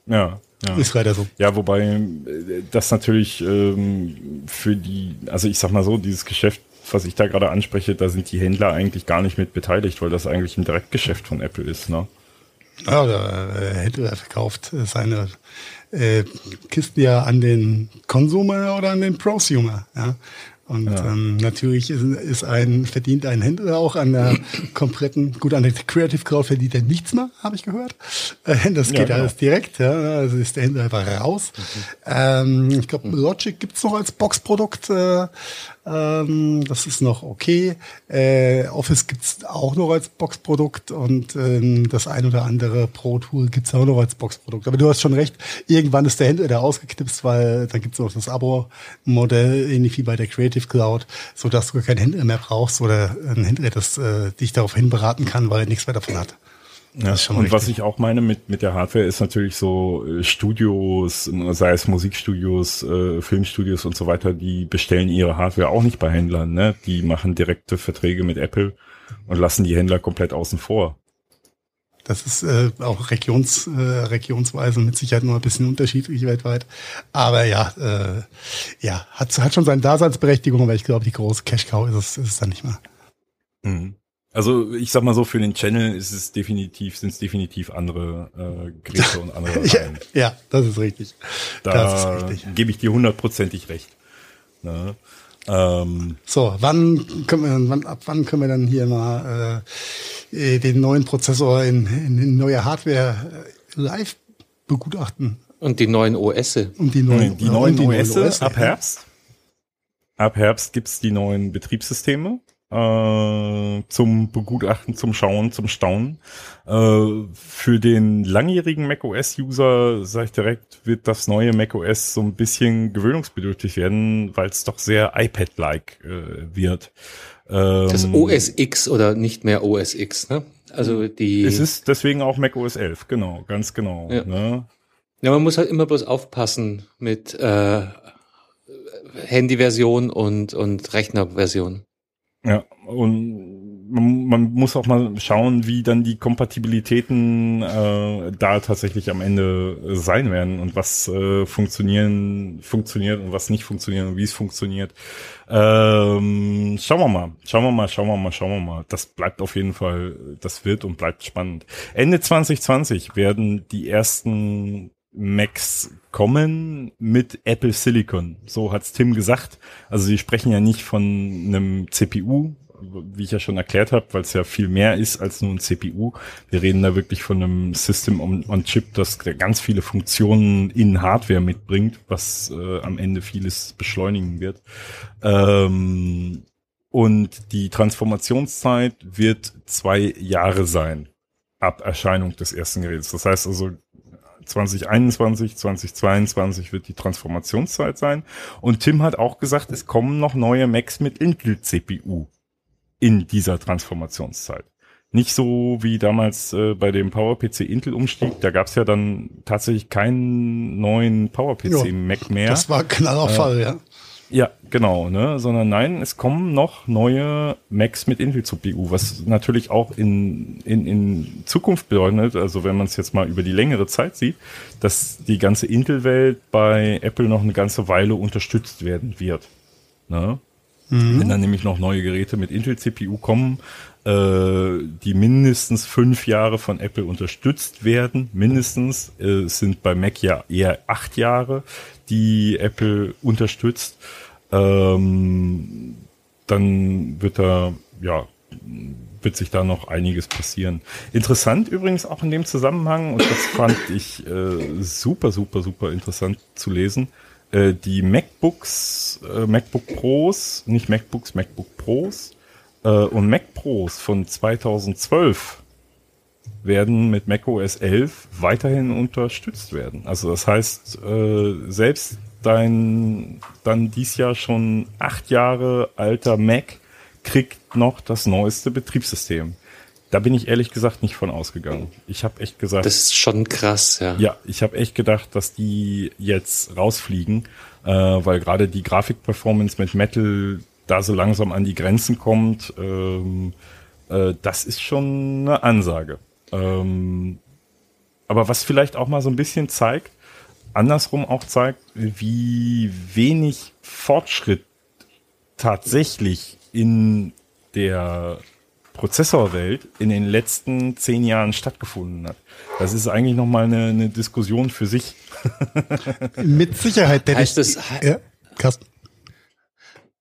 Ja, ja. Ist leider so. Ja, wobei äh, das natürlich ähm, für die, also ich sag mal so, dieses Geschäft, was ich da gerade anspreche, da sind die Händler eigentlich gar nicht mit beteiligt, weil das eigentlich ein Direktgeschäft von Apple ist. Ne? Ja, der äh, Händler verkauft äh, seine äh, Kisten ja an den Consumer oder an den Prosumer. Ja? Und ähm, natürlich ist, ist ein, verdient ein Händler auch an der kompletten, gut, an der Creative Cloud verdient er nichts mehr, habe ich gehört. Äh, das Ja, geht genau. alles direkt, ja. Also ist der Händler einfach raus. Ähm, ich glaube, Logic gibt's noch als Boxprodukt. Äh, ähm, das ist noch okay. Äh, Office gibt's auch noch als Boxprodukt und ähm, das ein oder andere Pro Tool gibt's auch noch als Boxprodukt. Aber du hast schon recht, irgendwann ist der Händler da ausgeknipst, weil dann gibt's noch das Abo-Modell, ähnlich wie bei der Creative Cloud, so dass du keinen Händler mehr brauchst oder ein Händler, das äh, dich daraufhin beraten kann, weil er nichts mehr davon hat. Ja, ist schon und was richtig. ich auch meine mit, mit der Hardware ist natürlich so äh, Studios, sei es Musikstudios, äh, Filmstudios und so weiter, die bestellen ihre Hardware auch nicht bei Händlern. Ne? Die machen direkte Verträge mit Apple und lassen die Händler komplett außen vor. Das ist äh, auch regions, äh, regionsweise mit Sicherheit nur ein bisschen unterschiedlich weltweit. Aber ja, äh, ja, hat, hat schon seine Daseinsberechtigung, aber ich glaube, die große Cash-Cow ist es, ist es dann nicht mehr. Mhm. Also ich sag mal so, für den Channel ist es definitiv, sind es definitiv andere äh, Geräte und andere Ja, ja, das ist richtig. das Da ist richtig. gebe ich dir hundertprozentig recht. Ne? Ähm, So, wann können wir, wann, ab wann können wir dann hier mal äh, äh, den neuen Prozessor in, in, neue Hardware äh, live begutachten? Und die neuen OS. Und die neuen, die neuen und die OS, OS, ab ja. Herbst. Ab Herbst gibt's die neuen Betriebssysteme äh, zum Begutachten, zum Schauen, zum Staunen. Äh, für den langjährigen macOS-User, sage ich direkt, wird das neue macOS so ein bisschen gewöhnungsbedürftig werden, weil es doch sehr iPad-like äh, wird. Ähm, Das OS X oder nicht mehr OS X, ne? Also die. Es ist deswegen auch macOS 11, genau, ganz genau. Ja. Ne? Ja, man muss halt immer bloß aufpassen mit äh, Handyversion und, und Rechnerversion. Ja, und man, man muss auch mal schauen, wie dann die Kompatibilitäten äh, da tatsächlich am Ende sein werden und was äh, funktionieren, funktioniert und was nicht funktioniert und wie es funktioniert. Ähm, schauen wir mal, schauen wir mal, schauen wir mal, schauen wir mal. Das bleibt auf jeden Fall, das wird und bleibt spannend. Ende 2020 werden die ersten Macs kommen mit Apple Silicon. So hat's Tim gesagt. Also sie sprechen ja nicht von einem CPU, wie ich ja schon erklärt habe, weil es ja viel mehr ist als nur ein CPU. Wir reden da wirklich von einem System on, on Chip, das ganz viele Funktionen in Hardware mitbringt, was äh, am Ende vieles beschleunigen wird. Ähm, und die Transformationszeit wird zwei Jahre sein ab Erscheinung des ersten Geräts. Das heißt also 2021, 2022 wird die Transformationszeit sein. Und Tim hat auch gesagt, es kommen noch neue Macs mit Intel-CPU in dieser Transformationszeit. Nicht so wie damals äh, bei dem PowerPC Intel Umstieg, da gab es ja dann tatsächlich keinen neuen PowerPC Mac mehr. Das war knaller äh, Fall, ja. Ja, genau, ne, sondern nein, es kommen noch neue Macs mit Intel CPU, was natürlich auch in, in, in Zukunft bedeutet, also wenn man es jetzt mal über die längere Zeit sieht, dass die ganze Intel-Welt bei Apple noch eine ganze Weile unterstützt werden wird. Ne? Mhm. Wenn dann nämlich noch neue Geräte mit Intel-CPU kommen, die mindestens fünf Jahre von Apple unterstützt werden, mindestens, äh, sind bei Mac ja eher acht Jahre, die Apple unterstützt, ähm, dann wird da, ja, wird sich da noch einiges passieren. Interessant übrigens auch in dem Zusammenhang, und das fand ich äh, super, super, super interessant zu lesen, äh, die MacBooks, äh, MacBook Pros, nicht MacBooks, MacBook Pros äh, und Mac Pros von 2012 werden mit macOS 11 weiterhin unterstützt werden. Also das heißt, äh, selbst dein dann dies Jahr schon acht Jahre alter Mac kriegt noch das neueste Betriebssystem. Da bin ich ehrlich gesagt nicht von ausgegangen. Ich habe echt gesagt. Das ist schon krass, ja. Ja, ich habe echt gedacht, dass die jetzt rausfliegen, äh, weil gerade die Grafikperformance mit Metal da so langsam an die Grenzen kommt. Ähm, äh, das ist schon eine Ansage. Ähm, aber was vielleicht auch mal so ein bisschen zeigt, andersrum auch zeigt, wie wenig Fortschritt tatsächlich in der Prozessorwelt in den letzten zehn Jahren stattgefunden hat. Das ist eigentlich nochmal eine, eine Diskussion für sich. Mit Sicherheit. Denn heißt ich, das, ja, Carsten.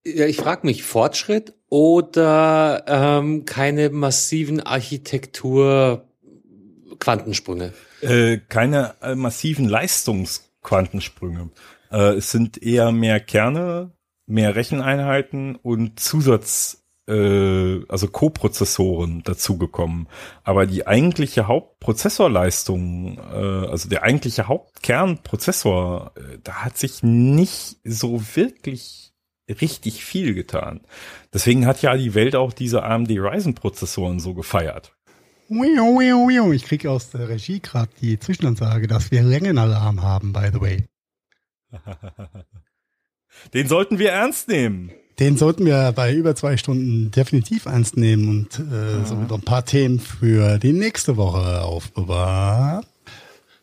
Ja, ich frage mich, Fortschritt oder ähm, keine massiven Architektur-Quantensprünge? Äh, keine äh, massiven Leistungsquantensprünge. Äh, es sind eher mehr Kerne, mehr Recheneinheiten und Zusatz äh, also Co-Prozessoren dazugekommen. Aber die eigentliche Hauptprozessorleistung, äh, also der eigentliche Hauptkernprozessor, äh, da hat sich nicht so wirklich richtig viel getan. Deswegen hat ja die Welt auch diese AMD Ryzen-Prozessoren so gefeiert. Ich kriege aus der Regie gerade die Zwischenansage, dass wir Längenalarm haben, by the way. Den sollten wir ernst nehmen den sollten wir bei über zwei Stunden definitiv ernst nehmen und äh, so noch ein paar Themen für die nächste Woche aufbewahren.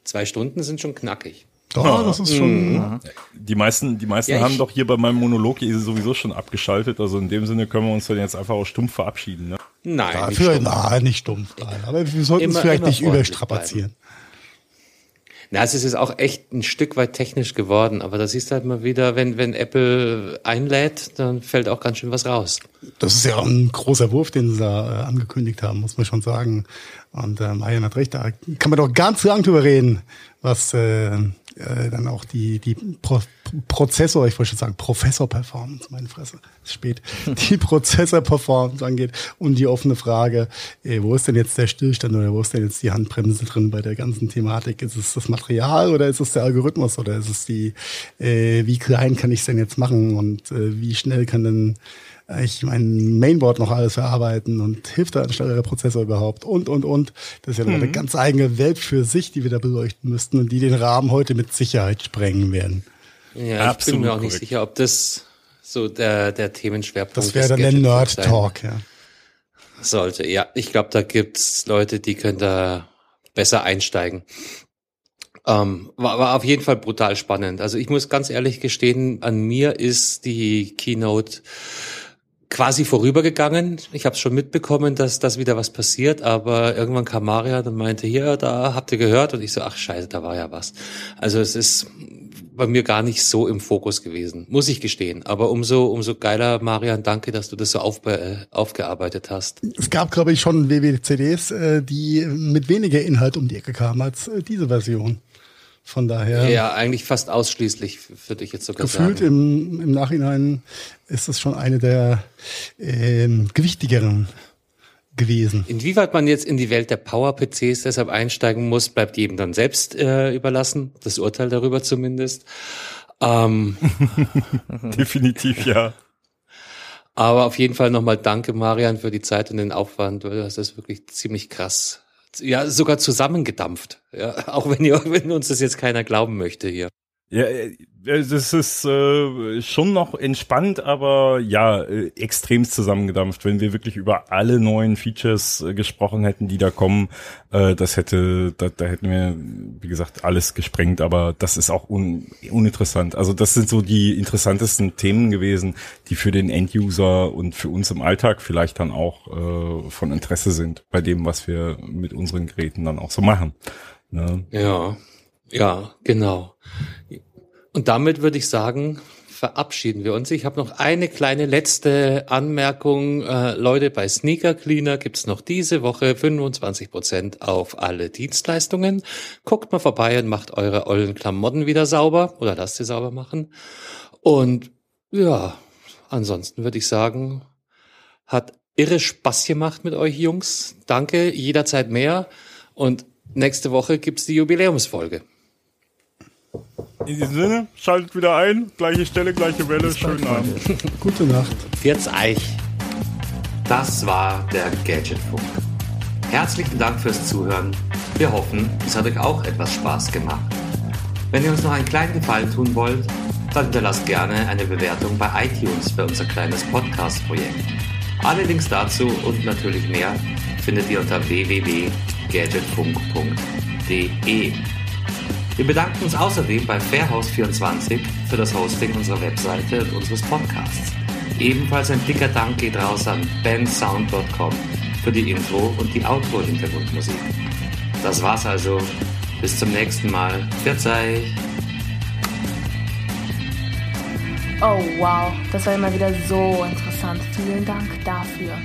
Zwei Stunden sind schon knackig. Doch, das ist schon. Mhm. Die meisten, die meisten ja, haben doch hier bei meinem Monolog sowieso schon abgeschaltet. Also in dem Sinne können wir uns dann jetzt einfach auch stumpf verabschieden. Ne? Nein, Dafür, nicht stumpf. Nein, nicht stumpf. Nein. Aber wir sollten es vielleicht nicht überstrapazieren. Bleiben. Na, es ist jetzt auch echt ein Stück weit technisch geworden, aber da siehst du halt mal wieder, wenn, wenn Apple einlädt, dann fällt auch ganz schön was raus. Das ist ja ein großer Wurf, den sie da äh, angekündigt haben, muss man schon sagen. Und äh, Marian hat recht, da kann man doch ganz lang drüber reden, was äh, äh, dann auch die, die Pro Prozessor, ich wollte schon sagen Professor-Performance, meine Fresse, ist spät, die Prozessor-Performance angeht und die offene Frage, ey, wo ist denn jetzt der Stillstand oder wo ist denn jetzt die Handbremse drin bei der ganzen Thematik? Ist es das Material oder ist es der Algorithmus oder ist es die, äh, wie klein kann ich es denn jetzt machen und äh, wie schnell kann denn ich mein Mainboard noch alles verarbeiten und hilft da ein schnellerer Prozessor überhaupt und, und, und. Das ist ja mhm. eine ganz eigene Welt für sich, die wir da beleuchten müssten und die den Rahmen heute mit Sicherheit sprengen werden. Ja, Absolut ich bin mir auch korrekt. nicht sicher, ob das so der, der Themenschwerpunkt ist. Das wäre dann der Nerd-Talk, ja. sollte. Ja, ich glaube, da gibt's Leute, die können da besser einsteigen. Ähm, war, war auf jeden Fall brutal spannend. Also ich muss ganz ehrlich gestehen, an mir ist die Keynote quasi vorübergegangen. Ich habe schon mitbekommen, dass das wieder was passiert, aber irgendwann kam Maria und meinte, hier, da habt ihr gehört und ich so, ach scheiße, da war ja was. Also es ist bei mir gar nicht so im Fokus gewesen, muss ich gestehen. Aber umso umso geiler, Marian, danke, dass du das so auf, äh, aufgearbeitet hast. Es gab, glaube ich, schon WWCDs, äh, die mit weniger Inhalt um die Ecke kamen als äh, diese Version. Von daher. Ja, eigentlich fast ausschließlich, würde ich jetzt sogar gefühlt sagen. Im, im Nachhinein ist das schon eine der ähm, gewichtigeren gewesen. Inwieweit man jetzt in die Welt der Power-PCs deshalb einsteigen muss, bleibt jedem dann selbst äh, überlassen. Das Urteil darüber zumindest. Ähm, Definitiv, ja. aber auf jeden Fall nochmal danke, Marian, für die Zeit und den Aufwand. Du hast das wirklich ziemlich krass ja sogar zusammengedampft. Ja, auch wenn ihr, wenn uns das jetzt keiner glauben möchte hier. Ja, äh, das ist äh, schon noch entspannt, aber ja, äh, extremst zusammengedampft. Wenn wir wirklich über alle neuen Features äh, gesprochen hätten, die da kommen, äh, das hätte, da, da hätten wir, wie gesagt, alles gesprengt, aber das ist auch un, uninteressant. Also das sind so die interessantesten Themen gewesen, die für den Enduser und für uns im Alltag vielleicht dann auch äh, von Interesse sind, bei dem, was wir mit unseren Geräten dann auch so machen. Ne? Ja, ja, genau. Und damit würde ich sagen, verabschieden wir uns. Ich habe noch eine kleine letzte Anmerkung. Äh, Leute, bei Sneaker Cleaner gibt's noch diese Woche 25 Prozent auf alle Dienstleistungen. Guckt mal vorbei und macht eure ollen Klamotten wieder sauber oder lasst sie sauber machen. Und ja, ansonsten würde ich sagen, hat irre Spaß gemacht mit euch Jungs. Danke, jederzeit mehr. Und nächste Woche gibt's die Jubiläumsfolge. In diesem Sinne, schaltet wieder ein. Gleiche Stelle, gleiche Welle. Schönen Abend. Gute Nacht. Wird's Eich. Das war der Gadgetfunk. Herzlichen Dank fürs Zuhören. Wir hoffen, es hat euch auch etwas Spaß gemacht. Wenn ihr uns noch einen kleinen Gefallen tun wollt, dann hinterlasst gerne eine Bewertung bei iTunes für unser kleines Podcast-Projekt. Alle Links dazu und natürlich mehr findet ihr unter www.gadgetfunk.de. Wir bedanken uns außerdem bei Fairhouse24 für das Hosting unserer Webseite und unseres Podcasts. Ebenfalls ein dicker Dank geht raus an bensound.com für die Intro und die Outro-Hintergrundmusik. Das war's also. Bis zum nächsten Mal. Verzeih. Oh wow, das war immer wieder so interessant. Vielen Dank dafür.